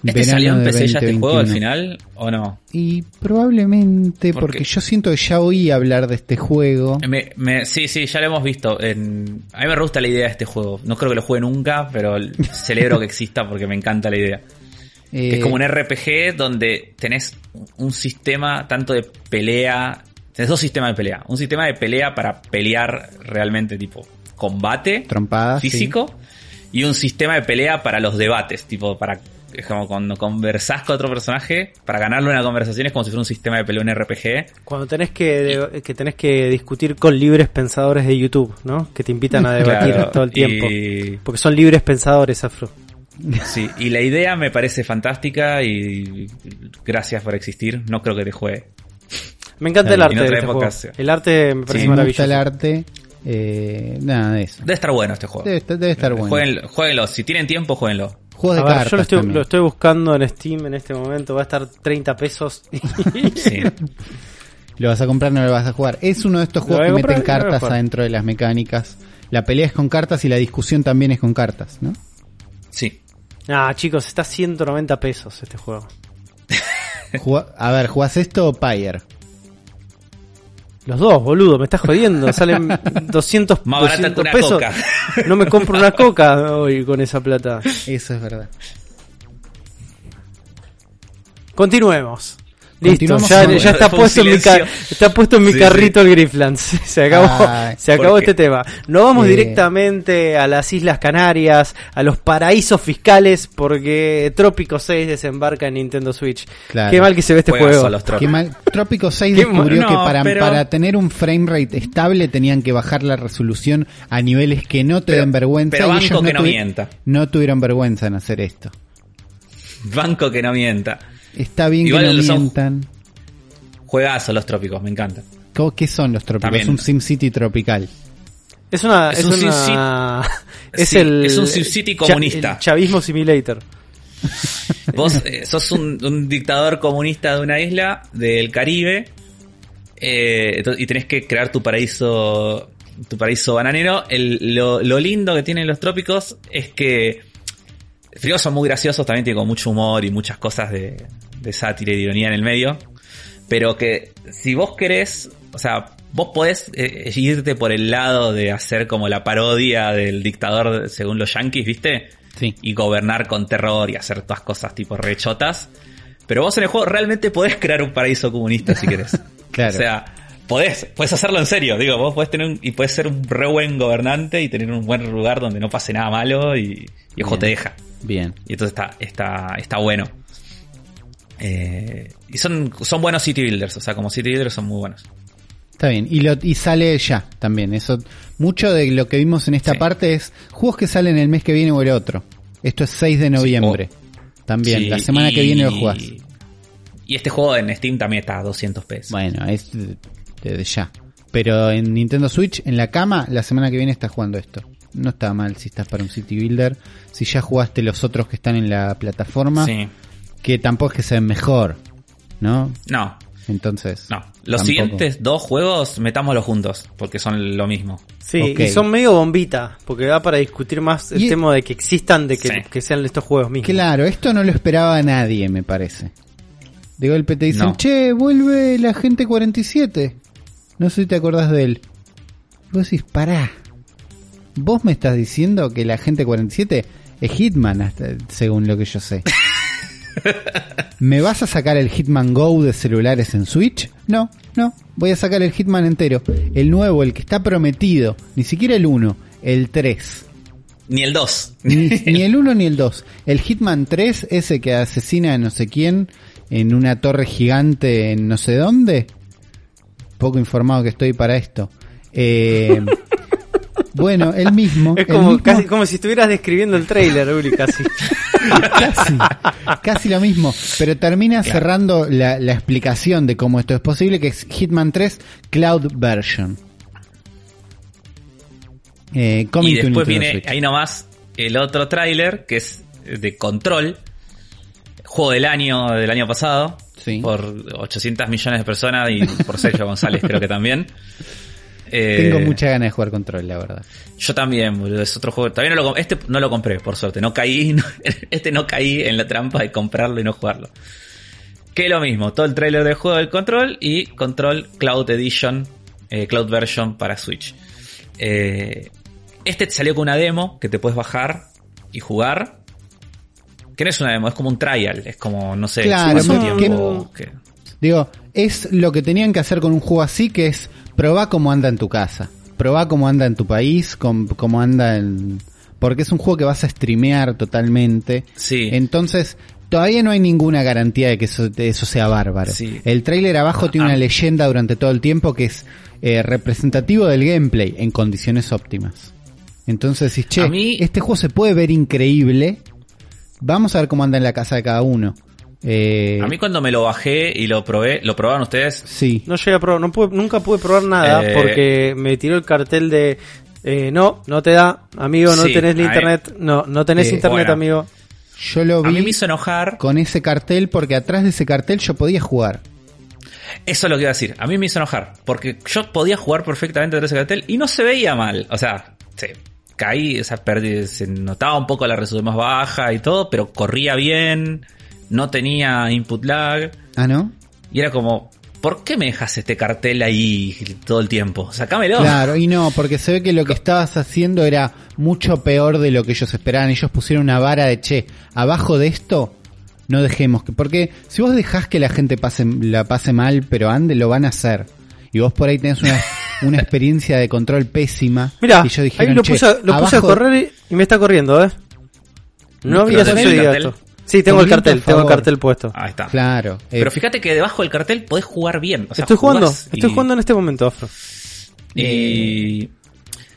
¿Este salió en de PC ya este juego al 2021. final o no? Y probablemente, ¿Por porque yo siento que ya oí hablar de este juego. Me, me- sí, sí, ya lo hemos visto. En, a mí me gusta la idea de este juego. No creo que lo juegue nunca, pero *laughs* celebro que exista porque me encanta la idea. Que Eh, es como un RPG donde tenés un sistema tanto de pelea. Tenés dos sistemas de pelea. Un sistema de pelea para pelear realmente tipo combate trompadas. sí. físico. Y un sistema de pelea para los debates. Tipo, para. Es como cuando conversás con otro personaje. Para ganarle una conversación es como si fuera un sistema de pelea, un RPG. Cuando tenés que, que tenés que discutir con libres pensadores de YouTube, ¿no? Que te invitan a debatir Claro, todo el tiempo. y- Porque son libres pensadores, Afro. *laughs* Sí, y la idea me parece fantástica y gracias por existir. No creo que te juegue. Me encanta el arte en de este época juego. El arte me parece Sí, me gusta el arte. Eh, nada de eso. Debe estar bueno este juego. Debe, estar- debe estar bueno. Jueguenlo, jueguenlo. Si tienen tiempo, jueguenlo. Juegos de A ver, cartas yo lo estoy, también. lo estoy buscando en Steam en este momento. Va a estar 30 pesos. *laughs* Sí. Lo vas a comprar, no lo vas a jugar. Es uno de estos juegos a que comprar meten a cartas adentro de las mecánicas. La pelea es con cartas y la discusión también es con cartas, ¿no? Sí. ah, chicos, está 190 pesos este juego. A ver, ¿jugás esto o Pyre? Los dos, boludo, me estás jodiendo. Salen *laughs* 200, Más barata que 200 una pesos. coca. No me compro una *laughs* coca hoy con esa plata. Eso es verdad. Continuemos. Listo, ya, con- ya está, *laughs* puesto en mi silencio. ca- está puesto en mi Sí, carrito el Grifflands. *laughs* Se acabó, Ay, se acabó este tema. Nos vamos Eh. directamente a las Islas Canarias, a los paraísos fiscales, porque Trópico 6 desembarca en Nintendo Switch. Claro. Qué mal que se ve este Juegazo juego. los tropos. Qué mal. Trópico 6 *laughs* Qué descubrió que No, para, pero- para tener un frame rate estable tenían que bajar la resolución a niveles que no te Pero- den vergüenza. pero y banco ellos que no mienta. No tuvieron vergüenza en hacer esto. Banco que no mienta. Está bien Igual que no mientan. Juegazo los trópicos, me encanta. ¿Cómo- ¿Qué son los trópicos? También. Un SimCity tropical. Es una, Es es, un una, *laughs* es Sí, el, es un SimCity comunista. el chavismo simulator. *laughs* Vos eh, sos un, un dictador comunista de una isla del Caribe eh, y tenés que crear tu paraíso tu paraíso bananero. El- lo, lo lindo que tienen los trópicos es que primero son muy graciosos, también tienen como mucho humor y muchas cosas de, de sátira y de ironía en el medio. Pero que si vos querés, o sea, vos podés eh, irte por el lado de hacer como la parodia del dictador según los yankees, ¿viste? Sí. y gobernar con terror y hacer todas cosas tipo rechotas. Pero vos en el juego realmente podés crear un paraíso comunista si querés. *laughs* Claro. O sea, podés, podés hacerlo en serio. Digo, vos podés tener un, y podés ser un re buen gobernante y tener un buen lugar donde no pase nada malo y, y el juego Bien. te deja. Bien. Y entonces está, está, está bueno. Eh, y son, son buenos city builders, o sea, como city builders son muy buenos. Está bien. Y, lo, y sale ya también. Eso, mucho de lo que vimos en esta Sí. parte es juegos que salen el mes que viene o el otro. Esto es 6 de noviembre. También. Sí, la semana que viene lo jugás. Y este juego en Steam también está a 200 pesos. Bueno, es de, de ya. Pero en Nintendo Switch, en la cama, la semana que viene estás jugando esto. No está mal si estás para un City Builder. Si ya jugaste los otros que están en la plataforma, Sí. que tampoco es que sean mejor, ¿no? No, Entonces. No, los tampoco. siguientes dos juegos metámoslos juntos, porque son lo mismo. Sí, y son medio bombita, porque da para discutir más el Y- tema de que existan, de que, Sí. que sean estos juegos mismos. Claro, esto no lo esperaba nadie, me parece. De golpe te dicen, No. che, vuelve la gente 47. No sé si te acordás de él. Vos decís, pará. Vos me estás diciendo que la gente 47 es Hitman, hasta- según lo que yo sé. *laughs* ¿Me vas a sacar el Hitman Go de celulares en Switch? No, no. Voy a sacar el Hitman entero. El nuevo, el que está prometido. Ni siquiera el 1, el 3. Ni el 2. Ni, *laughs* ni el 1 ni el 2. El Hitman 3, ese que asesina a no sé quién en una torre gigante en no sé dónde. Poco informado que estoy para esto. Eh, *laughs* bueno, el mismo. Es como, mismo- casi, como si estuvieras describiendo el trailer, Uli, casi. *laughs* casi, casi lo mismo. Pero termina cerrando la, la explicación de cómo esto es posible, que es Hitman 3 Cloud Version. Eh, coming Y to después viene Switch. ahí nomás el otro tráiler, que es de Control. Juego del año del año pasado. Sí. Por 800 millones de personas y por Sergio González creo que también. *laughs* Eh, Tengo mucha ganas de jugar control, la verdad. Yo también, boludo, es otro juego. Todavía no lo, este no lo compré, por suerte. No caí, *laughs* no- este no caí en la trampa de comprarlo y no jugarlo. Que es lo mismo, todo el trailer del juego del Control y Control Cloud Edition, eh, Cloud Version para Switch. Eh, este te salió con una demo que te puedes bajar y jugar. Que no es una demo, es como un trial, es como, no sé, Claro, no, tiempo. que- Digo, es lo que tenían que hacer con un juego así, que es probar cómo anda en tu casa, probar cómo anda en tu país, cómo anda en... Porque es un juego que vas a streamear totalmente. Sí. Entonces, todavía no hay ninguna garantía de que eso, de eso sea bárbaro. Sí. El tráiler abajo tiene Ah. una leyenda durante todo el tiempo que es eh, representativo del gameplay en condiciones óptimas. Entonces decís, che, mí- este juego se puede ver increíble. Vamos a ver cómo anda en la casa de cada uno. Eh, A mí cuando me lo bajé y lo probé, ¿lo probaron ustedes? sí. No llegué a probar, no pude- nunca pude probar nada Eh. porque me tiró el cartel de eh, no, no te da, amigo, no Sí, tenés ni internet, no, no tenés Eh, internet, bueno. amigo. Yo lo A mí vi me hizo enojar. con ese cartel porque atrás de ese cartel yo podía jugar. Eso es lo que iba a decir. A mí me hizo enojar. Porque yo podía jugar perfectamente detrás del cartel y no se veía mal. O sea, se caí, o sea, perdí, se notaba un poco la resolución más baja y todo, pero corría bien, no tenía input lag. Ah, ¿no? Y era como, ¿por qué me dejas este cartel ahí todo el tiempo? Sácamelo. Claro, y no, porque se ve que lo que estabas haciendo era mucho peor de lo que ellos esperaban. Ellos pusieron una vara de, che, abajo de esto no dejemos que, porque si vos dejás que la gente pase, la pase mal, pero ande, lo van a hacer. Y vos por ahí tenés una, *laughs* una experiencia de control pésima. Mira, y yo dije, ahí lo puse, a- lo puse a correr y, y me está corriendo, ¿eh? No había ¿Pero tenés el sucedido cartel? esto. Sí, tengo el cartel, tengo el cartel puesto. Ahí está. Claro. eh, Pero fíjate que debajo del cartel podés jugar bien. O sea, estoy jugando, estoy jugando en este momento, Afro. Y,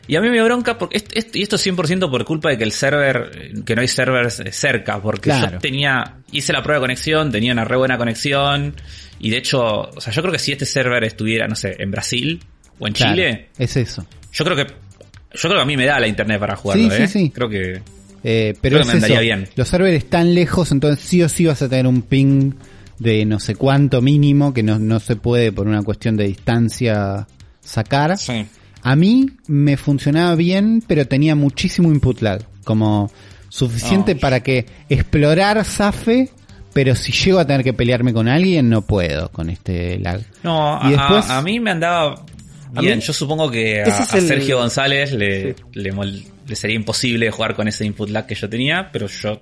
y a mí me dio bronca, porque y esto es 100% por culpa de que el server, que no hay servers eh, cerca, porque Claro. yo tenía, hice la prueba de conexión, tenía una re buena conexión, y de hecho, o sea, yo creo que si este server estuviera, no sé, en Brasil o en claro, Chile, Es eso. yo creo que, yo creo que a mí me da la internet para jugarlo, Sí, sí, ¿eh? sí. Creo que, Eh, pero Creo es que me andaría eso. bien. Los servers están lejos, entonces sí o sí vas a tener un ping de no sé cuánto mínimo que no, no se puede por una cuestión de distancia sacar. sí. A mí me funcionaba bien, pero tenía muchísimo input lag. Como suficiente para que explorar zafe, pero si llego a tener que pelearme con alguien, no puedo con este lag. No, Y a, después- a- mí me andaba bien. mí- Yo supongo que a, Ese es a el- Sergio González le, Sí. le, mol- le sería imposible jugar con ese input lag que yo tenía, pero yo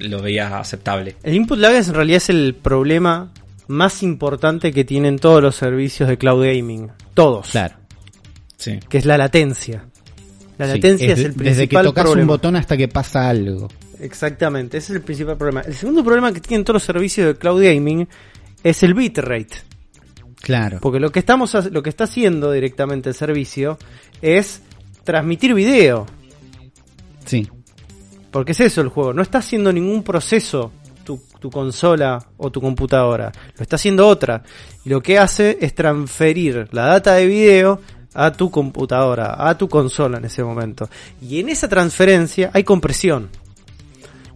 lo veía aceptable. El input lag es, en realidad es el problema más importante que tienen todos los servicios de cloud gaming. Todos. Claro. Sí. Que es la latencia. La Sí, latencia es, el desde que principal tocas problema. un botón hasta que pasa algo. Exactamente, ese es el principal problema. El segundo problema que tienen todos los servicios de cloud gaming es el bitrate. Claro. Porque lo que estamos ha- lo que está haciendo directamente el servicio es transmitir video. Sí. Porque es eso el juego. No está haciendo ningún proceso tu, tu consola o tu computadora. Lo está haciendo otra. Y lo que hace es transferir la data de video a tu computadora, a tu consola en ese momento. Y en esa transferencia hay compresión.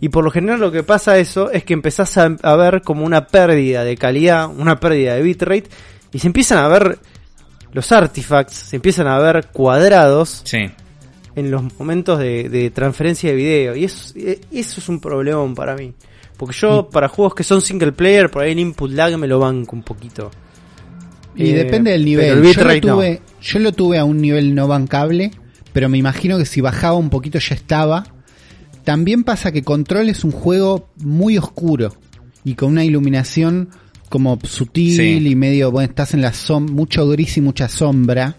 Y por lo general lo que pasa eso es que empezás a, a ver como una pérdida de calidad, una pérdida de bitrate, y se empiezan a ver los artifacts, se empiezan a ver cuadrados Sí. En los momentos de, de transferencia de video. Y eso, eh, eso es un problemón para mí. Porque yo, para juegos que son single player, por ahí el input lag me lo banco un poquito. Y Eh, depende del nivel. el yo, lo no. tuve, yo lo tuve a un nivel no bancable, pero me imagino que si bajaba un poquito ya estaba. También pasa que Control es un juego muy oscuro y con una iluminación como sutil Sí. y medio, bueno, estás en la sombra, mucho gris y mucha sombra,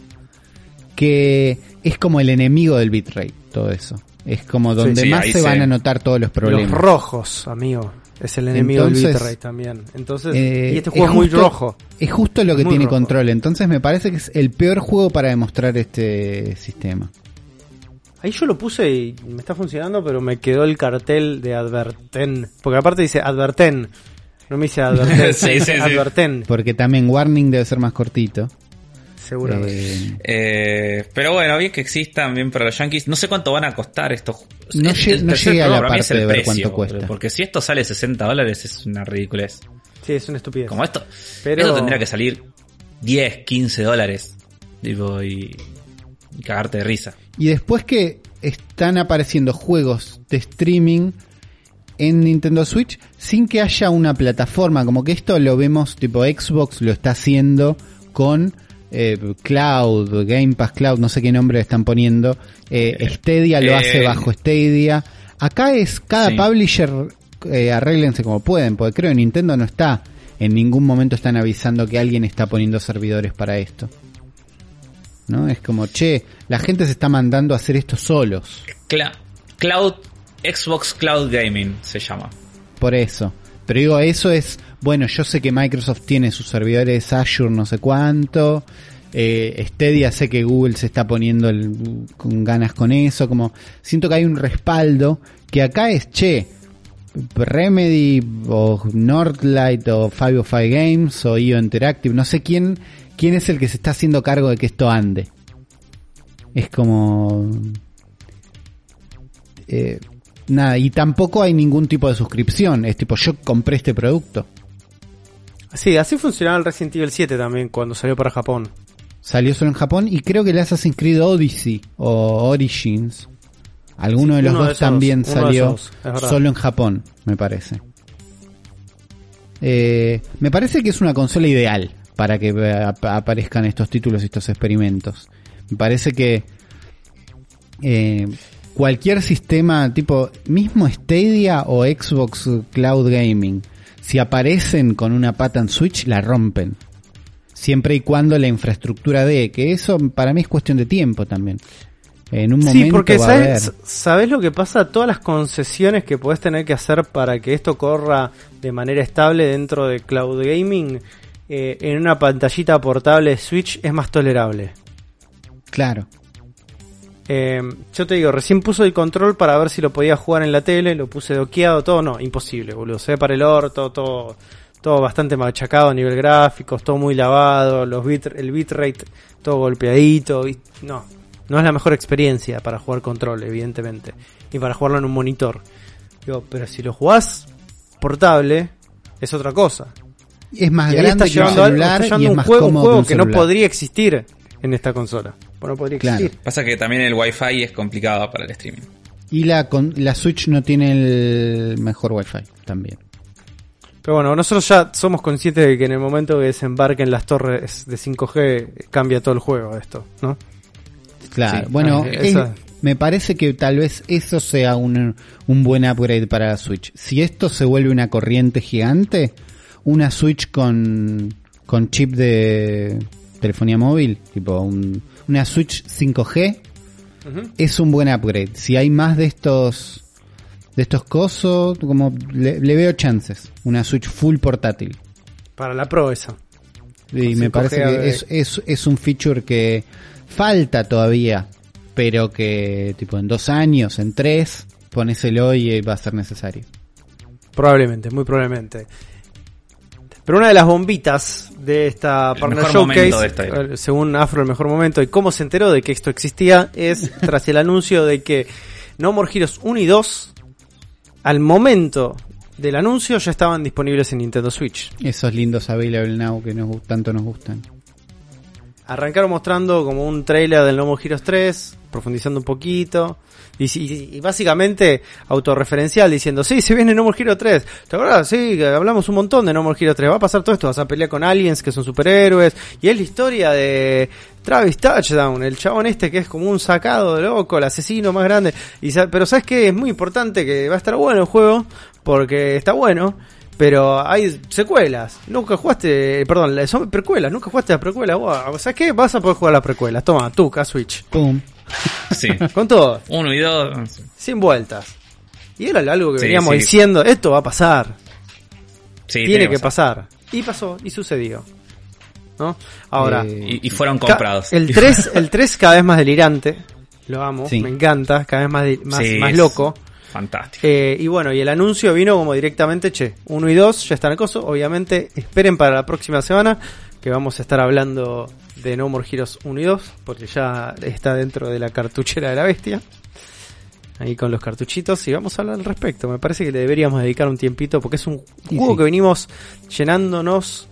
que es como el enemigo del bitrate, todo eso. Es como donde sí, más se se- van a notar todos los problemas. Los rojos, amigo. Es el enemigo del bitrate también. Entonces, Eh, y este juego es, muy justo- rojo. Es justo lo que Muy tiene rojo. control. Entonces me parece que es el peor juego para demostrar este sistema. Ahí yo lo puse y me está funcionando, pero me quedó el cartel de Adverten. Porque aparte dice Adverten. No me dice *laughs* Adverten, Sí, dice sí, sí. Adverten, Porque también Warning debe ser más cortito. Seguramente. Eh, Eh, pero bueno, bien que existan, bien para los yankees. No sé cuánto van a costar estos. No el- no llegué a la parte de ver precio, cuánto cuesta. Porque si esto sale 60 dólares es una ridiculez. Sí, es una estupidez. Como esto. Pero- Esto tendría que salir 10, 15 dólares. Tipo, y, y cagarte de risa. y después que están apareciendo juegos de streaming en Nintendo Switch sin que haya una plataforma, como que esto lo vemos, tipo Xbox lo está haciendo con eh, Cloud, Game Pass Cloud, no sé qué nombre le están poniendo, eh, Stadia lo eh, hace bajo Stadia. Acá es cada Sí. publisher eh, arréglense como pueden, porque creo que Nintendo no está, en ningún momento están avisando que alguien está poniendo servidores para esto. ¿No? Es como, che, la gente se está mandando a hacer esto solos. Cla- Cloud, Xbox Cloud Gaming se llama. Por eso. Pero digo, eso es, bueno, yo sé que Microsoft tiene sus servidores Azure no sé cuánto. Eh, Stadia sé que Google se está poniendo el- con ganas con eso. Como, siento que hay un respaldo que acá es, che, Remedy o Northlight o 505 Games o IO Interactive, no sé quién, quién es el que se está haciendo cargo de que esto ande. Es como... eh, nada, y tampoco hay ningún tipo de suscripción. Es tipo, yo compré este producto. Sí, así funcionaba el Resident Evil 7 también cuando salió para Japón. Salió solo en Japón y creo que el Assassin's Creed Odyssey o Origins. Alguno de los de dos esos, también salió esos, solo en Japón, me parece. Eh, me parece que es una consola ideal para que eh, ap- aparezcan estos títulos y estos experimentos. Me parece que eh, cualquier sistema tipo, mismo Stadia o Xbox Cloud Gaming, si aparecen con una pata en Switch, la rompen. Siempre y cuando la infraestructura de, que eso para mí es cuestión de tiempo también. En un momento Sí, porque va a ¿sabes, haber- ¿sabes lo que pasa? Todas las concesiones que puedes tener que hacer para que esto corra de manera estable dentro de Cloud Gaming eh, en una pantallita portable Switch es más tolerable. Claro. Eh, yo te digo, recién puso el control para ver si lo podía jugar en la tele, lo puse doqueado, todo, no, imposible, boludo. Se ve para el orto, todo, todo bastante machacado a nivel gráfico, todo muy lavado, los bit, el bitrate todo golpeadito, y- no, no es la mejor experiencia para jugar control, evidentemente, y para jugarlo en un monitor. Digo, pero si lo jugás portable, es otra cosa. Es más Y grande que un celular y es un más juego, un juego un que no podría existir en esta consola. Pues no podría Claro. existir. Pasa que también el Wi-Fi es complicado para el streaming. Y la, con, la Switch no tiene el mejor Wi-Fi también. Pero bueno, nosotros ya somos conscientes de que en el momento que desembarquen las torres de 5G cambia todo el juego esto, ¿no? Claro, Sí, bueno, ah, es- me parece que tal vez eso sea un, un buen upgrade para la Switch. Si esto se vuelve una corriente gigante, una Switch con, con chip de telefonía móvil, tipo un- una Switch 5G, Ujú. es un buen upgrade. Si hay más de estos de estos cosos, como le, le veo chances. Una Switch full portátil. Para la Pro esa. Y me 5G parece que es, es, es un feature que falta todavía, pero que tipo en dos años, en tres, ponéselo y va a ser necesario. Probablemente, muy probablemente. Pero una de las bombitas de esta El Partner Showcase, de esta era. eh, según Afro el mejor momento, y cómo se enteró de que esto existía, es *laughs* tras el anuncio de que No More Heroes 1 y 2, al momento del anuncio, ya estaban disponibles en Nintendo Switch. Esos lindos Available Now que nos, tanto nos gustan. Arrancaron mostrando como un trailer del No More Heroes 3, profundizando un poquito. Y, y- y básicamente autorreferencial diciendo, sí, se viene No More Heroes 3. ¿Te acuerdas? Sí, hablamos un montón de No More Heroes 3. Va a pasar todo esto, vas a pelear con aliens que son superhéroes. Y es la historia de Travis Touchdown, el chabón este que es como un sacado de loco, el asesino más grande. Y, pero sabes que es muy importante que va a estar bueno el juego, porque está bueno. Pero hay secuelas. Nunca jugaste, perdón, son precuelas. Nunca jugaste las precuelas. Wow, ¿Sabes qué? Vas a poder jugar las precuelas. Toma, tú. Sí. *laughs* Con todo. Uno y dos. Sin vueltas. Y era algo que Sí, veníamos sí. diciendo. Esto va a pasar. Sí, tiene que pasar. Y pasó. Y sucedió. ¿No? Ahora. Eh, Y, y fueron comprados. el 3, el 3 cada vez más delirante. Lo amo. Sí. Me encanta. Cada vez más, más, Sí, más es loco. Fantástico. Eh, y bueno, y el anuncio vino como directamente, che, 1 y 2 ya están en coso. Obviamente, esperen para la próxima semana que vamos a estar hablando de No More Heroes 1 y 2, porque ya está dentro de la cartuchera de la bestia. Ahí con los cartuchitos y vamos a hablar al respecto. Me parece que le deberíamos dedicar un tiempito porque es un juego sí. que venimos llenándonos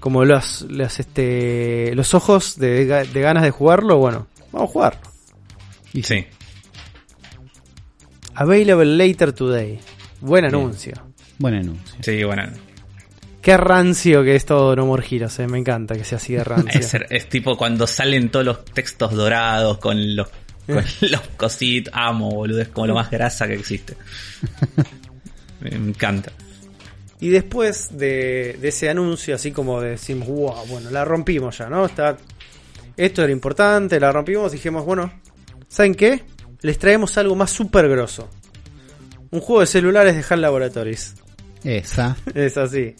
como los, los, este, los ojos de, de ganas de jugarlo. Bueno, vamos a jugarlo. y Sí. Available later today. Buen anuncio. Buen anuncio. Sí, bueno. Qué rancio que es todo No More Heroes, eh. me encanta que sea así de *laughs* rancio. Es, es tipo cuando salen todos los textos dorados con los, con *laughs* los cositos. Amo, boludo. Es como lo más grasa que existe. *laughs* Me encanta. Y después de, de ese anuncio, así como de decimos, wow, bueno, la rompimos ya, ¿no? Está, esto era importante, la rompimos, dijimos, bueno, ¿saben qué? Les traemos algo más súper grosso. Un juego de celulares de HAL Laboratories. Esa. *laughs* Es así,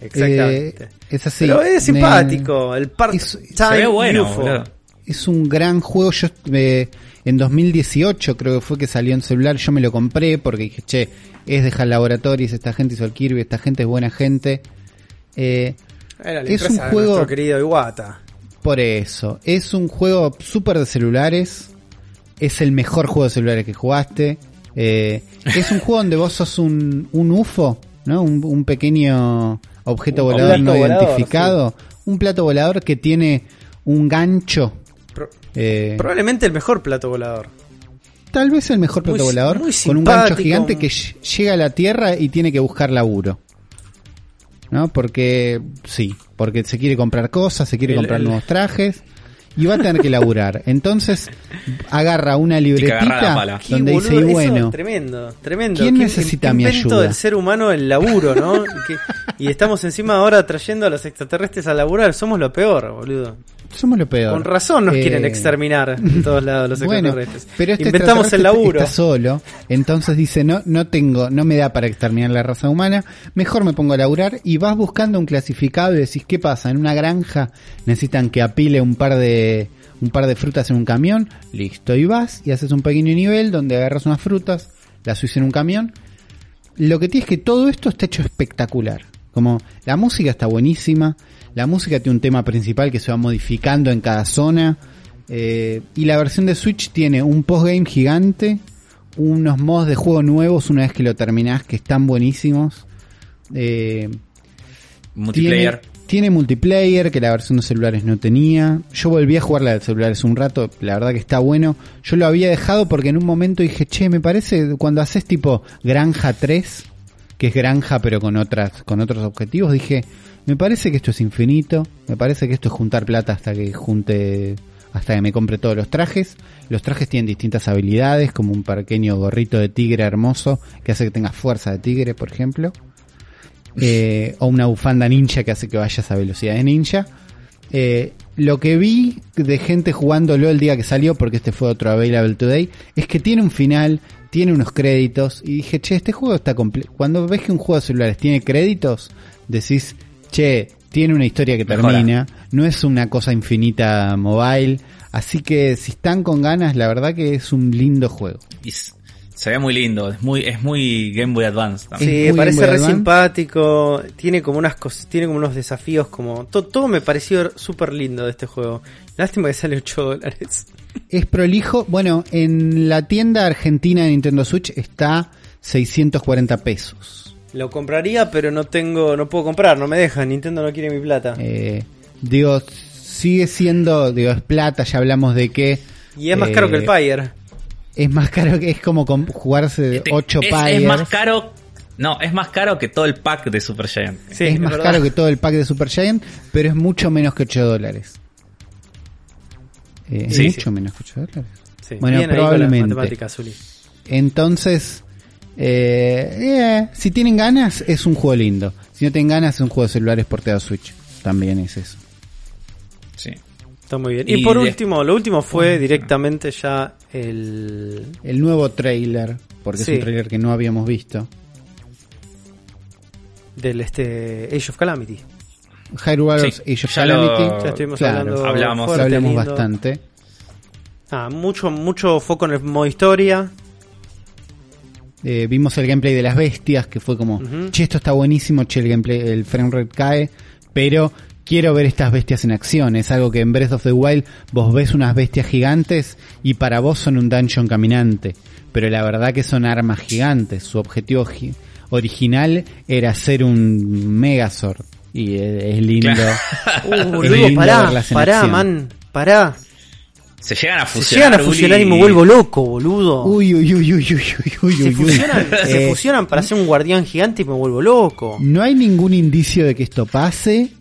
exactamente. Eh, es así. Pero es Me- simpático, el Es- part-time Se ve bueno, UFO. Es un gran juego. Yo eh, en 2018 creo que fue que salió en celular. Yo me lo compré porque dije, che, es de HAL Laboratories. Esta gente hizo el Kirby. Esta gente es buena gente. Eh, Era la Es un de juego- nuestro querido Iwata. por eso. Es un juego súper de celulares. Es el mejor juego de celulares que jugaste. Eh, es un juego donde vos sos un, un UFO, ¿no? Un, un pequeño objeto Un volador no volador, identificado. Un plato volador que tiene un gancho. Pro- eh, probablemente el mejor plato volador. Tal vez el mejor plato Muy- volador muy con un gancho gigante que ll- llega a la Tierra y tiene que buscar laburo. ¿No? Porque sí, porque se quiere comprar cosas, se quiere El- comprar el- nuevos trajes y va a tener que laburar. Entonces agarra una libretita donde boludo, dice, y bueno, tremendo, tremendo. ¿quién necesita mi ayuda? del ser humano el laburo, ¿no? Que- y estamos encima ahora trayendo a los extraterrestres a laburar. Somos lo peor, boludo. Somos lo peor. Con razón nos Eh, quieren exterminar en *laughs* todos lados los Bueno, extraterrestres. pero este Inventamos el laburo. Está solo, entonces dice, no, no tengo, no me da para exterminar la raza humana, mejor me pongo a laburar y vas buscando un clasificado y decís, ¿qué pasa? En una granja necesitan que apile un par de, un par de frutas en un camión, listo, y vas y haces un pequeño nivel donde agarras unas frutas, las subís en un camión. Lo que tienes es que todo esto está hecho espectacular. Como la música está buenísima, la música tiene un tema principal que se va modificando en cada zona. eh, y la versión de Switch tiene un postgame gigante, unos mods de juego nuevos una vez que lo terminás que están buenísimos. Eh, Multiplayer. tiene, tiene multiplayer que la versión de celulares no tenía. Yo volví a jugar la de celulares un rato, la verdad que está bueno. Yo lo había dejado porque en un momento dije, che, me parece cuando haces tipo Granja 3, que es granja pero con otras con otros objetivos, dije, me parece que esto es infinito, me parece que esto es juntar plata hasta que junte hasta que me compre todos los trajes. Los trajes tienen distintas habilidades, como un pequeño gorrito de tigre hermoso que hace que tengas fuerza de tigre, por ejemplo eh, o una bufanda ninja que hace que vayas a velocidad de ninja. Eh, lo que vi de gente jugándolo el día que salió, porque este fue otro available today, es que tiene un final, tiene unos créditos, y dije, che, este juego está completo. Cuando ves que un juego de celulares tiene créditos, decís, che, tiene una historia que Mejora. termina, no es una cosa infinita mobile, así que si están con ganas, la verdad que es un lindo juego. Se ve muy lindo. Es muy, es muy Game Boy Advance también. Sí, muy parece re Advance. simpático. Tiene como unas cosas, tiene como unos desafíos como to- todo me pareció súper lindo de este juego. Lástima que sale 8 dólares. Es prolijo. Bueno, en la tienda argentina de Nintendo Switch está 640 pesos. Lo compraría, pero no tengo, no puedo comprar, no me deja. Nintendo no quiere mi plata. Eh, digo, sigue siendo, digo, es plata, ya hablamos de que... y es más eh, caro que el Pyre. Es más caro que es como com- jugarse Este, 8 es, Pyres. es más caro. No, es más caro que todo el pack de Super Giant. Sí, es más verdad. caro que todo el pack de Super Giant, pero es mucho menos que 8 dólares. Eh, es Sí, mucho sí. menos que 8 dólares. Sí, Bueno, con probablemente. Entonces, eh, eh, si tienen ganas, es un juego lindo. Si no tienen ganas, es un juego de celulares porteado a Switch. También es eso. Sí. Está muy bien. Y Y, por de- último, lo último fue directamente ya el El nuevo trailer, porque Sí. es un trailer que no habíamos visto. del este Age of Calamity. Hyrule Warriors Sí, Age of ya lo- Calamity. Ya estuvimos Claro, hablando, hablamos. fuerte, hablamos lindo. bastante. Ah, mucho, mucho foco en el modo historia. Eh, vimos el gameplay de las bestias, que fue como, Ujú. che, esto está buenísimo, che, el gameplay, el frame rate cae, pero quiero ver estas bestias en acción. Es algo que en Breath of the Wild vos ves unas bestias gigantes y para vos son un dungeon caminante, pero la verdad que son armas gigantes. Su objetivo gi- original era ser un Megazord. Y es, es lindo. *laughs* Uh, Es boludo, lindo pará, verlas en pará, acción. man, pará. Se llegan a Se fusionar. llegan a fusionar y me vuelvo loco, boludo. Uy, uy, uy, uy, uy, uy, uy, se, uy, uy. fusionan, se Eh, fusionan para hacer un guardián gigante y me vuelvo loco. No hay ningún indicio de que esto pase.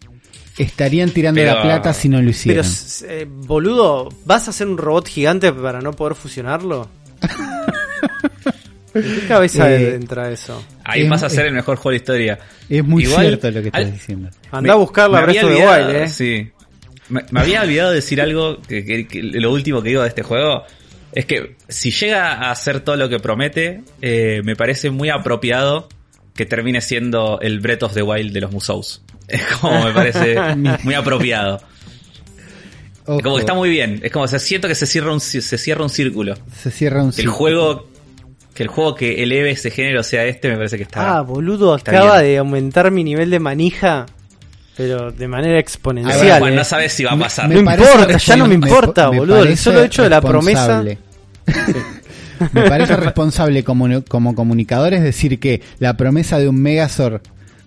Estarían tirando Pero- la plata si no lo Pero, hicieran. s- eh, boludo, ¿vas a hacer un robot gigante para no poder fusionarlo? *laughs* ¿En qué cabeza Eh, entra eso? Ahí Es- pasa a ser el mejor juego de la historia. es muy Igual, cierto lo que estás al- diciendo. Anda a buscarla me Breath había of the eh. Sí. Me, me había olvidado decir algo, que, que- que lo último que digo de este juego, es que si llega a hacer todo lo que promete, eh, me parece muy apropiado que termine siendo el Breath of the Wild de los Musous. Es como me parece *laughs* muy apropiado. Ojo, Como que está muy bien. Es como se siento que se cierra un, se cierra un círculo. Se cierra un Que el juego, que el juego que eleve ese género sea este, me parece que está. Ah, boludo, está acaba bien. de aumentar mi nivel de manija, pero de manera A ver, exponencial. Juan, eh. no sabes si va a pasar. Me- parece importa, ya no me importa, me boludo, el solo hecho de la promesa- *laughs* me parece responsable como, como comunicador es decir que la promesa de un Megazord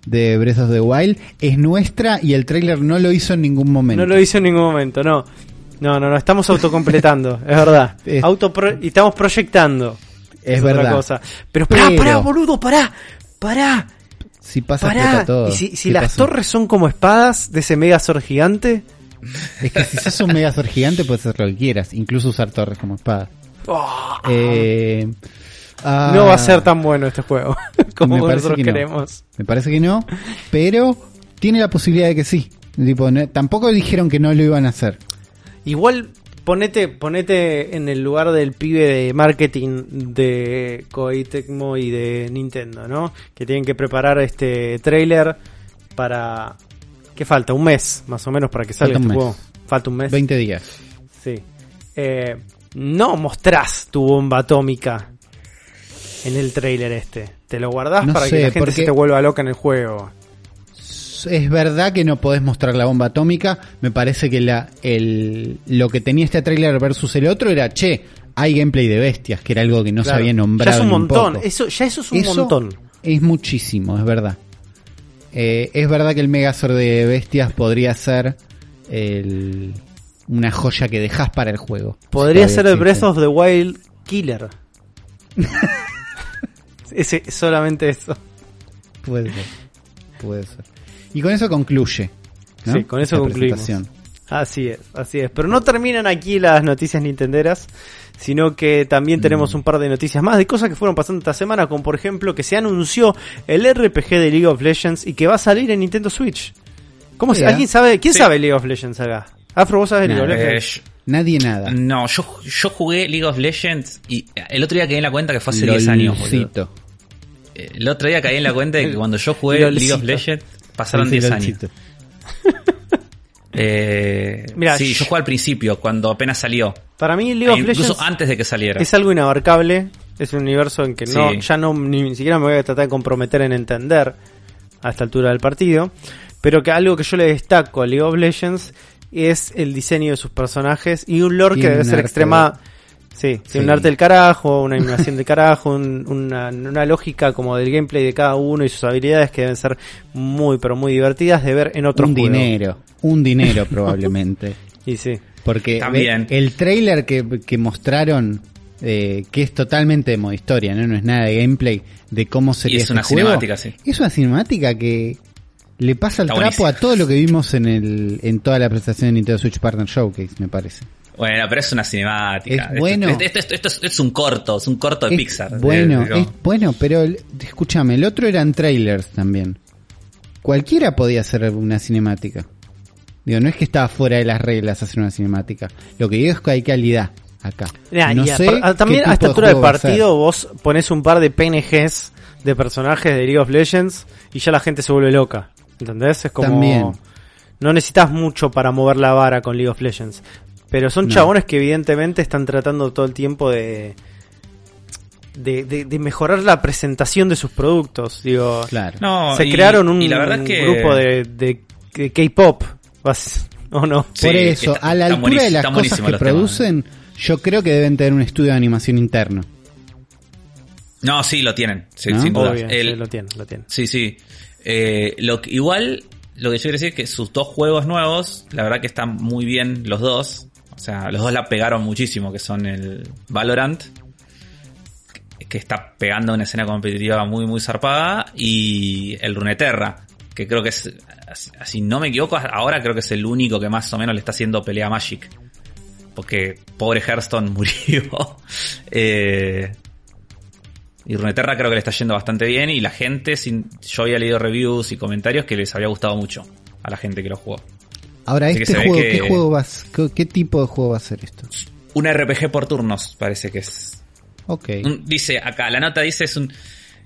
de Breath of the Wild es nuestra y el trailer no lo hizo en ningún momento. No lo hizo en ningún momento, no. No, no, no, estamos autocompletando, *laughs* es verdad. Es- Auto y estamos proyectando. Es otra verdad. cosa. Pero pará, Pero- pará, boludo, pará, pará, Si pasa pará. todo. Y si, si ¿Qué las pasó? torres son como espadas de ese Megazord gigante, Es que si sos un Megazord gigante puedes hacer lo que quieras, incluso usar torres como espada. *laughs* Eh, ah, no va a ser tan bueno este juego *laughs* como nosotros que no. queremos. Me parece que no, pero tiene la posibilidad de que sí. Tipo, no- tampoco dijeron que no lo iban a hacer. Igual ponete, ponete en el lugar del pibe de marketing de Koei Tecmo y de Nintendo, ¿no? Que tienen que preparar este trailer para... ¿Qué falta? Un mes, más o menos, para que salga este mes. juego. Falta un mes. 20 días. Sí. Eh, no mostrás tu bomba atómica en el trailer este. Te lo guardás No para sé, que la gente se te vuelva loca en el juego. Es verdad que no podés mostrar la bomba atómica. Me parece que la, el, lo que tenía este tráiler versus el otro era, che, hay gameplay de bestias, que era algo que no se Claro. había nombrado. Ya es un montón. Eso, ya eso es un Eso montón. Es muchísimo, es verdad. Eh, es verdad que el Megazord de bestias podría ser el- una joya que dejas para el juego. Podría Si ser el Breath of the Wild Killer. *laughs* Ese, solamente eso. Puede ser. Puede ser. Y con eso concluye. ¿no? Sí, con eso concluimos. Así es, así es. Pero no terminan aquí las noticias nintenderas, sino que también tenemos Mm. un par de noticias más de cosas que fueron pasando esta semana, como por ejemplo que se anunció el RPG de League of Legends y que va a salir en Nintendo Switch. ¿Cómo se-. ¿Alguien sabe? ¿Quién Sí. sabe League of Legends acá? Afro, ¿vos sabés League of Nah, Eh, Legends? yo- Nadie nada. no, yo, yo jugué League of Legends y el otro día caí en la cuenta que fue hace 10 años. boludo. Eh, El otro día caí en la cuenta de que cuando yo jugué *laughs* League of. Legends pasaron Parece 10 años. Eh, Mirá, sí, yo jugué al principio, cuando apenas salió. Para mí League of Incluso Legends antes de que saliera. es algo inabarcable, es un universo en que no, Sí. ya no ni siquiera me voy a tratar de comprometer en entender a esta altura del partido, pero que algo que yo le destaco a League of Legends es el diseño de sus personajes y un lore que debe ser extrema Sí, un arte del carajo, una animación del carajo, un- una, una lógica como del gameplay de cada uno y sus habilidades que deben ser muy, pero muy divertidas de ver en otros un dinero. Un dinero probablemente. *laughs* Y sí. Porque También. el trailer que, que mostraron, eh, que es totalmente de modo historia, ¿no? no es nada de gameplay, de cómo sería es este una juego, cinemática, sí. Es una cinemática que le pasa el Está trapo buenísimo. a todo lo que vimos en el en toda la presentación de Nintendo Switch Partner Showcase, me parece. Bueno, pero es una cinemática. Es bueno. Esto, esto- esto- esto es, es un corto, es un corto de Es Pixar. Bueno, es bueno, pero el- escúchame, el otro eran trailers también. Cualquiera podía hacer una cinemática. Digo, no es que estaba fuera de las reglas hacer una cinemática. Lo que digo es que hay calidad acá. No sé también a esta altura del partido vos pones un par de PNGs de personajes de League of Legends y ya la gente se vuelve loca. ¿Entendés? Es como... También. No necesitas mucho para mover la vara con League of Legends. Pero son No. chabones que evidentemente están tratando todo el tiempo de... De, de- de mejorar la presentación de sus productos. Digo, Claro. No, se y- crearon un, y la verdad es que- grupo de, de, de K-pop. vas- ¿O no? Sí, Por eso, está- a la altura de las cosas que temas. producen, yo creo que deben tener un estudio de animación interno. No, sí, lo tienen, sí, ¿No? sin duda. Obvio, El- sí, lo tiene, lo tiene. Sí, sí. Eh, lo que- igual, lo que yo quiero decir es que sus dos juegos nuevos, la verdad que están muy bien los dos. O sea, los dos la pegaron muchísimo, que son el Valorant, que está pegando una escena competitiva muy, muy zarpada, y el Runeterra, que creo que es, si no me equivoco, ahora creo que es el único que más o menos le está haciendo pelea a Magic. Porque pobre Hearthstone *laughs* murió. Eh, y Runeterra creo que le está yendo bastante bien y la gente, sin, yo había leído reviews y comentarios que les había gustado mucho a la gente que lo jugó. Ahora, Así este juego, que- ¿qué juego va a s- qué, qué tipo de juego va a ser esto? Un RPG por turnos, parece que es. Ok. Un- dice acá, la nota dice es un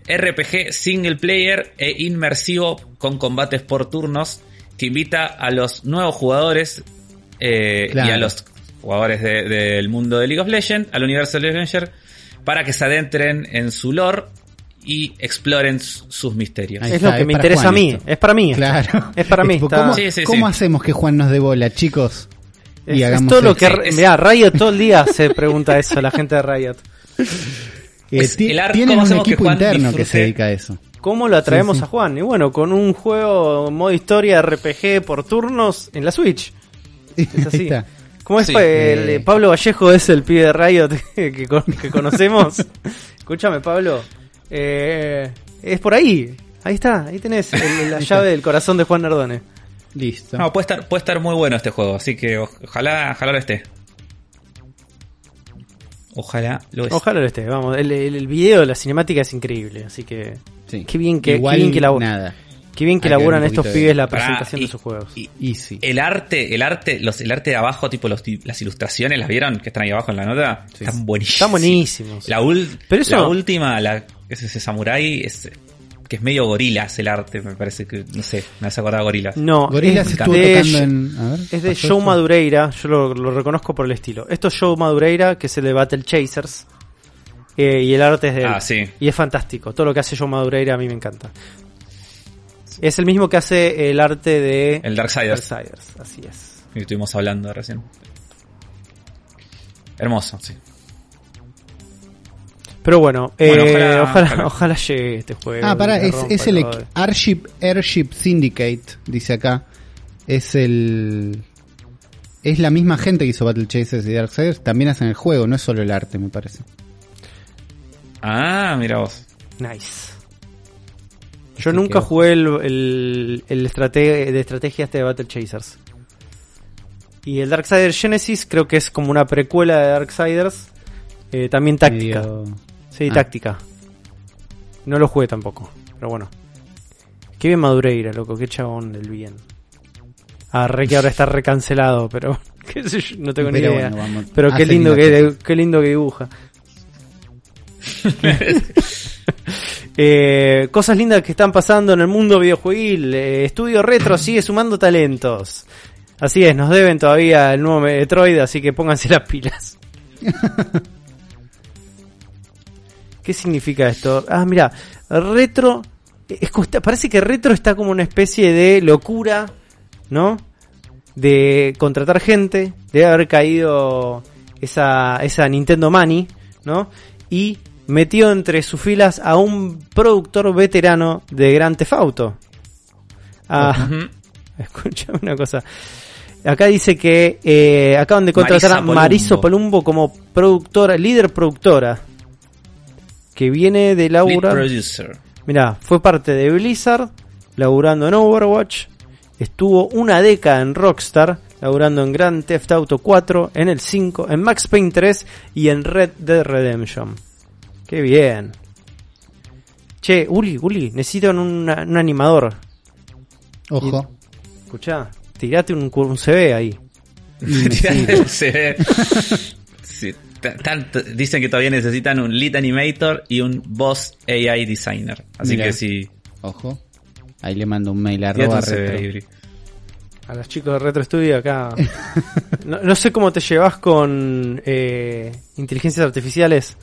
RPG single player e inmersivo con combates por turnos que invita a los nuevos jugadores eh, Claro. y a los jugadores de- del mundo de League of Legends, al universo de League of Legends, para que se adentren en su lore y exploren sus misterios. Ahí es está, lo que es me interesa Juan a mí. esto. Es para mí. esto. Claro. Es para mí. ¿Cómo, Sí, sí, cómo sí. hacemos que Juan nos dé bola, chicos? Es, Y es hagamos todo lo que. Mirá, Riot todo el día se pregunta eso, la gente de Riot. Eh, tienen ¿cómo un que equipo Juan interno que se dedica a eso. ¿Cómo lo atraemos Sí, sí. a Juan? Y bueno, con un juego modo historia RPG por turnos en la Switch. Es así. está. ¿Cómo es Sí, el, eh. Pablo Vallejo es el pibe de Riot *laughs* que, que conocemos? Escúchame, Pablo. Eh, es por ahí. Ahí está, ahí tenés el- la *laughs* llave del corazón de Juan Nardone. Listo. No, puede estar, puede estar muy bueno este juego, así que ojalá, ojalá lo esté. Ojalá lo esté. Ojalá lo esté, vamos. El, el, el video de la cinemática es increíble, así que. Sí. Qué bien que, Igual qué bien que, nada. qué bien que estos pibes la presentación y- de sus juegos. y- Easy. el arte, el arte, los, el arte de abajo, tipo los, ti- las ilustraciones, ¿las vieron? Que están ahí abajo en la nota. Sí. Están buenísimas. Están buenísimos. La, ul- Pero eso- la última, la, es ese samurai, es, que es medio gorilas el arte, me parece que, no sé, me hace acordar a gorilas. No, Gorilas es estuvo de, tocando en. A ver, es de ¿pasó Joe? Madureira, yo lo, lo reconozco por el estilo. Esto es Joe Madureira, que es el de Battle Chasers. eh, y el arte es de él. Ah, sí. Y es fantástico. Todo lo que hace Joe Madureira a mí me encanta. Es el mismo que hace el arte de El Darksiders, Darksiders, así es. que estuvimos hablando recién. Hermoso, sí. Pero bueno, Bueno, eh, ojalá- ojalá, ojalá. *laughs* ojalá llegue este juego. Ah, pará, es, es el Airship, Airship Syndicate, dice acá. Es el. Es la misma gente que hizo Battle Chasers y Darksiders. También hacen el juego, no es solo el arte, me parece. Ah, mira vos. Nice. Yo Así nunca que jugué el, el, el de estrategia este de Battle Chasers. Y el Darksiders Genesis creo que es como una precuela de Darksiders. eh, también táctica. Medio- Sí, Ah. táctica. No lo jugué tampoco, pero bueno. Qué bien Madureira, loco, qué chabón del bien. Ah, re que ahora está recancelado, pero *laughs* qué sé yo, no tengo ni idea. bueno, pero qué lindo que qué lindo que dibuja. *laughs* Eh, cosas lindas que están pasando en el mundo videojueguil. Eh, Estudio Retro sigue sumando talentos. Así es, nos deben todavía el nuevo Metroid, así que pónganse las pilas. *laughs* ¿Qué significa esto? Ah, mira, retro. es parece que retro está como una especie de locura, ¿no? De contratar gente, de haber caído esa, esa Nintendo Money, ¿no? Y metió entre sus filas a un productor veterano de Gran Theft Auto. Ah, Ujú. *laughs* Escúchame una cosa. Acá dice que eh, acaban de contratar Marisa a Mariso. Palumbo como productora, líder productora. Que viene de laburar. Mirá, fue parte de Blizzard, laburando en Overwatch. Estuvo una década en Rockstar, laburando en Grand Theft Auto 4, en el 5, en Max Payne 3 y en Red Dead Redemption. Qué bien. Che, Uli, Uli, necesitan un, un animador. Ojo. Escuchá, tirate un, un CV ahí. Se ve. Sí, ta- tanto- dicen que todavía necesitan un lead animator y un boss AI designer. Así que sí. Ojo. Ahí le mando un mail a arroba retro. A los chicos de Retro Studio acá. No, no sé cómo te llevas con eh, inteligencias artificiales.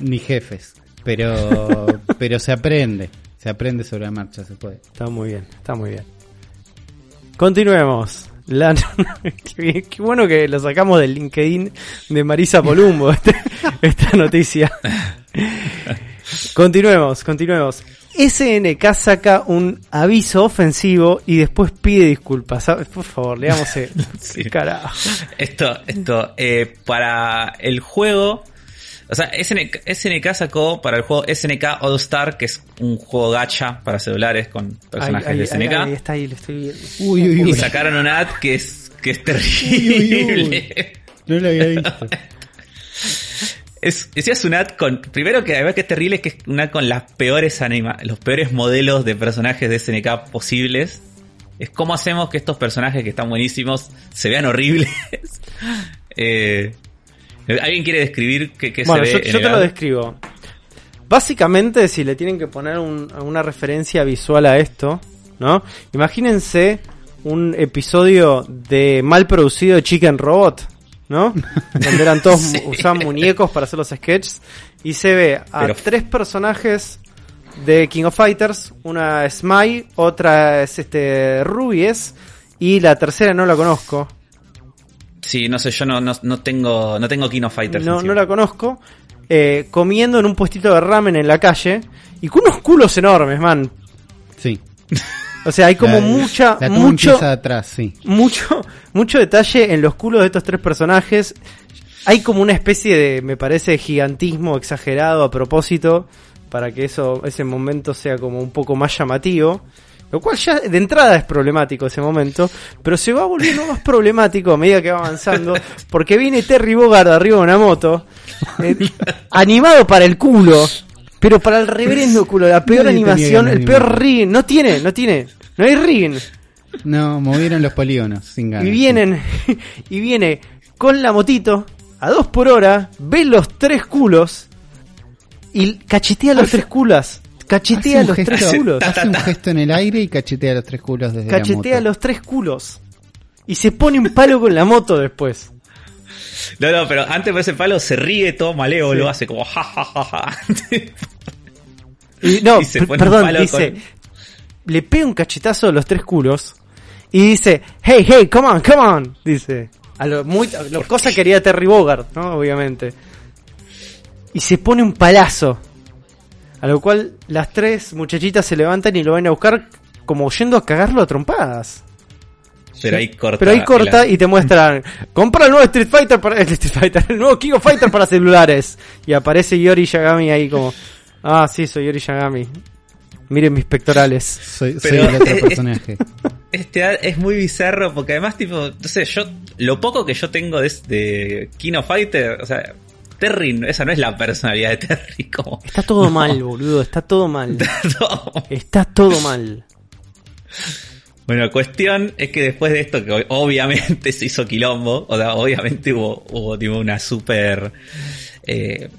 Ni jefes. Pero, *laughs* pero se aprende. Se aprende sobre la marcha, se puede. Está muy bien, está muy bien. Continuemos. La- *laughs* qué, qué bueno que lo sacamos del LinkedIn de Marisa Polumbo, *laughs* este- esta noticia. Continuemos, continuemos. SNK saca un aviso ofensivo y después pide disculpas. Por favor, leamos el *laughs* Sí. carajo. Esto, esto, eh, para el juego. O sea, SNK, SNK sacó para el juego SNK All Star, que es un juego gacha para celulares con personajes de SNK. ahí está ahí, lo estoy viendo. Uy, uy, uy. Y sacaron un ad que es, que es terrible. uy, uy. No lo había visto. Es, decías un ad con. Primero que además que es terrible es que es un ad con las peores anima, los peores modelos de personajes de SNK posibles. Es cómo hacemos que estos personajes que están buenísimos se vean horribles. *laughs* Eh, ¿Alguien quiere describir qué, qué Bueno, se yo, ve? en yo el te lo describo. Básicamente, si le tienen que poner un- una referencia visual a esto, ¿no? Imagínense un episodio de mal producido de Chicken Robot, ¿no? *laughs* Donde eran todos Sí. usaban muñecos para hacer los sketches y se ve a Pero- tres personajes de King of Fighters, una es Mai, otra es este Rubies y la tercera no la conozco. Sí, no sé, yo no, no, no tengo no tengo King of Fighters. no, encima. no la conozco, eh, comiendo en un puestito de ramen en la calle y con unos culos enormes, man. Sí. O sea, hay como La- mucha, la mucho, atrás, sí. mucho, mucho detalle en los culos de estos tres personajes. Hay como una especie de, me parece, gigantismo exagerado a propósito para que eso, ese momento sea como un poco más llamativo. Lo cual ya de entrada es problemático ese momento, pero se va volviendo más problemático a medida que va avanzando, porque viene Terry Bogard arriba de una moto, eh, *laughs* animado para el culo, pero para el reverendo culo, la peor Nadie animación, el peor rigging, no tiene, no tiene, no hay rigging. No, movieron los polígonos sin ganas. Y vienen, *laughs* y viene con la motito a dos por hora, ve los tres culos y cachetea los tres culos. Cachetea los gesto- tres culos. Hace un gesto en el aire y cachetea los tres culos desde Cachetea la moto. los tres culos. Y se pone un palo con la moto después. No, no, pero antes de ese palo se ríe todo malévolo, Sí. hace como ja, ja, ja, ja. Y, no, *laughs* Y se pone un perdón, palo dice. con- Le pega un cachetazo a los tres culos. Y dice, hey, hey, come on, come on. Dice. A lo muy, a lo cosa que haría Terry Bogard, ¿no? Obviamente. Y se pone un palazo. A lo cual las tres muchachitas se levantan y lo van a buscar como yendo a cagarlo a trompadas. Pero ahí corta. Pero ahí corta y te muestran, compra el nuevo Street Fighter para *laughs* el Street Fighter, el nuevo King of Fighter para celulares. Y aparece Yori Yagami ahí como, ah, sí, soy Yori Yagami. Miren mis pectorales. Soy, el otro *laughs* personaje. Este ad es muy bizarro porque además, tipo, no sé, yo, lo poco que yo tengo de, de Kino Fighter, o sea, Terry, esa no es la personalidad de Terry, *laughs* como. Está todo mal, boludo, está todo mal. Está todo mal. Bueno, cuestión es que después de esto, que obviamente *laughs* se hizo quilombo, o sea, obviamente hubo, hubo tipo, una super eh,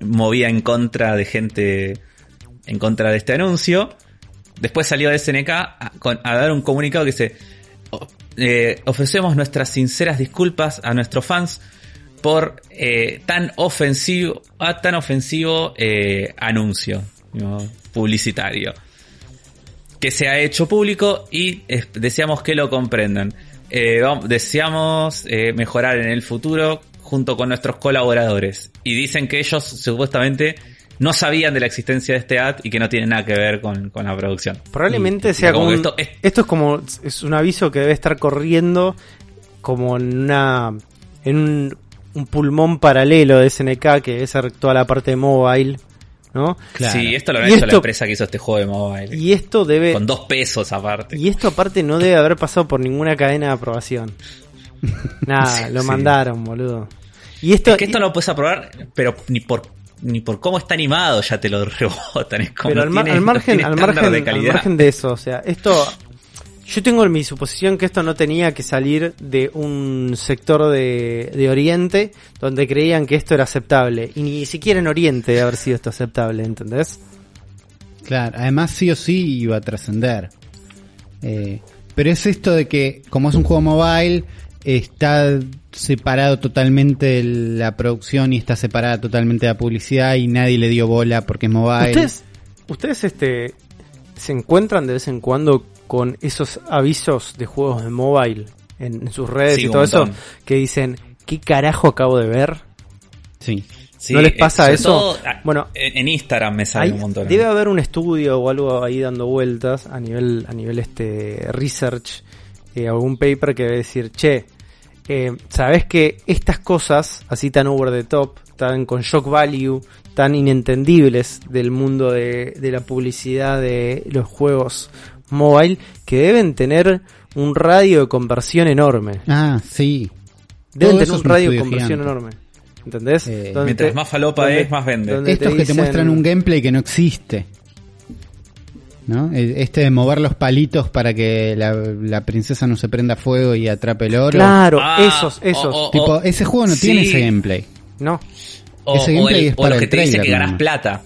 movida en contra de gente, en contra de este anuncio. Después salió SNK a, dar un comunicado que dice, "O- eh, ofrecemos nuestras sinceras disculpas a nuestros fans por eh, tan ofensivo, a tan ofensivo eh, anuncio ¿no? publicitario que se ha hecho público y deseamos que lo comprendan. Eh, deseamos mejorar en el futuro junto con nuestros colaboradores. Y dicen que ellos supuestamente no sabían de la existencia de este ad y que no tiene nada que ver con, con la producción. Probablemente Y- sea como esto esto, es- es como es un aviso que debe estar corriendo como en una en un, un pulmón paralelo de SNK que es toda la parte de mobile, ¿no? Claro. Sí, esto lo ha hecho la empresa que hizo este juego de mobile. Y esto debe con dos pesos aparte. y esto aparte no debe haber pasado por ninguna cadena de aprobación. *laughs* Nada, Sí, lo sí. mandaron, boludo. Y esto, es que esto no lo puedes aprobar, pero ni por ni por cómo está animado ya te lo *laughs* rebotan. Es como pero al, mar- tiene- al margen, al margen, de al calidad. margen de eso, o sea, esto yo tengo mi suposición que esto no tenía que salir de un sector de, de Oriente donde creían que esto era aceptable y ni siquiera en Oriente debe haber sido esto aceptable, ¿entendés? Claro, además sí o sí iba a trascender. Eh, pero es esto de que, como es un juego mobile, está separado totalmente de la producción y está separada totalmente de la publicidad y nadie le dio bola porque es mobile. Ustedes, ustedes este se encuentran de vez en cuando con esos avisos de juegos de mobile en, en sus redes Sí, y todo eso que dicen ¿qué carajo acabo de ver? Sí. Sí, ¿No les eh, pasa eso? todo, ah, Bueno, en, Instagram me sale un montón. debe haber un estudio o algo ahí dando vueltas a nivel a nivel este research eh, algún paper que debe decir che eh, sabes que estas cosas así tan over the top tan con shock value tan inentendibles del mundo de, de la publicidad de los juegos mobile que deben tener un radio de conversión enorme Ah, sí. deben Todo tener un radio de conversión gigante. enorme ¿entendés? Eh, Mientras te- más falopa donde- es, más vende. Estos que te muestran un gameplay que no existe. ¿No? Eh, Este de mover los palitos para que la, la princesa no se prenda fuego y atrape el oro. Claro, Ah, esos, esos. Tipo, ese juego no sí. tiene ese gameplay. No. O, ese o gameplay el- es o para los que el te trailer que nomás. plata.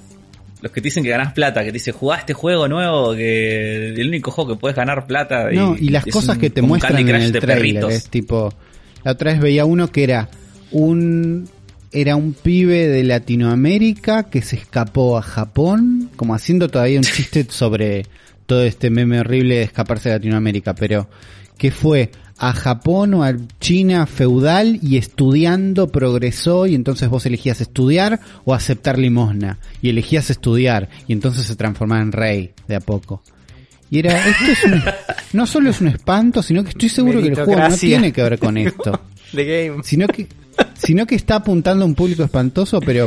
Los que te dicen que ganás plata, que te dicen jugá este juego nuevo, que el único juego que puedes ganar plata. No, y las cosas un- que te muestran en el de trailer perritos. es tipo, la otra vez veía uno que era un era un pibe de Latinoamérica que se escapó a Japón, como haciendo todavía un chiste sobre todo este meme horrible de escaparse de Latinoamérica, pero que fue a Japón o a China feudal y estudiando progresó y entonces vos elegías estudiar o aceptar limosna y elegías estudiar y entonces se transformaba en rey de a poco. Y era, esto es un, *laughs* no solo es un espanto, sino que estoy seguro que el juego no tiene que ver con esto, *laughs* The Game. sino que, sino que está apuntando a un público espantoso, pero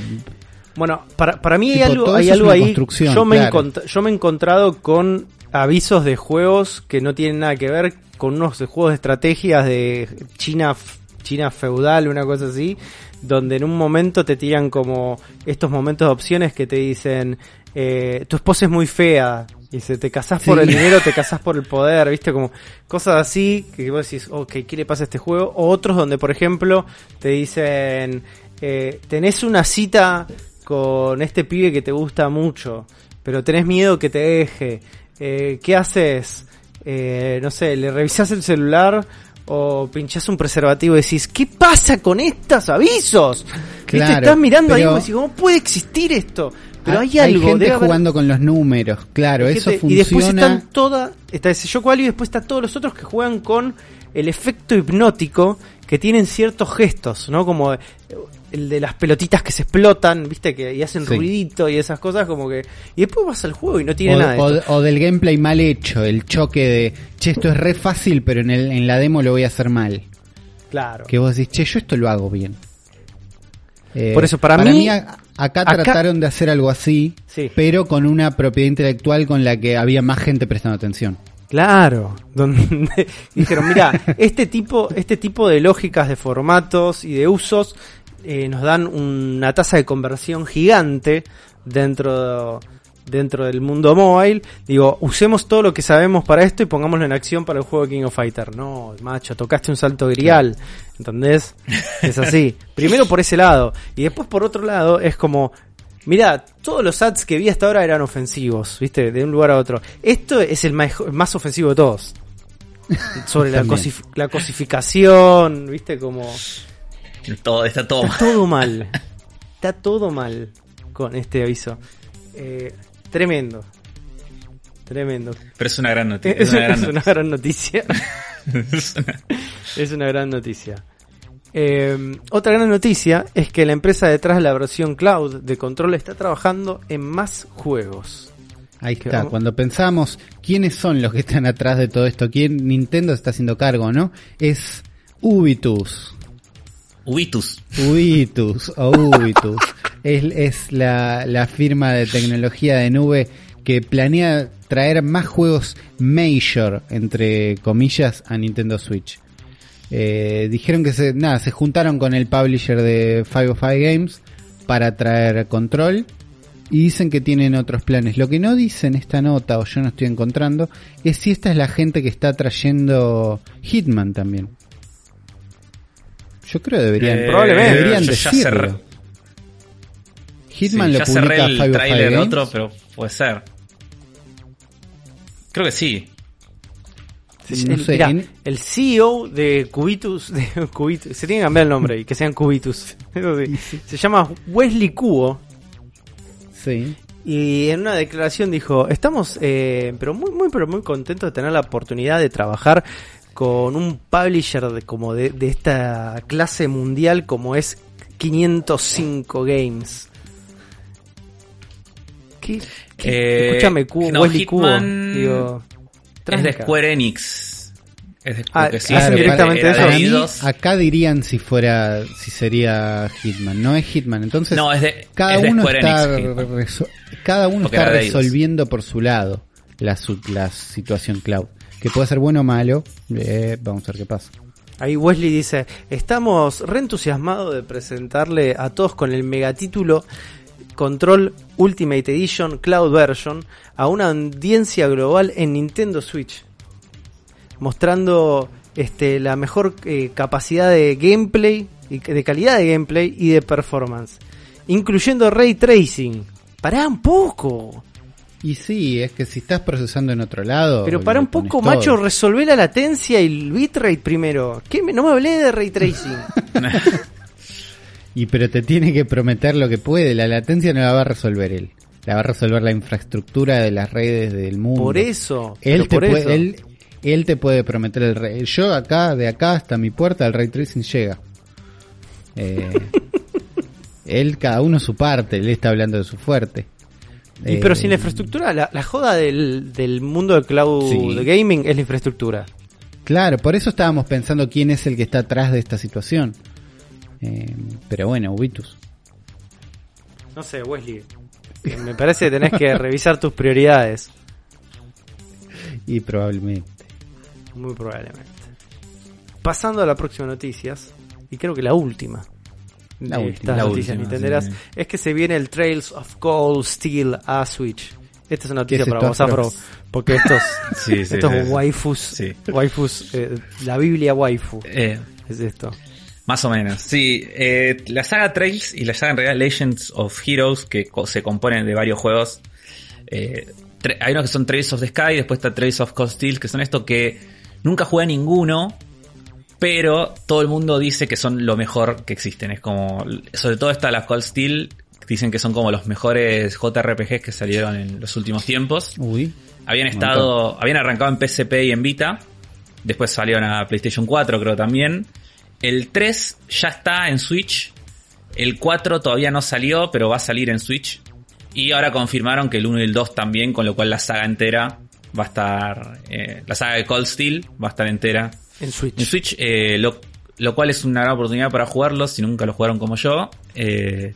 Bueno, para, para mí hay algo, hay algo ahí. yo, me claro. yo me he encontrado con avisos de juegos que no tienen nada que ver con unos juegos de estrategias de China, China feudal, una cosa así, donde en un momento te tiran como estos momentos de opciones que te dicen, eh, tu esposa es muy fea, y se te casás por el dinero, te *laughs* casás por el poder, viste, como cosas así que vos decís, ok, ¿qué le pasa a este juego? O otros donde, por ejemplo, te dicen, eh, tenés una cita con este pibe que te gusta mucho, pero tenés miedo que te deje. Eh, ¿Qué haces? Eh, no sé, le revisás el celular o pinchás un preservativo y decís, ¿qué pasa con estos avisos? ¿Viste? Claro, Estás mirando ahí y decís, ¿cómo puede existir esto? Pero hay, hay algo. gente haber- jugando con los números, claro, hay eso gente- Y después funciona. están todas, está ese Yoko Alio y después está todos los otros que juegan con el efecto hipnótico que tienen ciertos gestos, ¿no? Como el de las pelotitas que se explotan, ¿viste? que Y hacen Sí. ruidito y esas cosas como que... Y después vas al juego y no tiene O, nada de o- esto. o del gameplay mal hecho, el choque de, che, esto es re fácil, pero en, el, en la demo lo voy a hacer mal. Claro. Que vos decís, che, yo esto lo hago bien. Eh, Por eso, para mí- a- acá, acá- trataron de hacer algo así, Sí. pero con una propiedad intelectual con la que había más gente prestando atención. Claro, *laughs* donde dijeron, mira, este tipo, este tipo de lógicas de formatos y de usos eh, nos dan una tasa de conversión gigante dentro dentro del mundo mobile. Digo, usemos todo lo que sabemos para esto y pongámoslo en acción para el juego King of Fighter. No, macho, tocaste un salto grial, ¿entendés? Es así. *laughs* Primero por ese lado y después por otro lado es como Mirá, todos los ads que vi hasta ahora eran ofensivos, ¿viste? De un lugar a otro. Esto es el más, ofensivo de todos. *laughs* Sobre la, cosif- la cosificación, ¿viste? Como... *laughs* Todo, está todo Está todo mal. *laughs* Está todo mal con este aviso. Eh, tremendo. Tremendo. Pero es una gran noticia. *laughs* Es, Es, una gran es una noticia. gran noticia. Es una- Es una gran noticia. Eh, otra gran noticia es que la empresa detrás de la versión cloud de Control está trabajando en más juegos. Ahí está, vamos- cuando pensamos quiénes son los que están atrás de todo esto, quién Nintendo se está haciendo cargo, ¿no? Es Ubitus. Ubitus. Ubitus Ubitus. es es la, la firma de tecnología de nube que planea traer más juegos major, entre comillas, a Nintendo Switch. Eh, dijeron que se, nada, se juntaron con el publisher de 505 Games para traer control y dicen que tienen otros planes. Lo que no dice en esta nota, o yo no estoy encontrando, es si esta es la gente que está trayendo Hitman también. Yo creo que deberían, Eh, probablemente. deberían decirlo. cerré- Hitman Sí, lo ya cerré publica el 505 tráiler Games. otro, pero puede ser. Creo que sí. No El- sé, mirá, en- el CEO de Cubitus, *laughs* de Cubitus, se tiene que cambiar el nombre y que sean Cubitus. *laughs* Sí. Se llama Wesley Cubo Sí. y en una declaración dijo, estamos eh, pero muy muy pero muy contentos de tener la oportunidad de trabajar con un publisher de, como de, de esta clase mundial como es 505 Games. ¿Qué? qué- Eh, Escúchame, Cubo, no, Wesley Cubo. Digo, Es de. Square Enix. Es de, Ah, sí, directamente era eso. de mí, acá dirían si fuera, si sería Hitman. No es Hitman. Entonces, No, es de, cada es uno está, Enix. Cada uno Porque está resolviendo por su lado la, su- la situación cloud. Que puede ser bueno o malo. eh, vamos a ver qué pasa. Ahí Wesley dice, estamos reentusiasmados de presentarle a todos con el megatítulo Control Ultimate Edition Cloud Version a una audiencia global en Nintendo Switch, mostrando este, la mejor eh, capacidad de gameplay, de calidad de gameplay y de performance, incluyendo ray tracing. Pará un poco. Y sí, es que si estás procesando en otro lado. Pero para un poco, todo. macho, resolvé la latencia y el bitrate primero. ¿Qué me- no me hablé de ray tracing. *laughs* Y pero te tiene que prometer lo que puede. La latencia no la va a resolver él. La va a resolver la infraestructura de las redes del mundo. Por eso. Él te, por puede, eso. él, él te puede prometer el rey. Yo acá, de acá hasta mi puerta, el ray tracing llega. Eh, *laughs* él, cada uno su parte, él está hablando de su fuerte. Y Eh, pero sin la infraestructura, la, la joda del, del mundo del cloud Sí. de gaming es la infraestructura. Claro, por eso estábamos pensando quién es el que está atrás de esta situación. Eh, pero bueno, Ubitus. No sé, Wesley. Me parece que tenés que *laughs* revisar tus prioridades. Y probablemente. Muy probablemente. Pasando a la próxima noticias, y creo que la última. La de última, estas la noticias última, nintenderas, sí. es que se viene el Trails of Gold Steel a Switch. Esta es una ¿Qué noticia para vos, Afro, porque *laughs* estos, Sí, sí, estos waifus, waifus, eh, la Biblia waifu, Eh, es esto. Más o menos, sí. eh, la saga Trails y la saga en realidad Legends of Heroes, que co- se componen de varios juegos. hay unos que son Trails of the Sky, después está Trails of Cold Steel, que son estos que nunca jugué a ninguno, pero todo el mundo dice que son lo mejor que existen. Es como, sobre todo está la Cold Steel, dicen que son como los mejores JRPGs que salieron en los últimos tiempos. Uy. Habían estado, habían arrancado en PSP y en Vita. Después salieron a PlayStation 4, creo también. El 3 ya está en Switch. El 4 todavía no salió, pero va a salir en Switch. Y ahora confirmaron que el 1 y el 2 también, con lo cual la saga entera va a estar. eh, la saga de Cold Steel va a estar entera En Switch. en Switch, eh, lo, lo cual es una gran oportunidad para jugarlos si nunca lo jugaron como yo. Eh,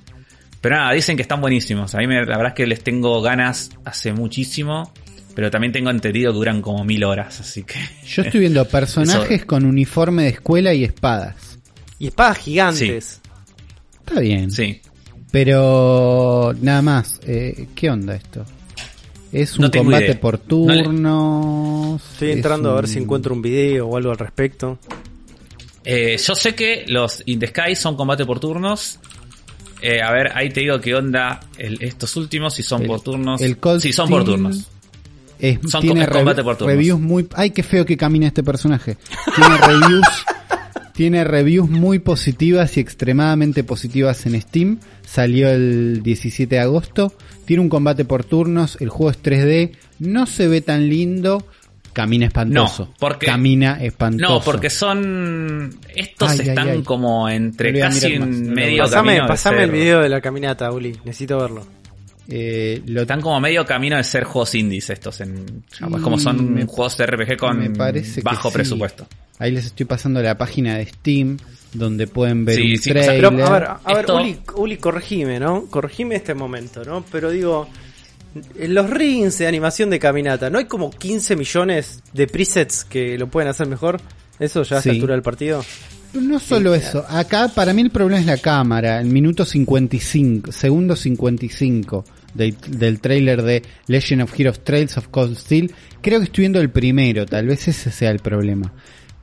pero nada, dicen que están buenísimos. A mí me- la verdad es que les tengo ganas hace muchísimo. Pero también tengo entendido que duran como mil horas, así que... *laughs* Yo estoy viendo *laughs* personajes con uniforme de escuela y espadas. Y espadas gigantes. Está bien. Sí. Pero nada más. Eh, ¿Qué onda esto? ¿Es un No combate idea. por No le- turnos? Estoy ¿Es entrando a ver si encuentro un video o algo al respecto. Eh, yo sé que los In the Sky son combate por turnos. Eh, a ver, ahí te digo qué onda el- estos últimos, si son El- por turnos. el Cold sí, son por turnos. Es- Son tiene combate por turnos. reviews muy... Ay, qué feo que camina este personaje. Tiene *laughs* reviews... tiene reviews muy positivas y extremadamente positivas en Steam. Salió el 17 de agosto. Tiene un combate por turnos. El juego es 3D. No se ve tan lindo. Camina espantoso. No, porque- Camina espantoso. No, porque son. Estos Ay, están ay. como entre casi en medio Pasame, camino. pasame el video de la caminata, Uli. Necesito verlo. Eh, lo Están como medio camino de ser juegos indies estos. En, como son juegos de RPG con me parece que bajo sí. presupuesto. Ahí les estoy pasando la página de Steam donde pueden ver Sí, un sí, o sea, trailer. Pero, a ver, a ver, Uli, Uli, corregime, ¿no? Corregime este momento, ¿no? Pero digo, en los rings de animación de caminata, ¿no hay como 15 millones de presets que lo pueden hacer mejor? ¿Eso ya a esta Sí. altura del partido? No solo eso, acá para mí el problema es la cámara, el minuto 55, segundo 55 del, del trailer de Legend of Heroes Trails of Cold Steel. Creo que estoy viendo el primero, tal vez ese sea el problema.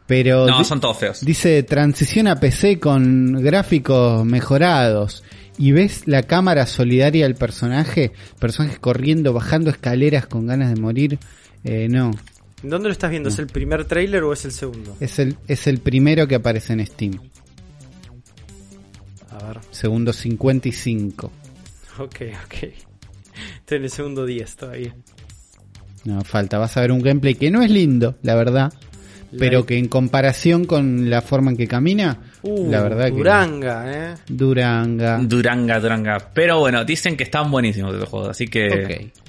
Pero No, son todos feos. dice transición a PC con gráficos mejorados. Y ves la cámara solidaria del personaje, personajes corriendo, bajando escaleras con ganas de morir. Eh, no, ¿Dónde lo estás viendo? ¿Es el primer trailer o es el segundo? es el, es el primero que aparece en Steam. A ver, Segundo 55. ok, ok. Estoy en el segundo 10 todavía. No, falta. Vas a ver un gameplay que no es lindo, la verdad. Pero que en comparación con la forma en que camina, Uh, la verdad Duranga, ¿eh? que... Duranga. Duranga, Duranga. Pero bueno, dicen que están buenísimos estos juegos, así que ok.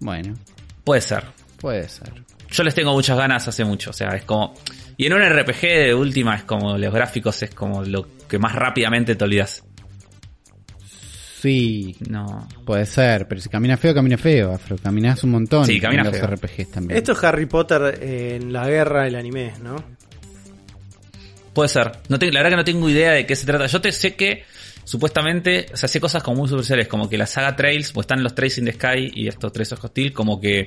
Bueno, puede ser. puede ser. Yo les tengo muchas ganas hace mucho, o sea, es como... Y en un RPG de última es como los gráficos es como lo que más rápidamente te olvidas. Sí, No. puede ser. Pero si camina feo, camina feo, Afro. Caminas un montón. Sí, camina en los feo. RPGs también. Esto es Harry Potter en la guerra del anime, ¿no? Puede ser. No tengo, la verdad que no tengo idea de qué se trata. Yo te sé que supuestamente, o sea, sé cosas como muy superficiales, como que la saga Trails, pues están los Trails in the Sky y estos Trails of Hostile, como que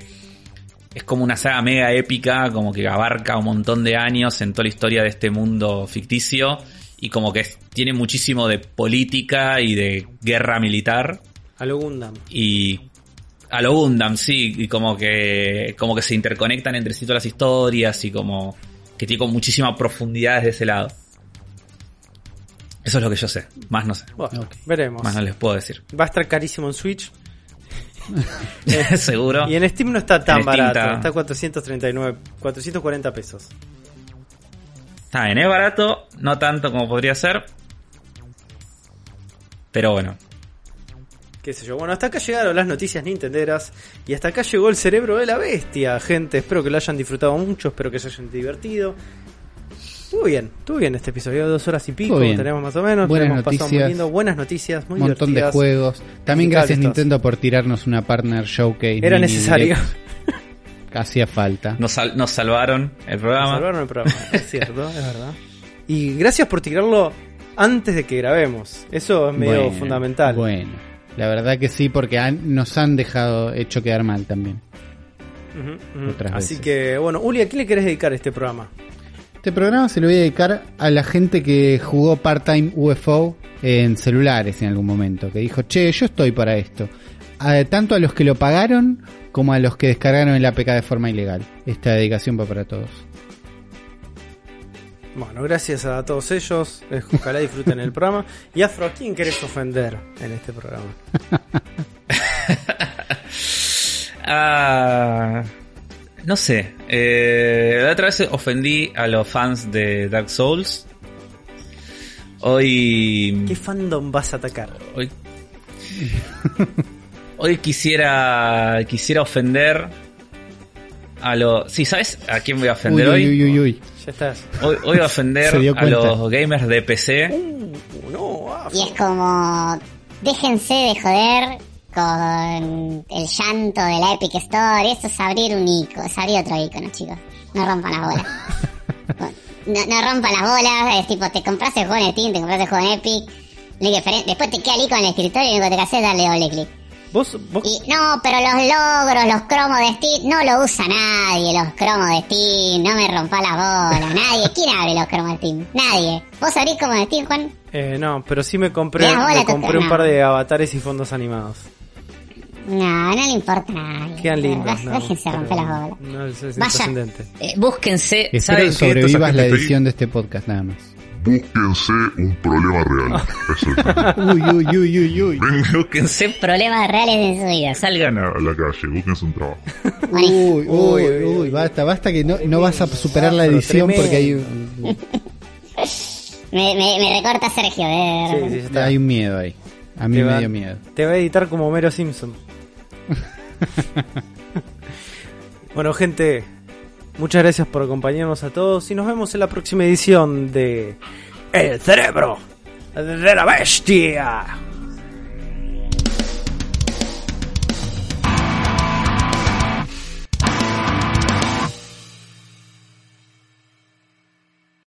es como una saga mega épica, como que abarca un montón de años en toda la historia de este mundo ficticio y como que tiene muchísimo de política y de guerra militar A lo Gundam. y a lo Gundam, sí, y como que como que se interconectan entre sí todas las historias y como que tiene con muchísima profundidad desde ese lado. Eso es lo que yo sé, más no sé, Bueno, veremos. más no les puedo decir. Va a estar carísimo en Switch. *laughs* Seguro. Y en Steam no está tan En barato. está- Está 439, 440 pesos. Está bien, es barato, no tanto como podría ser. Pero bueno, Qué sé yo. Bueno, hasta acá llegaron las noticias nintenderas. Y hasta acá llegó el cerebro de la bestia, gente. Espero que lo hayan disfrutado mucho. Espero que se hayan divertido. Estuvo bien, estuvo bien este episodio. Dos horas y pico tenemos más o menos. Buenas Tenemos pasado muy noticias. lindo. Buenas noticias, muy un montón de juegos. También gracias. Nintendo por tirarnos una partner showcase. Era necesario. direct. Hacía falta. Nos, sal- nos salvaron el programa. Salvaron el programa, es cierto, es verdad. Y gracias por tirarlo antes de que grabemos. Eso es medio Bueno, fundamental. Bueno, la verdad que sí, porque han- nos han dejado hecho quedar mal también. Ujú. Otras Así veces. que, bueno, Uli, ¿a qué le querés dedicar este programa? Este programa se lo voy a dedicar a la gente que jugó part-time UFO en celulares en algún momento, que dijo, che, yo estoy para esto. A- tanto a los que lo pagaron como a los que descargaron el APK de forma ilegal. Esta dedicación va para todos. Bueno, gracias a todos ellos. eh, Ojalá disfruten el programa. Y Afro, ¿a quién querés ofender en este programa? *laughs* Ah, no sé. Eh, la otra vez ofendí a los fans de Dark Souls. Hoy. ¿Qué fandom vas a atacar? Hoy. *laughs* Hoy quisiera. Quisiera ofender. A los. Sí, ¿sabes a quién voy a ofender uy, hoy? uy, uy, uy. Ya estás. Hoy, hoy voy a ofender *laughs* a los gamers de PC. Uh, no, Afro. Y es como, déjense de joder con el llanto de la Epic Store. Esto es abrir un icono, es abrir otro icono, chicos. No rompan las bolas. *laughs* no, no rompan las bolas. Es tipo, te compras el juego en Steam, te compras el juego en Epic. Después te queda el icono en el escritorio y lo único que te haces es darle doble clic. Vos, vos Y no, pero los logros, los cromos de Steam, no lo usa nadie, los cromos de Steam, no me rompa las bolas, nadie. *laughs* ¿Quién abre los cromos de Steam? Nadie. ¿Vos abrís como de Steam, Juan? Eh, no, pero sí me compré, Me bola compré un par de avatares y fondos animados. No, no le importa a nadie. Quedan lindos. No, Déjense romper las bolas. No, es, es Vaya. Eh, búsquense. Espero ¿saben que sobrevivas la edición de este podcast nada más. Búsquense un problema real. Eso es. *laughs* Uy, uy, uy, uy, uy. Vengan Búsquense Problemas reales en su vida. Salgan a la calle, búsquense un trabajo. Uy, uy, Uy, basta, basta que no, no vas a superar la edición porque hay un, *laughs* Me, me, me recorta Sergio, eh. Sí, sí, hay un miedo ahí. A mí Te me va- dio miedo. Te va a editar como Homero Simpson. *laughs* bueno, gente, muchas gracias por acompañarnos a todos y nos vemos en la próxima edición de El cerebro de la bestia.